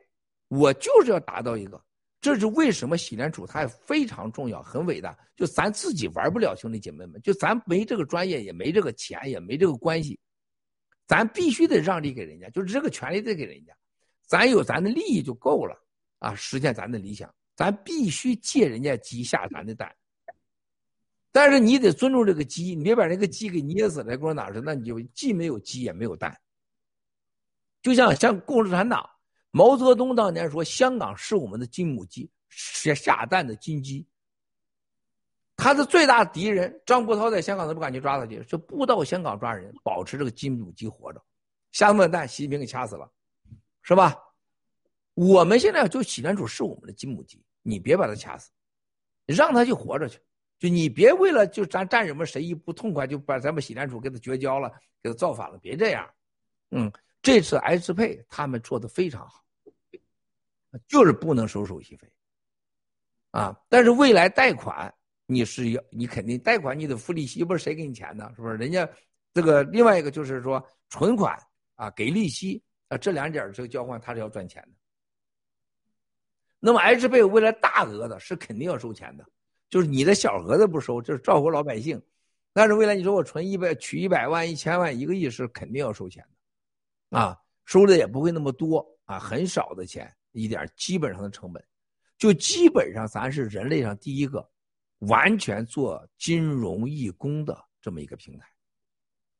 Speaker 1: 我就是要达到一个，这是为什么洗联储它非常重要，很伟大。就咱自己玩不了，兄弟姐妹们，就咱没这个专业，也没这个钱，也没这个关系。咱必须得让利给人家，就是这个权利得给人家，咱有咱的利益就够了啊！实现咱的理想，咱必须借人家鸡下咱的蛋。但是你得尊重这个鸡，你别把那个鸡给捏死了，给我哪去？那你就既没有鸡也没有蛋。就像像共产党，毛泽东当年说：“香港是我们的金母鸡，下下蛋的金鸡。”他的最大敌人张国焘在香港都不敢去抓他去，就不到香港抓人，保持这个金母鸡活着。下么蛋，习近平给掐死了，是吧？我们现在就洗联储是我们的金母鸡，你别把它掐死，让他去活着去，就你别为了就咱战友们谁一不痛快，就把咱们洗联储给他绝交了，给他造反了，别这样。嗯，这次爱支配他们做的非常好，就是不能收手续费。啊，但是未来贷款你是要，你肯定贷款你得付利息，又不是谁给你钱呢？是不是？人家这个另外一个就是说存款啊给利息啊，这两点这个交换他是要赚钱的。那么 H 贝为了大额的是肯定要收钱的，就是你的小额的不收，就是照顾老百姓。但是未来你说我存一百取一百万一千万一个亿是肯定要收钱的，啊，收的也不会那么多啊，很少的钱一点基本上的成本。就基本上，咱是人类上第一个完全做金融义工的这么一个平台。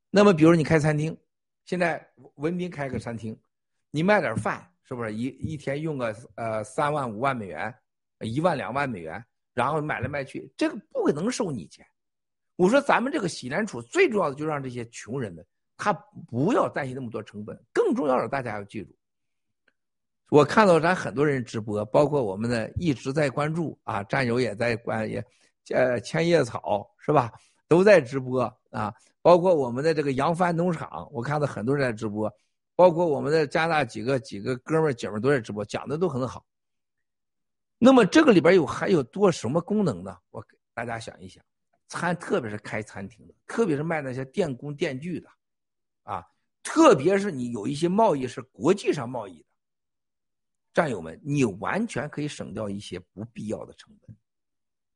Speaker 1: 那么，比如你开餐厅，现在文斌开个餐厅，你卖点饭，是不是一一天用个呃三万五万美元，一万两万美元，然后买来卖去，这个不可能收你钱。我说咱们这个洗联储最重要的就让这些穷人们他不要担心那么多成本，更重要的大家要记住。我看到咱很多人直播，包括我们的一直在关注啊，战友也在关也，呃，千叶草是吧？都在直播啊，包括我们的这个扬帆农场，我看到很多人在直播，包括我们的加拿大几个几个哥们儿姐们儿都在直播，讲的都很好。那么这个里边有还有多什么功能呢？我给大家想一想，餐特别是开餐厅的，特别是卖那些电工电锯的，啊，特别是你有一些贸易是国际上贸易的。战友们，你完全可以省掉一些不必要的成本，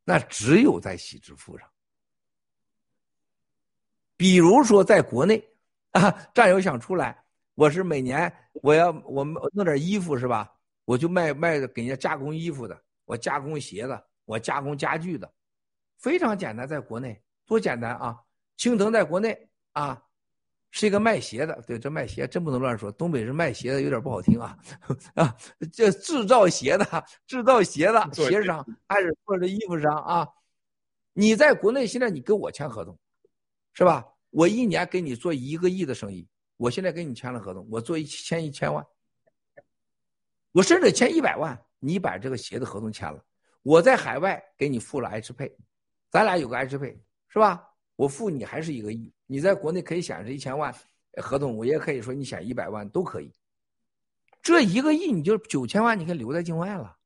Speaker 1: 那只有在喜支付上。比如说，在国内啊，战友想出来，我是每年我要我弄点衣服是吧？我就卖卖给人家加工衣服的，我加工鞋的，我加工家具的，非常简单，在国内多简单啊！青藤在国内啊。是一个卖鞋的，对，这卖鞋真不能乱说。东北是卖鞋的，有点不好听啊啊！这制造鞋的，制造鞋的鞋商还是或者衣服商啊？你在国内现在你跟我签合同，是吧？我一年给你做一个亿的生意，我现在跟你签了合同，我做一签一千万，我甚至签一百万，你把这个鞋的合同签了，我在海外给你付了 H 配，咱俩有个 H 配，是吧？我付你还是一个亿。你在国内可以显示一千万合同，我也可以说你显一百万都可以。这一个亿你就九千万，你可以留在境外了。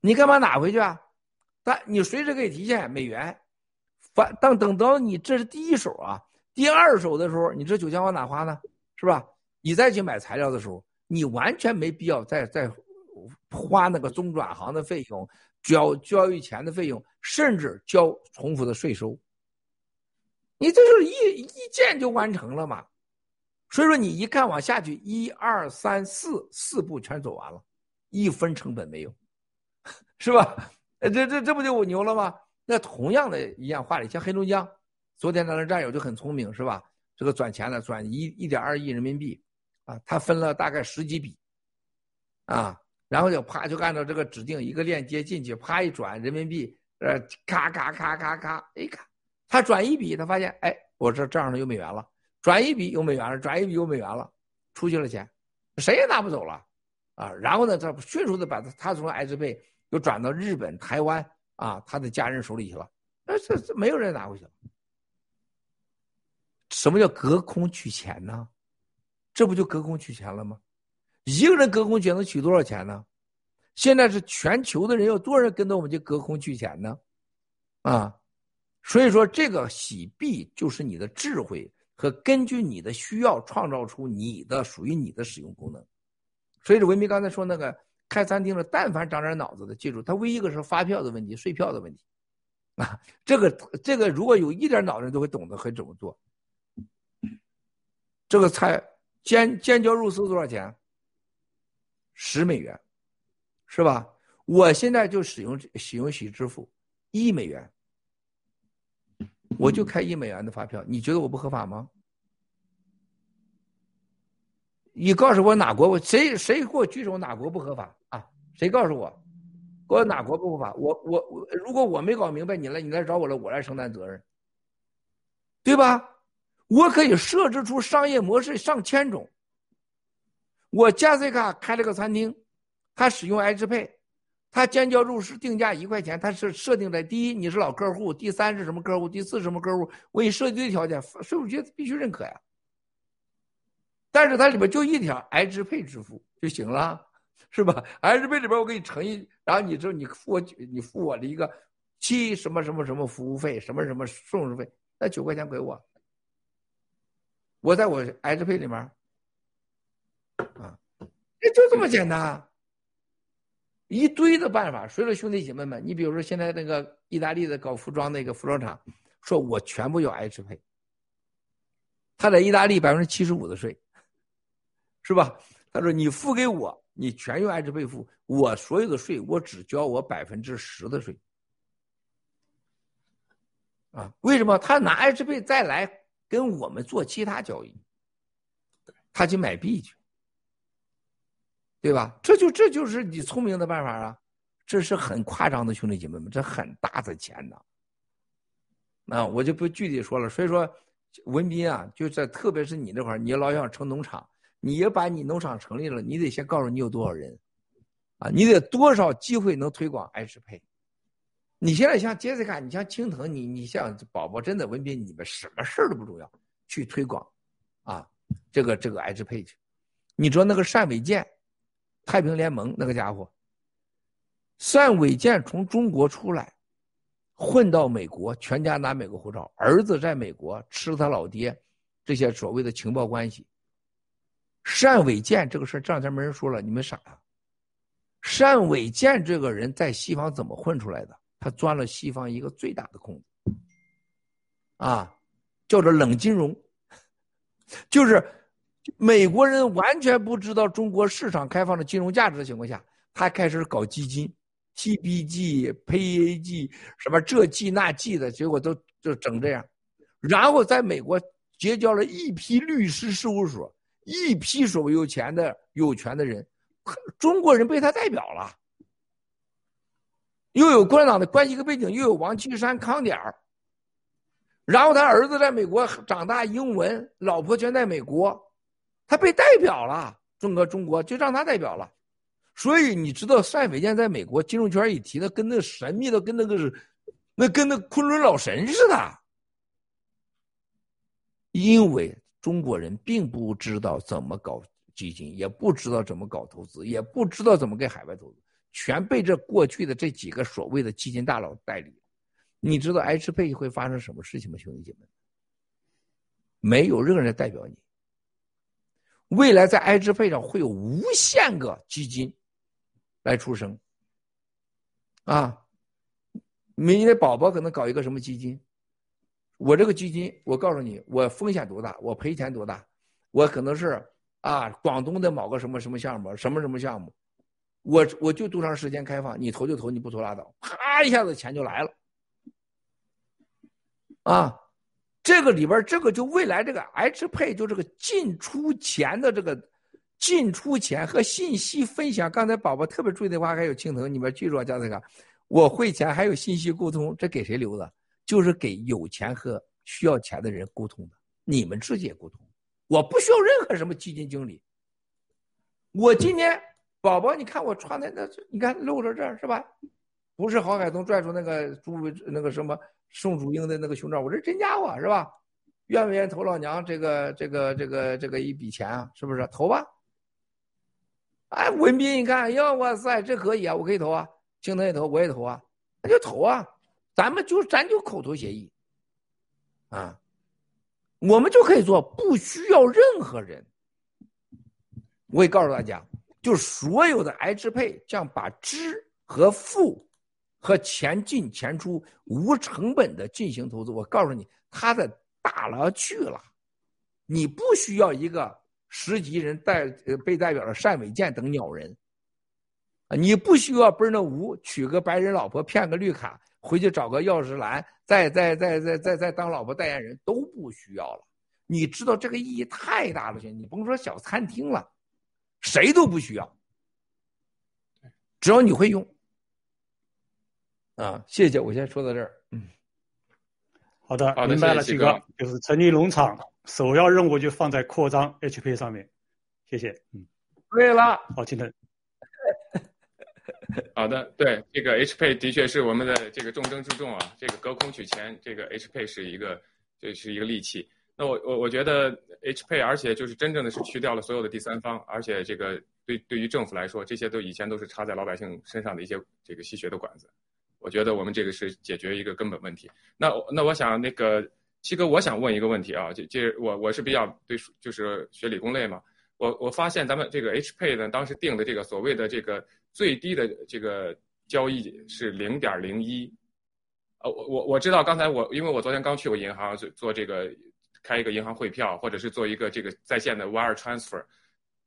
Speaker 1: 你干嘛拿回去啊？但你随时可以提现美元。反但等到你这是第一手啊，第二手的时候，你这九千万哪花呢？是吧？你再去买材料的时候，你完全没必要再再花那个中转行的费用、交交易前的费用，甚至交重复的税收。你这就是一一键就完成了嘛，所以说你一看往下去，一二三四四步全走完了，一分成本没有，<laughs> 是吧？这这这不就牛了吗？那同样的一样话里，像黑龙江，昨天咱的战友就很聪明，是吧？这个转钱了，转一一点二亿人民币，啊，他分了大概十几笔，啊，然后就啪就按照这个指定一个链接进去，啪一转人民币，呃，咔咔咔咔咔，哎咔。他转一笔，他发现，哎，我这账上有美元了，转一笔有美元了，转一笔有美元了，出去了钱，谁也拿不走了，啊，然后呢，他迅速的把他他从 H 贝又转到日本、台湾啊，他的家人手里去了，那这这没有人拿回去了。什么叫隔空取钱呢？这不就隔空取钱了吗？一个人隔空取能取多少钱呢？现在是全球的人有多少人跟着我们去隔空取钱呢？啊？所以说，这个洗币就是你的智慧和根据你的需要创造出你的属于你的使用功能。所以，文明刚才说那个开餐厅的，但凡长点脑子的，记住，他唯一一个是发票的问题、税票的问题，啊，这个这个如果有一点脑子，都会懂得会怎么做。这个菜尖尖椒肉丝多少钱？十美元，是吧？我现在就使用使用喜支付，一美元。我就开一美元的发票，你觉得我不合法吗？你告诉我哪国？我谁谁给我举手？哪国不合法啊？谁告诉我？给我哪国不合法？我我我，如果我没搞明白，你来你来找我了，我来承担责任，对吧？我可以设置出商业模式上千种。我加 C 卡开了个餐厅，他使用 H 配，他尖椒肉丝定价一块钱，他是设定在第一你是老客户，第三是什么客户，第四什么客户，我给你设计的条件，税务局必须认可呀。但是它里边就一条 i 支配支付就行了，是吧？i 支配里边我给你乘以，然后你之后你付我你付我的一个七什么什么什么服务费，什么什么送时费，那九块钱给我，我在我 i 支配里面，啊，这就这么简单。一堆的办法，所以说兄弟姐妹们，你比如说现在那个意大利的搞服装那个服装厂，说我全部要 H 配，他在意大利百分之七十五的税，是吧？他说你付给我，你全用 H 配付，我所有的税我只交我百分之十的税，啊，为什么？他拿 I 支配再来跟我们做其他交易，他去买币去。对吧？这就这就是你聪明的办法啊！这是很夸张的，兄弟姐妹们，这很大的钱呐。啊，我就不具体说了。所以说，文斌啊，就在特别是你那块儿，你老想成农场，你要把你农场成立了，你得先告诉你有多少人，啊，你得多少机会能推广爱支配。你现在像杰西卡，你像青藤，你你像宝宝，真的文斌，你们什么事儿都不重要，去推广，啊，这个这个爱支配去。你知道那个单伟建。太平联盟那个家伙，单伟建从中国出来，混到美国，全家拿美国护照，儿子在美国吃他老爹这些所谓的情报关系。单伟建这个事这两天没人说了，你们傻呀？单伟建这个人在西方怎么混出来的？他钻了西方一个最大的空子，啊，叫做冷金融，<laughs> 就是。美国人完全不知道中国市场开放的金融价值的情况下，他开始搞基金，TBG、PAG 什么这 G 那 G 的结果都就整这样，然后在美国结交了一批律师事务所，一批所谓有钱的有权的人，中国人被他代表了，又有共产党的关系和背景，又有王岐山、康点，然后他儿子在美国长大，英文，老婆全在美国。他被代表了，整个中国就让他代表了，所以你知道单伟建在美国金融圈一提，那跟那神秘的，跟那个是，那跟那昆仑老神似的。因为中国人并不知道怎么搞基金，也不知道怎么搞投资，也不知道怎么给海外投资，全被这过去的这几个所谓的基金大佬代理。你知道 H 配会发生什么事情吗，兄弟姐妹？没有任何人代表你。未来在 I 支配上会有无限个基金来出生，啊，明年宝宝可能搞一个什么基金，我这个基金，我告诉你，我风险多大，我赔钱多大，我可能是啊，广东的某个什么什么项目，什么什么项目，我我就多长时间开放，你投就投，你不投拉倒，啪一下子钱就来了，啊。这个里边，这个就未来这个 H 配，就这个进出钱的这个进出钱和信息分享。刚才宝宝特别注意的话，还有青藤，你们记住啊，叫这个，我汇钱还有信息沟通，这给谁留的？就是给有钱和需要钱的人沟通的，你们直接沟通，我不需要任何什么基金经理。我今天宝宝，你看我穿的那，你看露着这儿是吧？不是郝海东拽出那个朱那个什么。宋祖英的那个胸罩，我这真家伙是吧？愿不愿意投老娘这个这个这个这个一笔钱啊？是不是投吧？哎，文斌，你看，哟，哇塞，这可以啊，我可以投啊，青藤也投，我也投啊，那就投啊，咱们就咱就口头协议啊，我们就可以做，不需要任何人。我也告诉大家，就所有的 I 支配，将把支和付。和钱进钱出无成本的进行投资，我告诉你，他的大了去了，你不需要一个十级人代呃被代表的单伟建等鸟人，啊，你不需要奔那吴娶个白人老婆骗个绿卡回去找个钥匙兰再再再再再再当老婆代言人都不需要了，你知道这个意义太大了，兄弟，你甭说小餐厅了，谁都不需要，只要你会用。啊，谢谢，我先说到这儿。嗯，
Speaker 4: 好的，明白了，七哥，就是成立农场，首要任务就放在扩张 HP 上面。谢谢。嗯，
Speaker 1: 对了，
Speaker 4: 好，青藤。<laughs>
Speaker 2: 好的，对这个 HP 的确是我们的这个重中之重啊。这个隔空取钱，这个 HP 是一个，这是一个利器。那我我我觉得 HP，，而且就是真正的是去掉了所有的第三方，而且这个对对于政府来说，这些都以前都是插在老百姓身上的一些这个吸血的管子。我觉得我们这个是解决一个根本问题。那那我想那个七哥，我想问一个问题啊，就就我我是比较对，就是学理工类嘛。我我发现咱们这个 H Pay 呢，当时定的这个所谓的这个最低的这个交易是零点零一。呃，我我我知道刚才我因为我昨天刚去过银行做做这个。开一个银行汇票，或者是做一个这个在线的 wire transfer，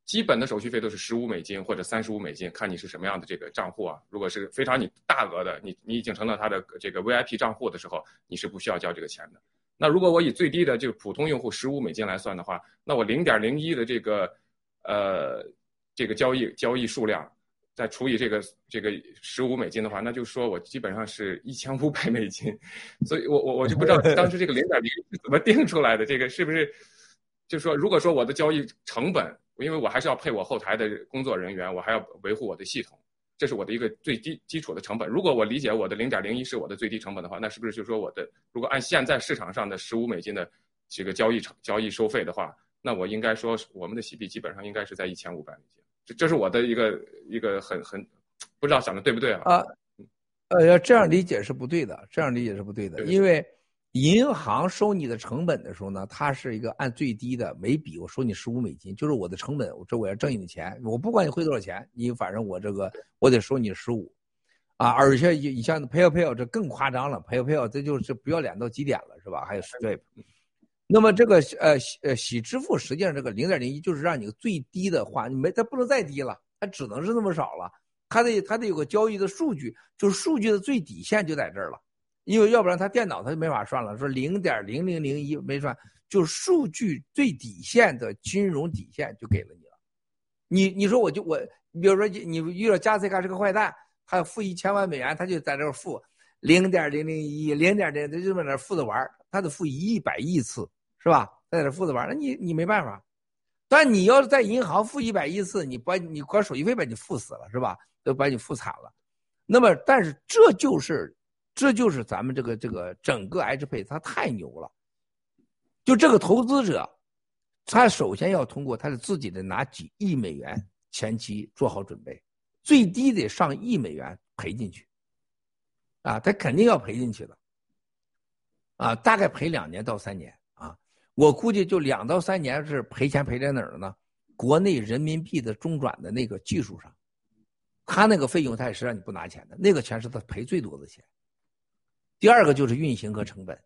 Speaker 2: 基本的手续费都是十五美金或者三十五美金，看你是什么样的这个账户啊。如果是非常你大额的，你你已经成了他的这个 VIP 账户的时候，你是不需要交这个钱的。那如果我以最低的这个普通用户十五美金来算的话，那我零点零一的这个呃这个交易交易数量。再除以这个这个十五美金的话，那就说我基本上是一千五百美金，所以我我我就不知道当时这个零点零是怎么定出来的，这个是不是，就是说如果说我的交易成本，因为我还是要配我后台的工作人员，我还要维护我的系统，这是我的一个最低基础的成本。如果我理解我的零点零一是我的最低成本的话，那是不是就是说我的如果按现在市场上的十五美金的这个交易成交易收费的话，那我应该说我们的洗币基本上应该是在一千五百美金。这这是我的一个一个很很不知道想的对不对啊？
Speaker 1: 啊，呃，要这样理解是不对的，这样理解是不对的，因为银行收你的成本的时候呢，它是一个按最低的每笔我收你十五美金，就是我的成本，我这我要挣你的钱，我不管你汇多少钱，你反正我这个我得收你十五，啊，而且你像 PayPal 这更夸张了，PayPal 这就是不要脸到极点了，是吧？还有 Stripe。那么这个呃呃喜支付实际上这个零点零一就是让你最低的话，你没它不能再低了，它只能是那么少了，它得它得有个交易的数据，就是数据的最底线就在这儿了，因为要不然他电脑他就没法算了，说零点零零零一没算，就数据最底线的金融底线就给了你了，你你说我就我，你比如说你遇到加塞卡是个坏蛋，他要付一千万美元，他就在这儿付零点零零一零点零，他就在那付着玩他得付一百亿次。是吧？他在这付着玩，那你你没办法。但你要是在银行付一百亿次，你把你光手续费把你付死了，是吧？都把你付惨了。那么，但是这就是，这就是咱们这个这个整个 H 配，它太牛了。就这个投资者，他首先要通过他的自己的拿几亿美元前期做好准备，最低得上亿美元赔进去。啊，他肯定要赔进去的。啊，大概赔两年到三年啊。我估计就两到三年是赔钱赔在哪儿呢？国内人民币的中转的那个技术上，他那个费用他也是让你不拿钱的，那个钱是他赔最多的钱。第二个就是运行和成本，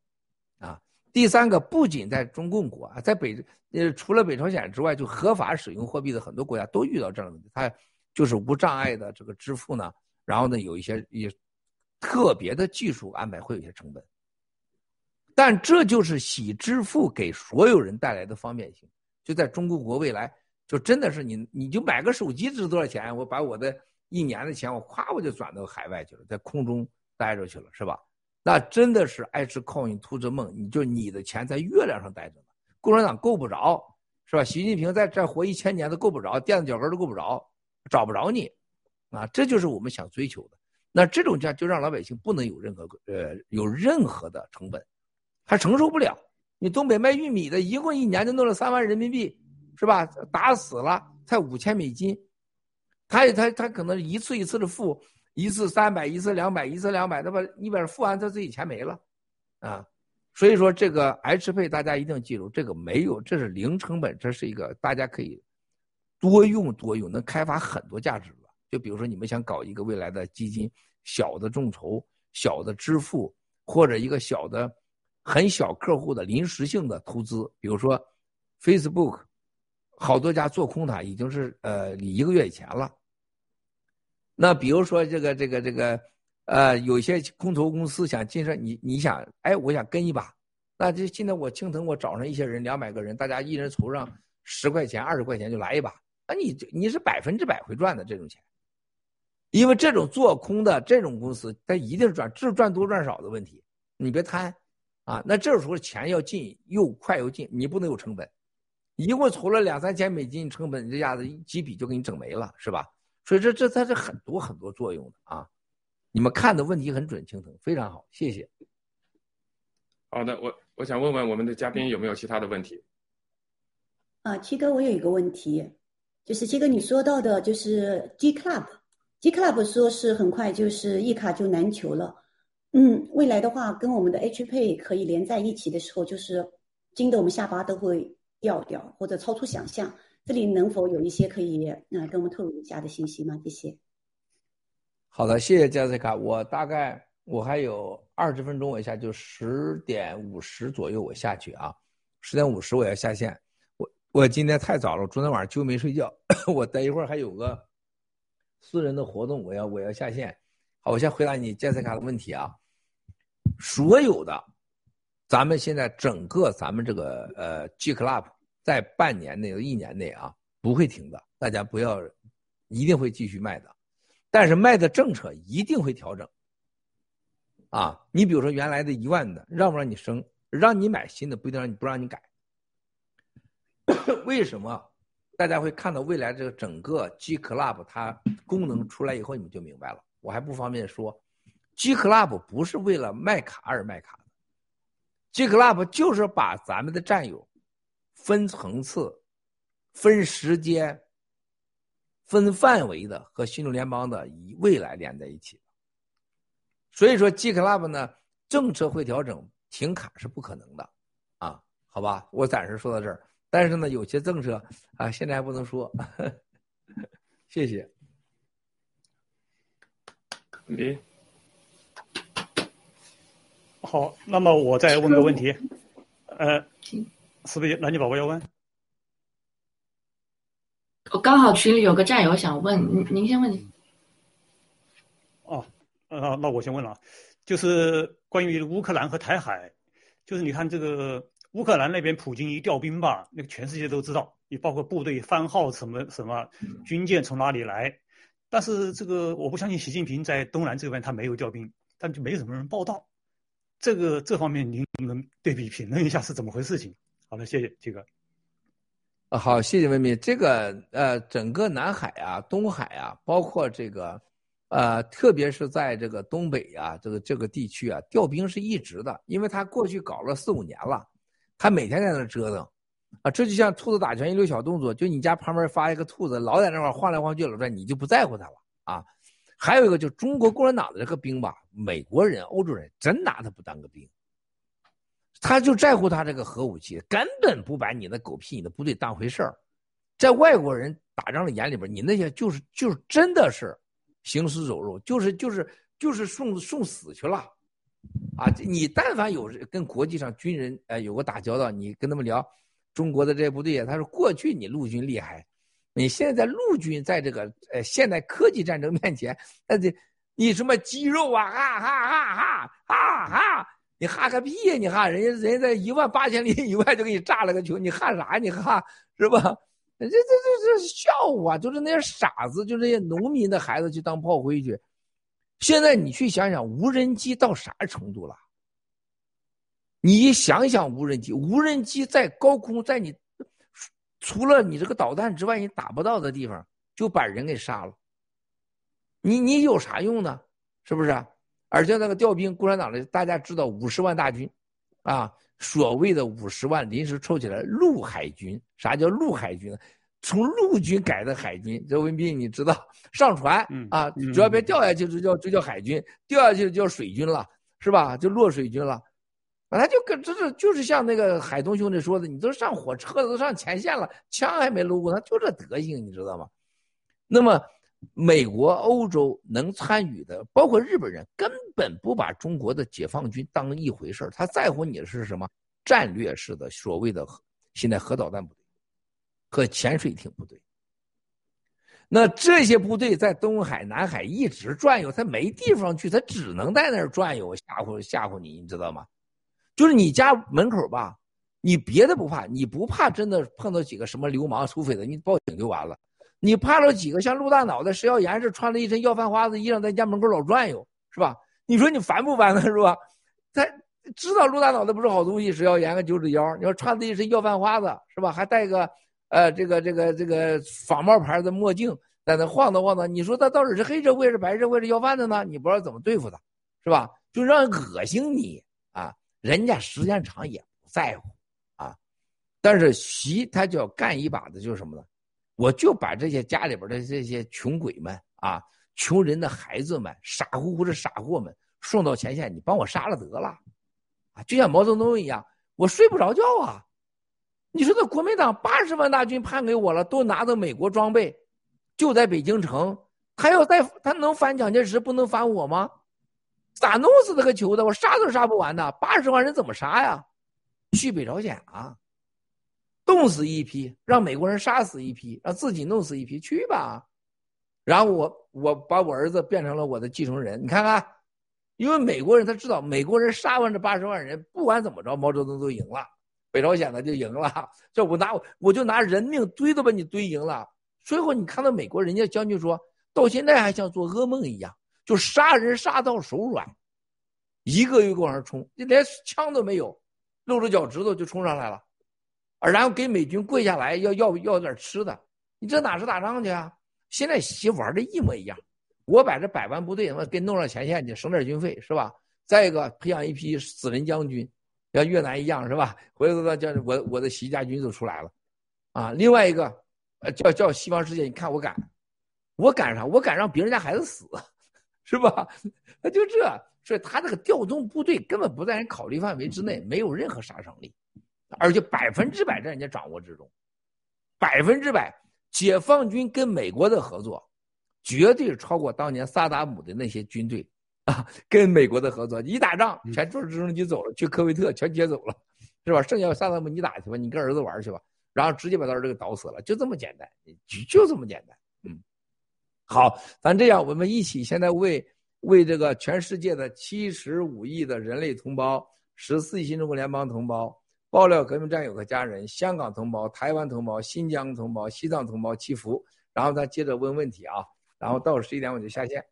Speaker 1: 啊，第三个不仅在中共国啊，在北呃除了北朝鲜之外，就合法使用货币的很多国家都遇到这样的问题，它就是无障碍的这个支付呢，然后呢有一些也特别的技术安排会有一些成本。但这就是喜支付给所有人带来的方便性，就在中共国未来，就真的是你，你就买个手机值多少钱？我把我的一年的钱，我咵我就转到海外去了，在空中待着去了，是吧？那真的是爱吃 coin 图着梦，你就你的钱在月亮上待着呢。共产党够不着，是吧？习近平在这活一千年都够不着，垫子脚跟都够不着，找不着你，啊，这就是我们想追求的。那这种价就让老百姓不能有任何呃有任何的成本。他承受不了，你东北卖玉米的，一共一年就弄了三万人民币，是吧？打死了才五千美金，他他他可能一次一次的付，一次三百，一次两百，一次两百，那么你把付完，他自己钱没了，啊，所以说这个 H 配大家一定记住，这个没有，这是零成本，这是一个大家可以多用多用，能开发很多价值的。就比如说你们想搞一个未来的基金，小的众筹，小的支付，或者一个小的。很小客户的临时性的投资，比如说，Facebook，好多家做空它已经是呃一个月以前了。那比如说这个这个这个，呃，有些空投公司想进上你你想哎，我想跟一把，那这现在我青藤我找上一些人两百个人，大家一人筹上十块钱二十块钱就来一把，那你你是百分之百会赚的这种钱，因为这种做空的这种公司，它一定是赚，是赚多赚少的问题，你别贪。啊，那这时候钱要进又快又进，你不能有成本，一共筹了两三千美金成本，这下子几笔就给你整没了，是吧？所以这这它是很多很多作用的啊。你们看的问题很准，青藤非常好，谢谢。
Speaker 2: 好的，我我想问问我们的嘉宾有没有其他的问题？
Speaker 3: 啊，七哥，我有一个问题，就是七哥你说到的，就是 G Club，G Club 说是很快就是一卡就难求了，嗯，未来的话跟我们的 H Pay 可以连在一起的时候，就是惊得我们下巴都会掉掉，或者超出想象。这里能否有一些可以嗯跟我们透露一下的信息吗？谢谢。
Speaker 1: 好的，谢谢 Jessica。我大概我还有二十分钟，我下就十点五十左右我下去啊，十点五十我要下线。我我今天太早了，我昨天晚上就没睡觉。<coughs> 我待一会儿还有个私人的活动，我要我要下线。好，我先回答你 Jessica 的问题啊。所有的，咱们现在整个咱们这个呃 G Club 在半年内、一年内啊不会停的，大家不要，一定会继续卖的。但是卖的政策一定会调整，啊，你比如说原来的一万的，让不让你升？让你买新的不一定让你不让你改。<coughs> 为什么？大家会看到未来这个整个 G Club 它功能出来以后，你们就明白了。我还不方便说，G Club 不是为了卖卡而卖卡的，G Club 就是把咱们的战友分层次、分时间。分范围的和新中联邦的以未来连在一起，所以说 G Club 呢政策会调整，停卡是不可能的，啊，好吧，我暂时说到这儿。但是呢，有些政策啊，现在还不能说。<laughs> 谢谢。
Speaker 2: 你
Speaker 4: 好，那么我再问个问题，呃，是不是南极宝宝要问？
Speaker 5: 我刚好群里有个战友想问您，您先问。
Speaker 4: 哦，呃，那我先问了，就是关于乌克兰和台海，就是你看这个乌克兰那边普京一调兵吧，那个全世界都知道，你包括部队番号什么什么，军舰从哪里来，但是这个我不相信习近平在东南这边他没有调兵，但就没什么人报道，这个这方面您能不能对比评论一下是怎么回事？情？好的，谢谢这个。
Speaker 1: 啊，好，谢谢文明。这个呃，整个南海啊、东海啊，包括这个，呃，特别是在这个东北啊，这个这个地区啊，调兵是一直的，因为他过去搞了四五年了，他每天在那折腾，啊，这就像兔子打拳一溜小动作，就你家旁边发一个兔子，老在那块晃来晃去，老转，你就不在乎他了啊。还有一个，就中国共产党的这个兵吧，美国人、欧洲人真拿他不当个兵。他就在乎他这个核武器，根本不把你那狗屁你的部队当回事儿，在外国人打仗的眼里边，你那些就是就是真的是行尸走肉，就是就是就是送送死去了，啊！你但凡有跟国际上军人呃有过打交道，你跟他们聊中国的这些部队啊，他说过去你陆军厉害，你现在陆军在这个呃现代科技战争面前，那这你什么肌肉啊，哈哈哈哈哈哈。你哈个屁呀！你哈，人家人家在一万八千里以外就给你炸了个球，你哈啥？你哈是吧？这这这这笑话，就是那些傻子，就是那些农民的孩子去当炮灰去。现在你去想想，无人机到啥程度了？你想想无人机，无人机在高空，在你除了你这个导弹之外，你打不到的地方，就把人给杀了。你你有啥用呢？是不是？而且那个调兵，共产党的大家知道五十万大军，啊，所谓的五十万临时凑起来陆海军，啥叫陆海军？从陆军改的海军。这文斌你知道，上船啊，只要别掉下去就叫就叫海军，掉下去就叫水军了，是吧？就落水军了。本来就跟这是就是像那个海东兄弟说的，你都上火车了，都上前线了，枪还没撸过，他就这德行，你知道吗？那么。美国、欧洲能参与的，包括日本人，根本不把中国的解放军当一回事他在乎你的是什么？战略式的所谓的现在核导弹部队和潜水艇部队。那这些部队在东海、南海一直转悠，他没地方去，他只能在那儿转悠，吓唬吓唬你，你知道吗？就是你家门口吧，你别的不怕，你不怕真的碰到几个什么流氓、土匪的，你报警就完了。你怕了几个像陆大脑袋、石耀岩是穿了一身要饭花子衣裳，在家门口老转悠，是吧？你说你烦不烦呢？是吧？他知道陆大脑袋不是好东西，石耀岩个九指腰，你说穿的一身要饭花子，是吧？还戴个呃这个这个这个仿冒牌的墨镜，在那晃荡晃荡。你说他到底是黑社会是白社会是要饭的呢？你不知道怎么对付他，是吧？就让人恶心你啊！人家时间长也不在乎啊。但是习他就要干一把的，就是什么呢？我就把这些家里边的这些穷鬼们啊，穷人的孩子们，傻乎乎的傻货们送到前线，你帮我杀了得了，啊，就像毛泽东一样，我睡不着觉啊。你说这国民党八十万大军判给我了，都拿着美国装备，就在北京城，他要再他能反蒋介石，不能反我吗？咋弄死这个球的？我杀都杀不完呢！八十万人怎么杀呀？去北朝鲜啊，冻死一批，让美国人杀死一批，让自己弄死一批，去吧。然后我我把我儿子变成了我的继承人，你看看，因为美国人他知道，美国人杀完这八十万人，不管怎么着，毛泽东都赢了，北朝鲜呢就赢了。这我拿我就拿人命堆都把你堆赢了。最后你看到美国人家将军说到现在还像做噩梦一样。就杀人杀到手软，一个一个往上冲，连枪都没有，露着脚趾头就冲上来了，然后给美军跪下来要要要点吃的，你这哪是打仗去啊？现在习玩的一模一样，我把这百万部队他妈给弄上前线去，省点军费是吧？再一个培养一批死人将军，像越南一样是吧？回头呢叫我我的习家军就出来了，啊，另外一个，叫叫西方世界，你看我敢，我敢啥？我敢让别人家孩子死。是吧？<laughs> 那就这，所以他这个调动部队根本不在人考虑范围之内，没有任何杀伤力，而且百分之百在人家掌握之中，百分之百。解放军跟美国的合作，绝对超过当年萨达姆的那些军队啊，跟美国的合作，一打仗全坐直升机走了，去科威特全接走了，是吧？剩下萨达姆你打去吧，你跟儿子玩去吧，然后直接把他儿子给捣死了，就这么简单，就就这么简单。嗯好，咱这样，我们一起现在为为这个全世界的七十五亿的人类同胞、十四亿新中国联邦同胞、爆料革命战友和家人、香港同胞、台湾同胞、新疆同胞、西藏同胞祈福，然后咱接着问问题啊，然后到十一点我就下线。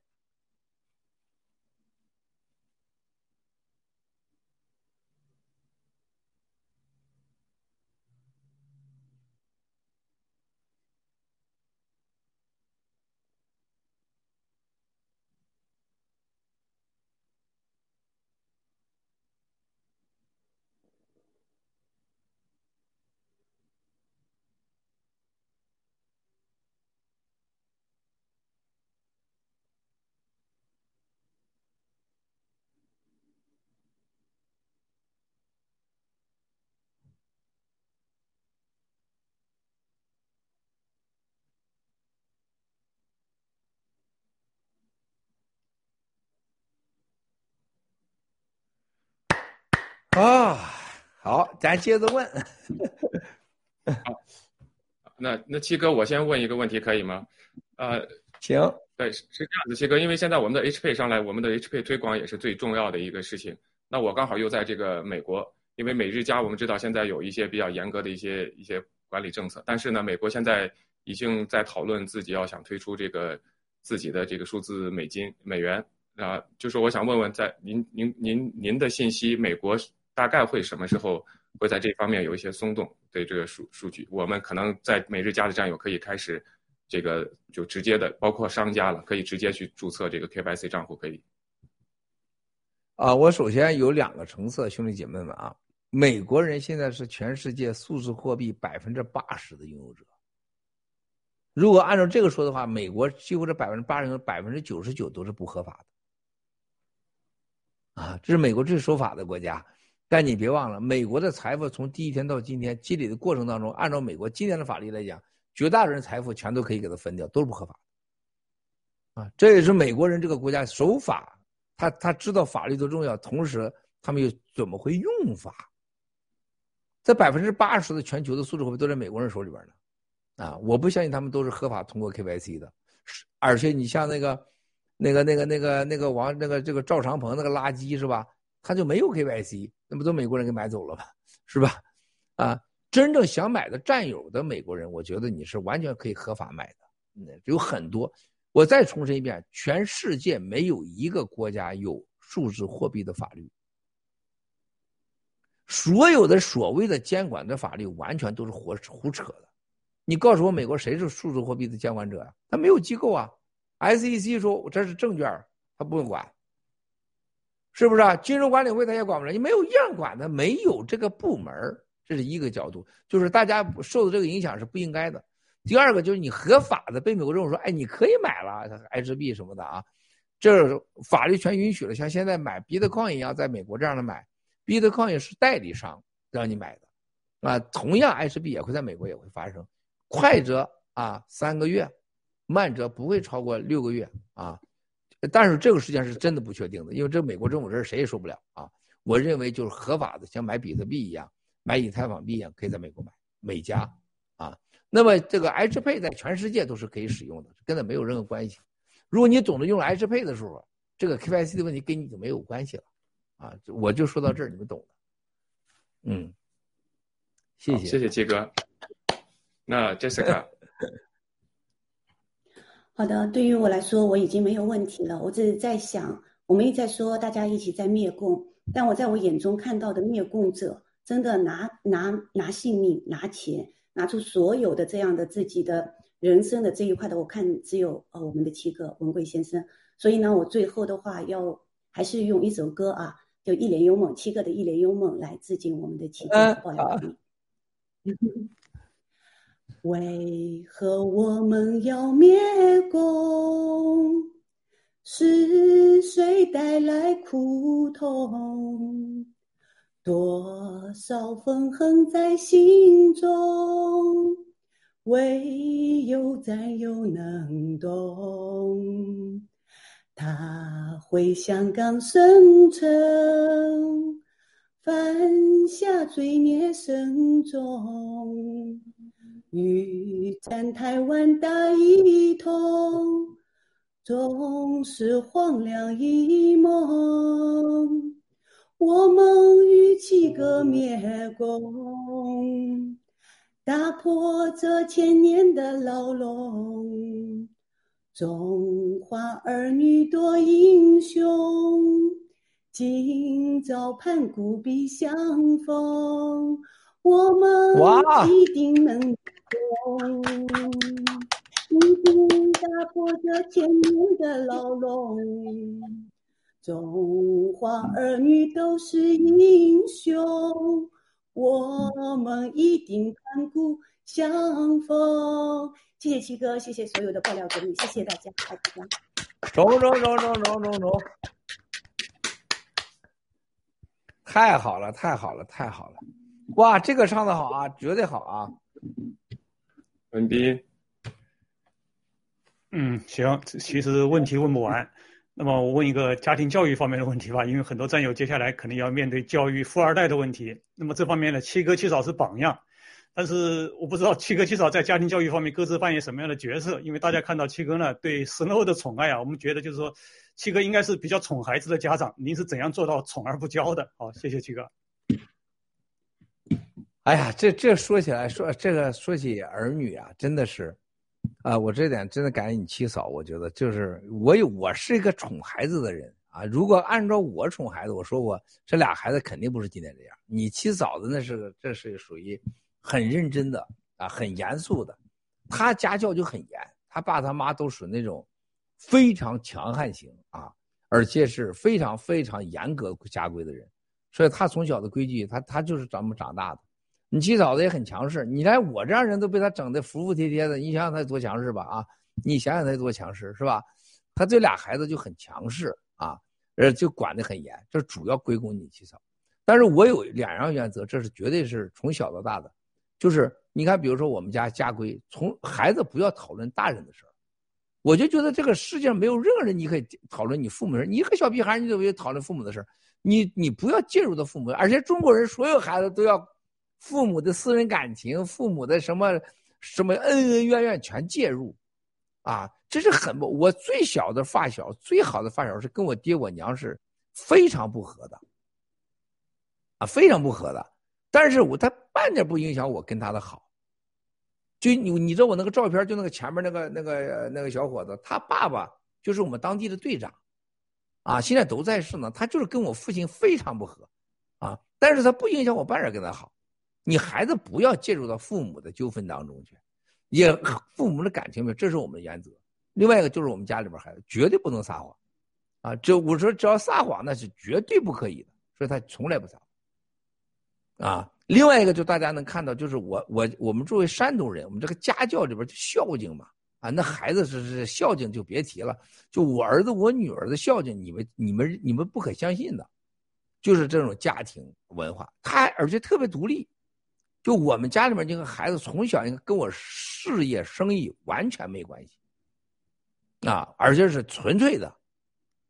Speaker 1: 啊，好，咱接着问。<laughs>
Speaker 2: 好，那那七哥，我先问一个问题，可以吗？呃，
Speaker 1: 行。
Speaker 2: 对，是这样子，七哥，因为现在我们的 HP 上来，我们的 HP 推广也是最重要的一个事情。那我刚好又在这个美国，因为美日加我们知道现在有一些比较严格的一些一些管理政策，但是呢，美国现在已经在讨论自己要想推出这个自己的这个数字美金美元啊，就是我想问问，在您您您您的信息，美国。大概会什么时候会在这方面有一些松动？对这个数数据，我们可能在每日家的战友可以开始，这个就直接的，包括商家了，可以直接去注册这个 KYC 账户，可以。
Speaker 1: 啊，我首先有两个成色，兄弟姐妹们啊，美国人现在是全世界数字货币百分之八十的拥有者。如果按照这个说的话，美国几乎这百分之八十，百分之九十九都是不合法的。啊，这是美国最守法的国家。但你别忘了，美国的财富从第一天到今天积累的过程当中，按照美国今天的法律来讲，绝大多数人财富全都可以给他分掉，都是不合法的。啊，这也是美国人这个国家守法，他他知道法律的重要，同时他们又怎么会用法？这百分之八十的全球的数字货币都在美国人手里边呢。啊，我不相信他们都是合法通过 KYC 的，而且你像那个那个那个那个那个王那个这个赵长鹏那个垃圾是吧？他就没有 KYC，那不都美国人给买走了吗？是吧？啊，真正想买的占有的美国人，我觉得你是完全可以合法买的。有很多，我再重申一遍，全世界没有一个国家有数字货币的法律，所有的所谓的监管的法律完全都是胡胡扯的，你告诉我，美国谁是数字货币的监管者呀？他没有机构啊。SEC 说这是证券，他不用管，是不是啊？金融管理会他也管不了，你没有样管的，没有这个部门这是一个角度，就是大家受的这个影响是不应该的。第二个就是你合法的被美国政府说，哎，你可以买了 H 币什么的啊，这法律全允许了。像现在买 Bitcoin 一样，在美国这样的买，Bitcoin 是代理商让你买的，啊，同样 H B 也会在美国也会发生，快则啊三个月，慢则不会超过六个月啊。但是这个事情是真的不确定的，因为这美国政府这谁也说不了啊。我认为就是合法的，像买比特币一样，买以太坊币一样，可以在美国买美加啊。那么这个 H Pay 在全世界都是可以使用的，跟它没有任何关系。如果你懂得用 H Pay 的时候，这个 KYC 的问题跟你就没有关系了，啊，我就说到这儿，你们懂的。嗯，谢谢，
Speaker 2: 谢谢七哥。那 Jessica，<laughs>
Speaker 3: 好的，对于我来说，我已经没有问题了。我只是在想，我们一直在说大家一起在灭共，但我在我眼中看到的灭共者，真的拿拿拿性命拿钱。拿出所有的这样的自己的人生的这一块的，我看只有呃我们的七个文贵先生。所以呢，我最后的话要还是用一首歌啊，就《一帘幽梦》七个的《一帘幽梦》来致敬我们的七哥，抱抱你。<laughs> 为何我们要灭共？是谁带来苦痛？多少愤恨在心中，唯有战友能懂。他回香港深城，犯下罪孽深重，欲占台湾大一统，总是黄粱一梦。我们与其革灭共，打破这千年的牢笼。中华儿女多英雄，今朝盼古必相逢。我们一定能成功，一定打破这千年的牢笼。中华儿女都是英雄，我们一定盼古相逢。谢谢七哥，谢谢所有的爆料革命，谢谢大家，大家。
Speaker 1: 中中中中中中中，太好了，太好了，太好了！哇，这个唱的好啊，绝对好啊！
Speaker 2: 文斌，
Speaker 4: 嗯，行，其实问题问不完。那么我问一个家庭教育方面的问题吧，因为很多战友接下来可能要面对教育富二代的问题。那么这方面呢，七哥七嫂是榜样，但是我不知道七哥七嫂在家庭教育方面各自扮演什么样的角色。因为大家看到七哥呢对 Snow 的宠爱啊，我们觉得就是说七哥应该是比较宠孩子的家长。您是怎样做到宠而不骄的？好，谢谢七哥。
Speaker 1: 哎呀，这这说起来说这个说起儿女啊，真的是。啊，我这点真的感谢你七嫂。我觉得就是我有，我是一个宠孩子的人啊。如果按照我宠孩子，我说我这俩孩子肯定不是今天这样。你七嫂子那是这是属于很认真的啊，很严肃的。他家教就很严，他爸他妈都属于那种非常强悍型啊，而且是非常非常严格家规的人。所以他从小的规矩，他他就是咱们长大的。你七嫂子也很强势，你连我这样人都被他整的服服帖帖的，你想想他多强势吧啊！你想想他多强势是吧？他这俩孩子就很强势啊，呃，就管得很严，这主要归功你七嫂。但是我有两样原则，这是绝对是从小到大的，就是你看，比如说我们家家规，从孩子不要讨论大人的事儿，我就觉得这个世界上没有任何人你可以讨论你父母的事你一个小屁孩你怎么讨论父母的事儿？你你不要介入到父母，而且中国人所有孩子都要。父母的私人感情，父母的什么什么恩恩怨怨全介入，啊，这是很不。我最小的发小，最好的发小是跟我爹我娘是非常不和的，啊，非常不和的。但是我他半点不影响我跟他的好。就你你知道我那个照片，就那个前面那个那个那个小伙子，他爸爸就是我们当地的队长，啊，现在都在世呢。他就是跟我父亲非常不和，啊，但是他不影响我半点跟他好。你孩子不要介入到父母的纠纷当中去，也 <clears throat> 父母的感情没有，这是我们的原则。另外一个就是我们家里边孩子绝对不能撒谎，啊，这我说只要撒谎那是绝对不可以的，所以他从来不撒谎。啊，另外一个就大家能看到，就是我我我们作为山东人，我们这个家教里边就孝敬嘛，啊，那孩子是是孝敬就别提了，就我儿子我女儿的孝敬，你们你们你们不可相信的，就是这种家庭文化，他而且特别独立。就我们家里面这个孩子从小应该跟我事业生意完全没关系，啊，而且是纯粹的，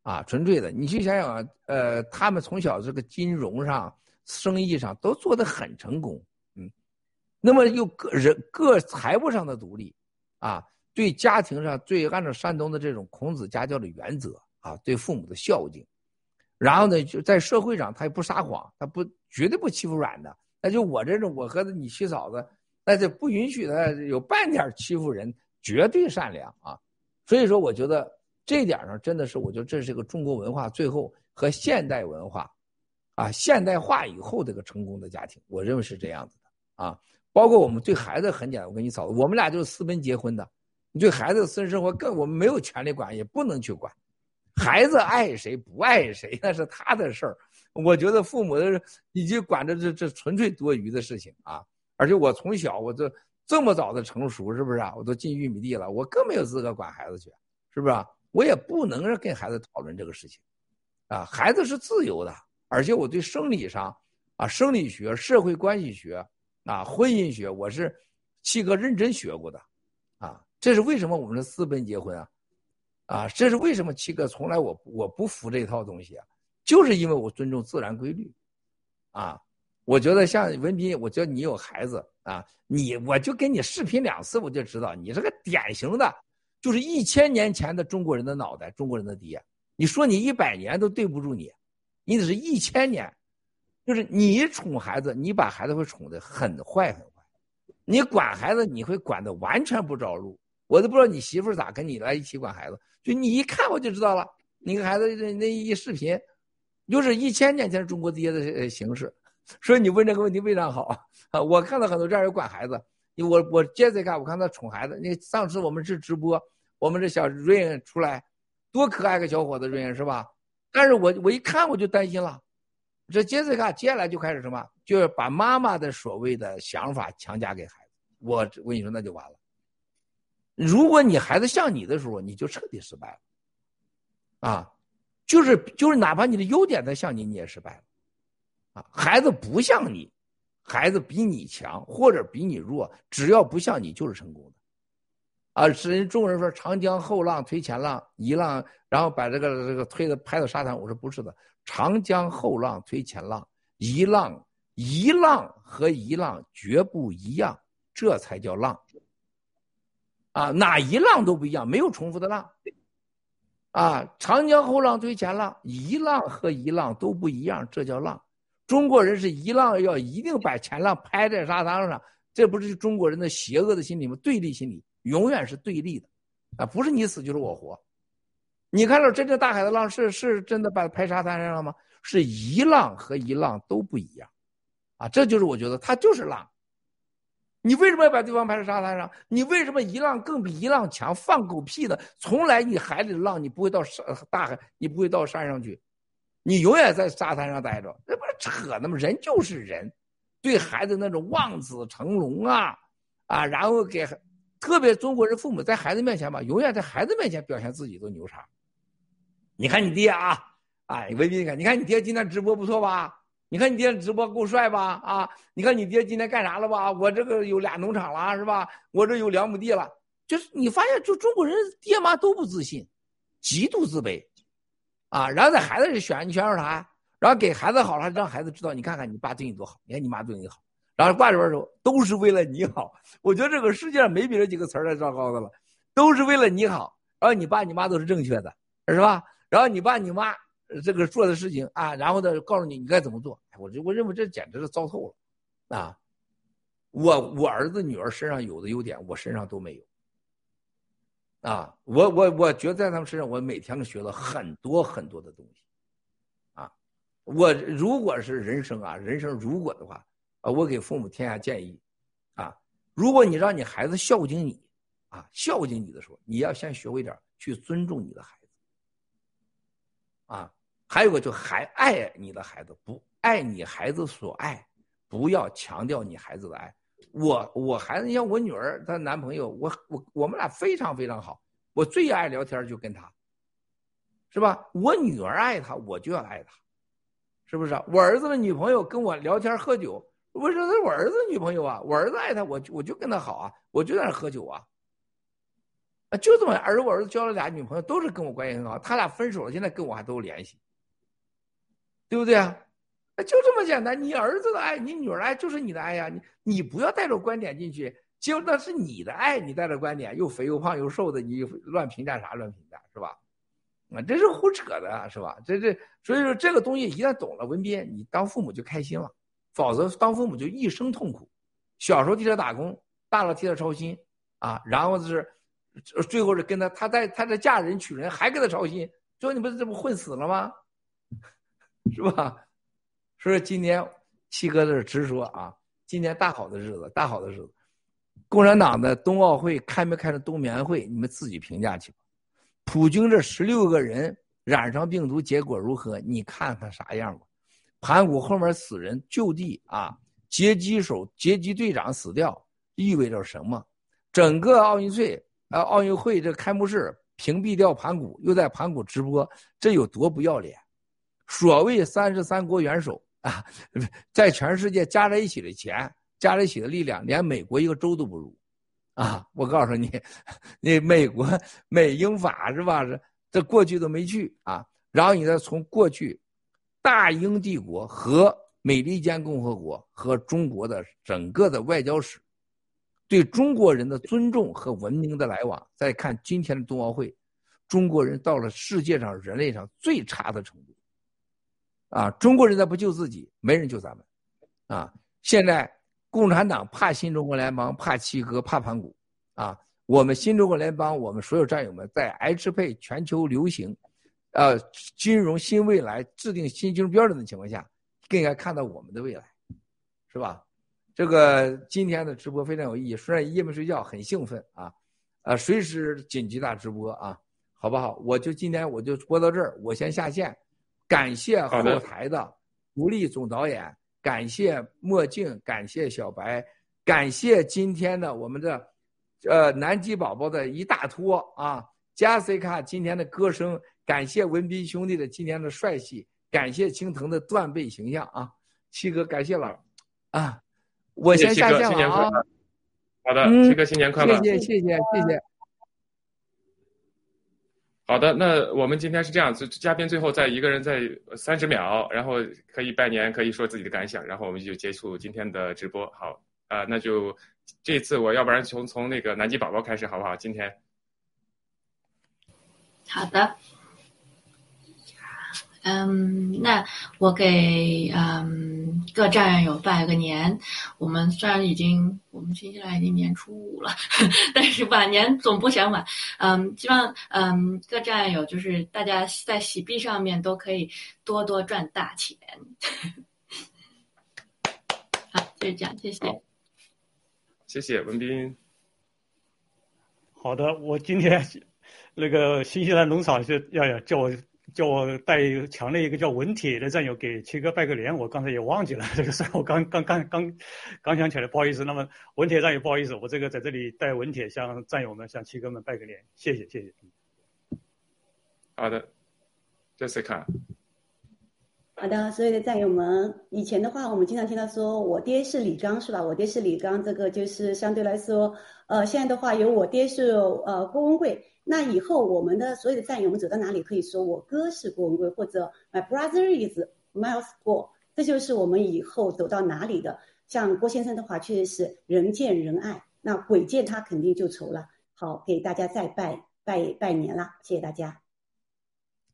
Speaker 1: 啊，纯粹的。你去想想啊，呃，他们从小这个金融上、生意上都做得很成功，嗯，那么又个人各财务上的独立，啊，对家庭上对按照山东的这种孔子家教的原则啊，对父母的孝敬，然后呢，就在社会上他也不撒谎，他不绝对不欺负软的。那就我这种，我和你七嫂子，那就不允许他有半点欺负人，绝对善良啊！所以说，我觉得这一点上真的是，我觉得这是一个中国文化最后和现代文化，啊，现代化以后这个成功的家庭，我认为是这样子的啊。包括我们对孩子很简单，我跟你嫂子，我们俩就是私奔结婚的，你对孩子的私人生活更我们没有权利管，也不能去管，孩子爱谁不爱谁那是他的事儿。我觉得父母的已经管着这这纯粹多余的事情啊！而且我从小我这这么早的成熟，是不是啊？我都进玉米地了，我更没有资格管孩子去，是不是啊？我也不能跟孩子讨论这个事情，啊，孩子是自由的，而且我对生理上啊，生理学、社会关系学啊、婚姻学，我是七哥认真学过的，啊，这是为什么我们是私奔结婚啊？啊，这是为什么七哥从来我我不服这套东西啊？就是因为我尊重自然规律，啊，我觉得像文斌，我觉得你有孩子啊，你我就跟你视频两次，我就知道你是个典型的，就是一千年前的中国人的脑袋，中国人的爹。你说你一百年都对不住你，你得是一千年，就是你宠孩子，你把孩子会宠得很坏很坏，你管孩子你会管得完全不着路。我都不知道你媳妇咋跟你来一起管孩子，就你一看我就知道了，你跟孩子那那一视频。就是一千年前中国爹的形式，所以你问这个问题非常好啊！我看到很多这样人管孩子，我我接着看我看他宠孩子。那上次我们是直播，我们这小瑞恩出来，多可爱个小伙子瑞恩是吧？但是我我一看我就担心了，这 Jessica 接下来就开始什么，就是把妈妈的所谓的想法强加给孩子。我我跟你说那就完了。如果你孩子像你的时候，你就彻底失败了，啊！就是就是，哪怕你的优点再像你，你也失败了，啊！孩子不像你，孩子比你强或者比你弱，只要不像你，就是成功的，啊！是人中国人说“长江后浪推前浪，一浪”，然后把这个这个推的拍到沙滩。我说不是的，“长江后浪推前浪，一浪一浪和一浪绝不一样，这才叫浪。”啊，哪一浪都不一样，没有重复的浪。啊，长江后浪推前浪，一浪和一浪都不一样，这叫浪。中国人是一浪要一定把前浪拍在沙滩上，这不是中国人的邪恶的心理吗？对立心理永远是对立的，啊，不是你死就是我活。你看到真正大海的浪是是真的把拍沙滩上了吗？是一浪和一浪都不一样，啊，这就是我觉得它就是浪。你为什么要把对方拍在沙滩上？你为什么一浪更比一浪强？放狗屁的！从来你海里的浪，你不会到山大海，你不会到山上去，你永远在沙滩上待着。这不是扯呢吗？人就是人，对孩子那种望子成龙啊啊！然后给特别中国人父母在孩子面前吧，永远在孩子面前表现自己都牛叉。你看你爹啊，哎，未必，你看，你看你爹今天直播不错吧？你看你爹直播够帅吧？啊，你看你爹今天干啥了吧？我这个有俩农场了，是吧？我这有两亩地了。就是你发现，就中国人爹妈都不自信，极度自卑，啊，然后在孩子这选，你选选啥？然后给孩子好了，让孩子知道，你看看你爸对你多好，你看你妈对你好，然后挂里边说都是为了你好。我觉得这个世界上没比这几个词儿来糟糕的了，都是为了你好。然后你爸你妈都是正确的，是吧？然后你爸你妈。这个做的事情啊，然后呢，告诉你你该怎么做。我就我认为这简直是糟透了，啊！我我儿子女儿身上有的优点，我身上都没有。啊，我我我觉得在他们身上，我每天都学了很多很多的东西。啊，我如果是人生啊，人生如果的话，啊，我给父母添下建议，啊，如果你让你孩子孝敬你，啊，孝敬你的时候，你要先学会点去尊重你的孩子。啊，还有个就还爱你的孩子，不爱你孩子所爱，不要强调你孩子的爱。我我孩子，你像我女儿她男朋友，我我我们俩非常非常好，我最爱聊天就跟他，是吧？我女儿爱他，我就要爱他，是不是？我儿子的女朋友跟我聊天喝酒。我说是我儿子女朋友啊，我儿子爱他，我我就跟他好啊，我就在那喝酒啊，啊，就这么，而我儿子交了俩女朋友，都是跟我关系很好，他俩分手了，现在跟我还都有联系，对不对啊？就这么简单，你儿子的爱，你女儿爱，就是你的爱呀，你你不要带着观点进去，就那是你的爱，你带着观点，又肥又胖又瘦的，你乱评价啥乱评价是吧？啊，这是胡扯的，是吧？这这，所以说这个东西一旦懂了，文斌，你当父母就开心了。否则，当父母就一生痛苦。小时候替他打工，大了替他操心啊，然后是最后是跟他，他在他在嫁人娶人还给他操心，最后你不是这不混死了吗？是吧？所以今年七哥这直说啊，今年大好的日子，大好的日子。共产党的冬奥会开没开成冬眠会，你们自己评价去吧。普京这十六个人染上病毒，结果如何？你看看啥样吧。盘古后面死人就地啊，截击手、截击队长死掉，意味着什么？整个奥运会啊，奥运会这开幕式屏蔽掉盘古，又在盘古直播，这有多不要脸？所谓三十三国元首啊，在全世界加在一起的钱、加在一起的力量，连美国一个州都不如啊！我告诉你，<laughs> 那美国美英法是吧？这这过去都没去啊，然后你再从过去。大英帝国和美利坚共和国和中国的整个的外交史，对中国人的尊重和文明的来往，再看今天的冬奥会，中国人到了世界上人类上最差的程度。啊，中国人再不救自己，没人救咱们。啊，现在共产党怕新中国联邦，怕七哥，怕盘古。啊，我们新中国联邦，我们所有战友们在 H 配全球流行。呃，金融新未来制定新金融标准的情况下，更应该看到我们的未来，是吧？这个今天的直播非常有意义，虽然夜没睡觉，很兴奋啊，呃，随时紧急大直播啊，好不好？我就今天我就播到这儿，我先下线，感谢后台的独立总导演，感谢墨镜，感谢小白，感谢今天的我们的呃南极宝宝的一大托啊，加 c 卡今天的歌声。感谢文斌兄弟的今天的帅气，感谢青藤的断背形象啊，七哥感谢了，啊，我先下线了啊。
Speaker 2: 好的，七哥新年快乐，
Speaker 1: 谢谢谢谢谢谢。
Speaker 2: 好的，那我们今天是这样子，嘉宾最后再一个人再三十秒，然后可以拜年，可以说自己的感想，然后我们就结束今天的直播。好，啊，那就这次我要不然从从那个南极宝宝开始好不好？今天。
Speaker 5: 好的。嗯，那我给嗯各战友拜个年。我们虽然已经我们新西兰已经年初五了，<laughs> 但是晚年总不嫌晚。嗯，希望嗯各战友就是大家在喜币上面都可以多多赚大钱。好，就是这样，谢谢。
Speaker 2: 谢谢文斌。
Speaker 4: 好的，我今天那个新西兰农场是要要叫我。叫我带强烈一个叫文铁的战友给七哥拜个年，我刚才也忘记了 <laughs> 这个事儿，我刚刚刚刚刚想起来，不好意思。那么文铁战友不好意思，我这个在这里带文铁向战友们向七哥们拜个年，谢谢谢谢。
Speaker 2: 好的，Jessica。
Speaker 3: 好的，所有的战友们，以前的话我们经常听到说我爹是李刚是吧？我爹是李刚，这个就是相对来说，呃，现在的话有我爹是呃郭文贵。那以后我们的所有的战友们走到哪里，可以说我哥是郭文贵，或者 My brother is Miles 郭，这就是我们以后走到哪里的。像郭先生的话，确实是人见人爱，那鬼见他肯定就愁了。好，给大家再拜拜拜年了，谢谢大家。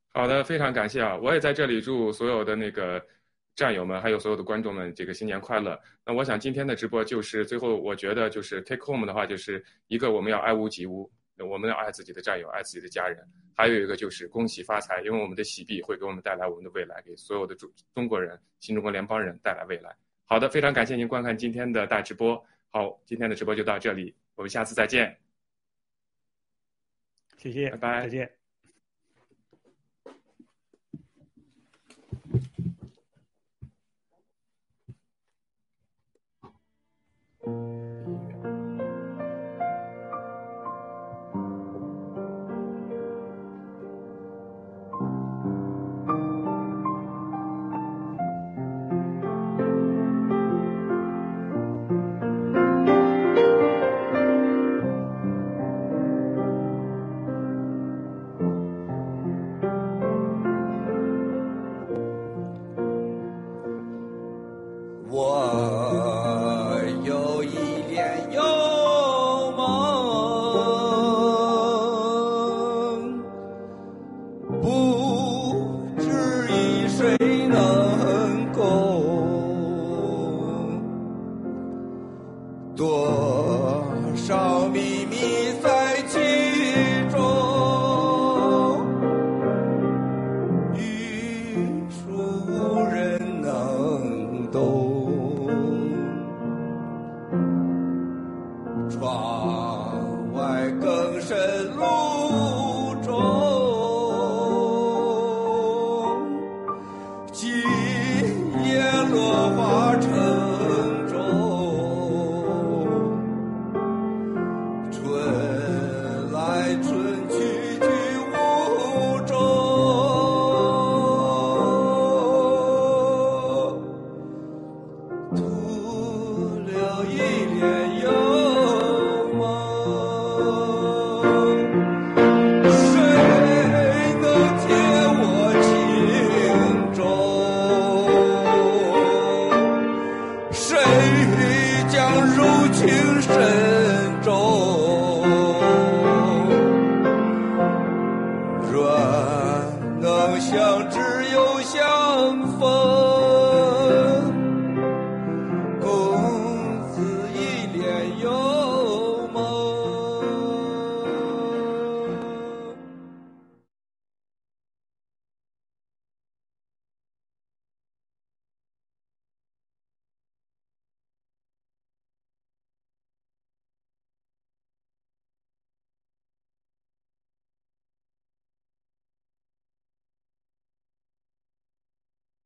Speaker 2: 好的，非常感谢啊！我也在这里祝所有的那个战友们，还有所有的观众们，这个新年快乐。那我想今天的直播就是最后，我觉得就是 take home 的话，就是一个我们要爱屋及乌。我们要爱自己的战友，爱自己的家人。还有一个就是恭喜发财，因为我们的喜币会给我们带来我们的未来，给所有的中中国人、新中国联邦人带来未来。好的，非常感谢您观看今天的大直播。好，今天的直播就到这里，我们下次再见。
Speaker 4: 谢谢，
Speaker 2: 拜拜，
Speaker 4: 再见。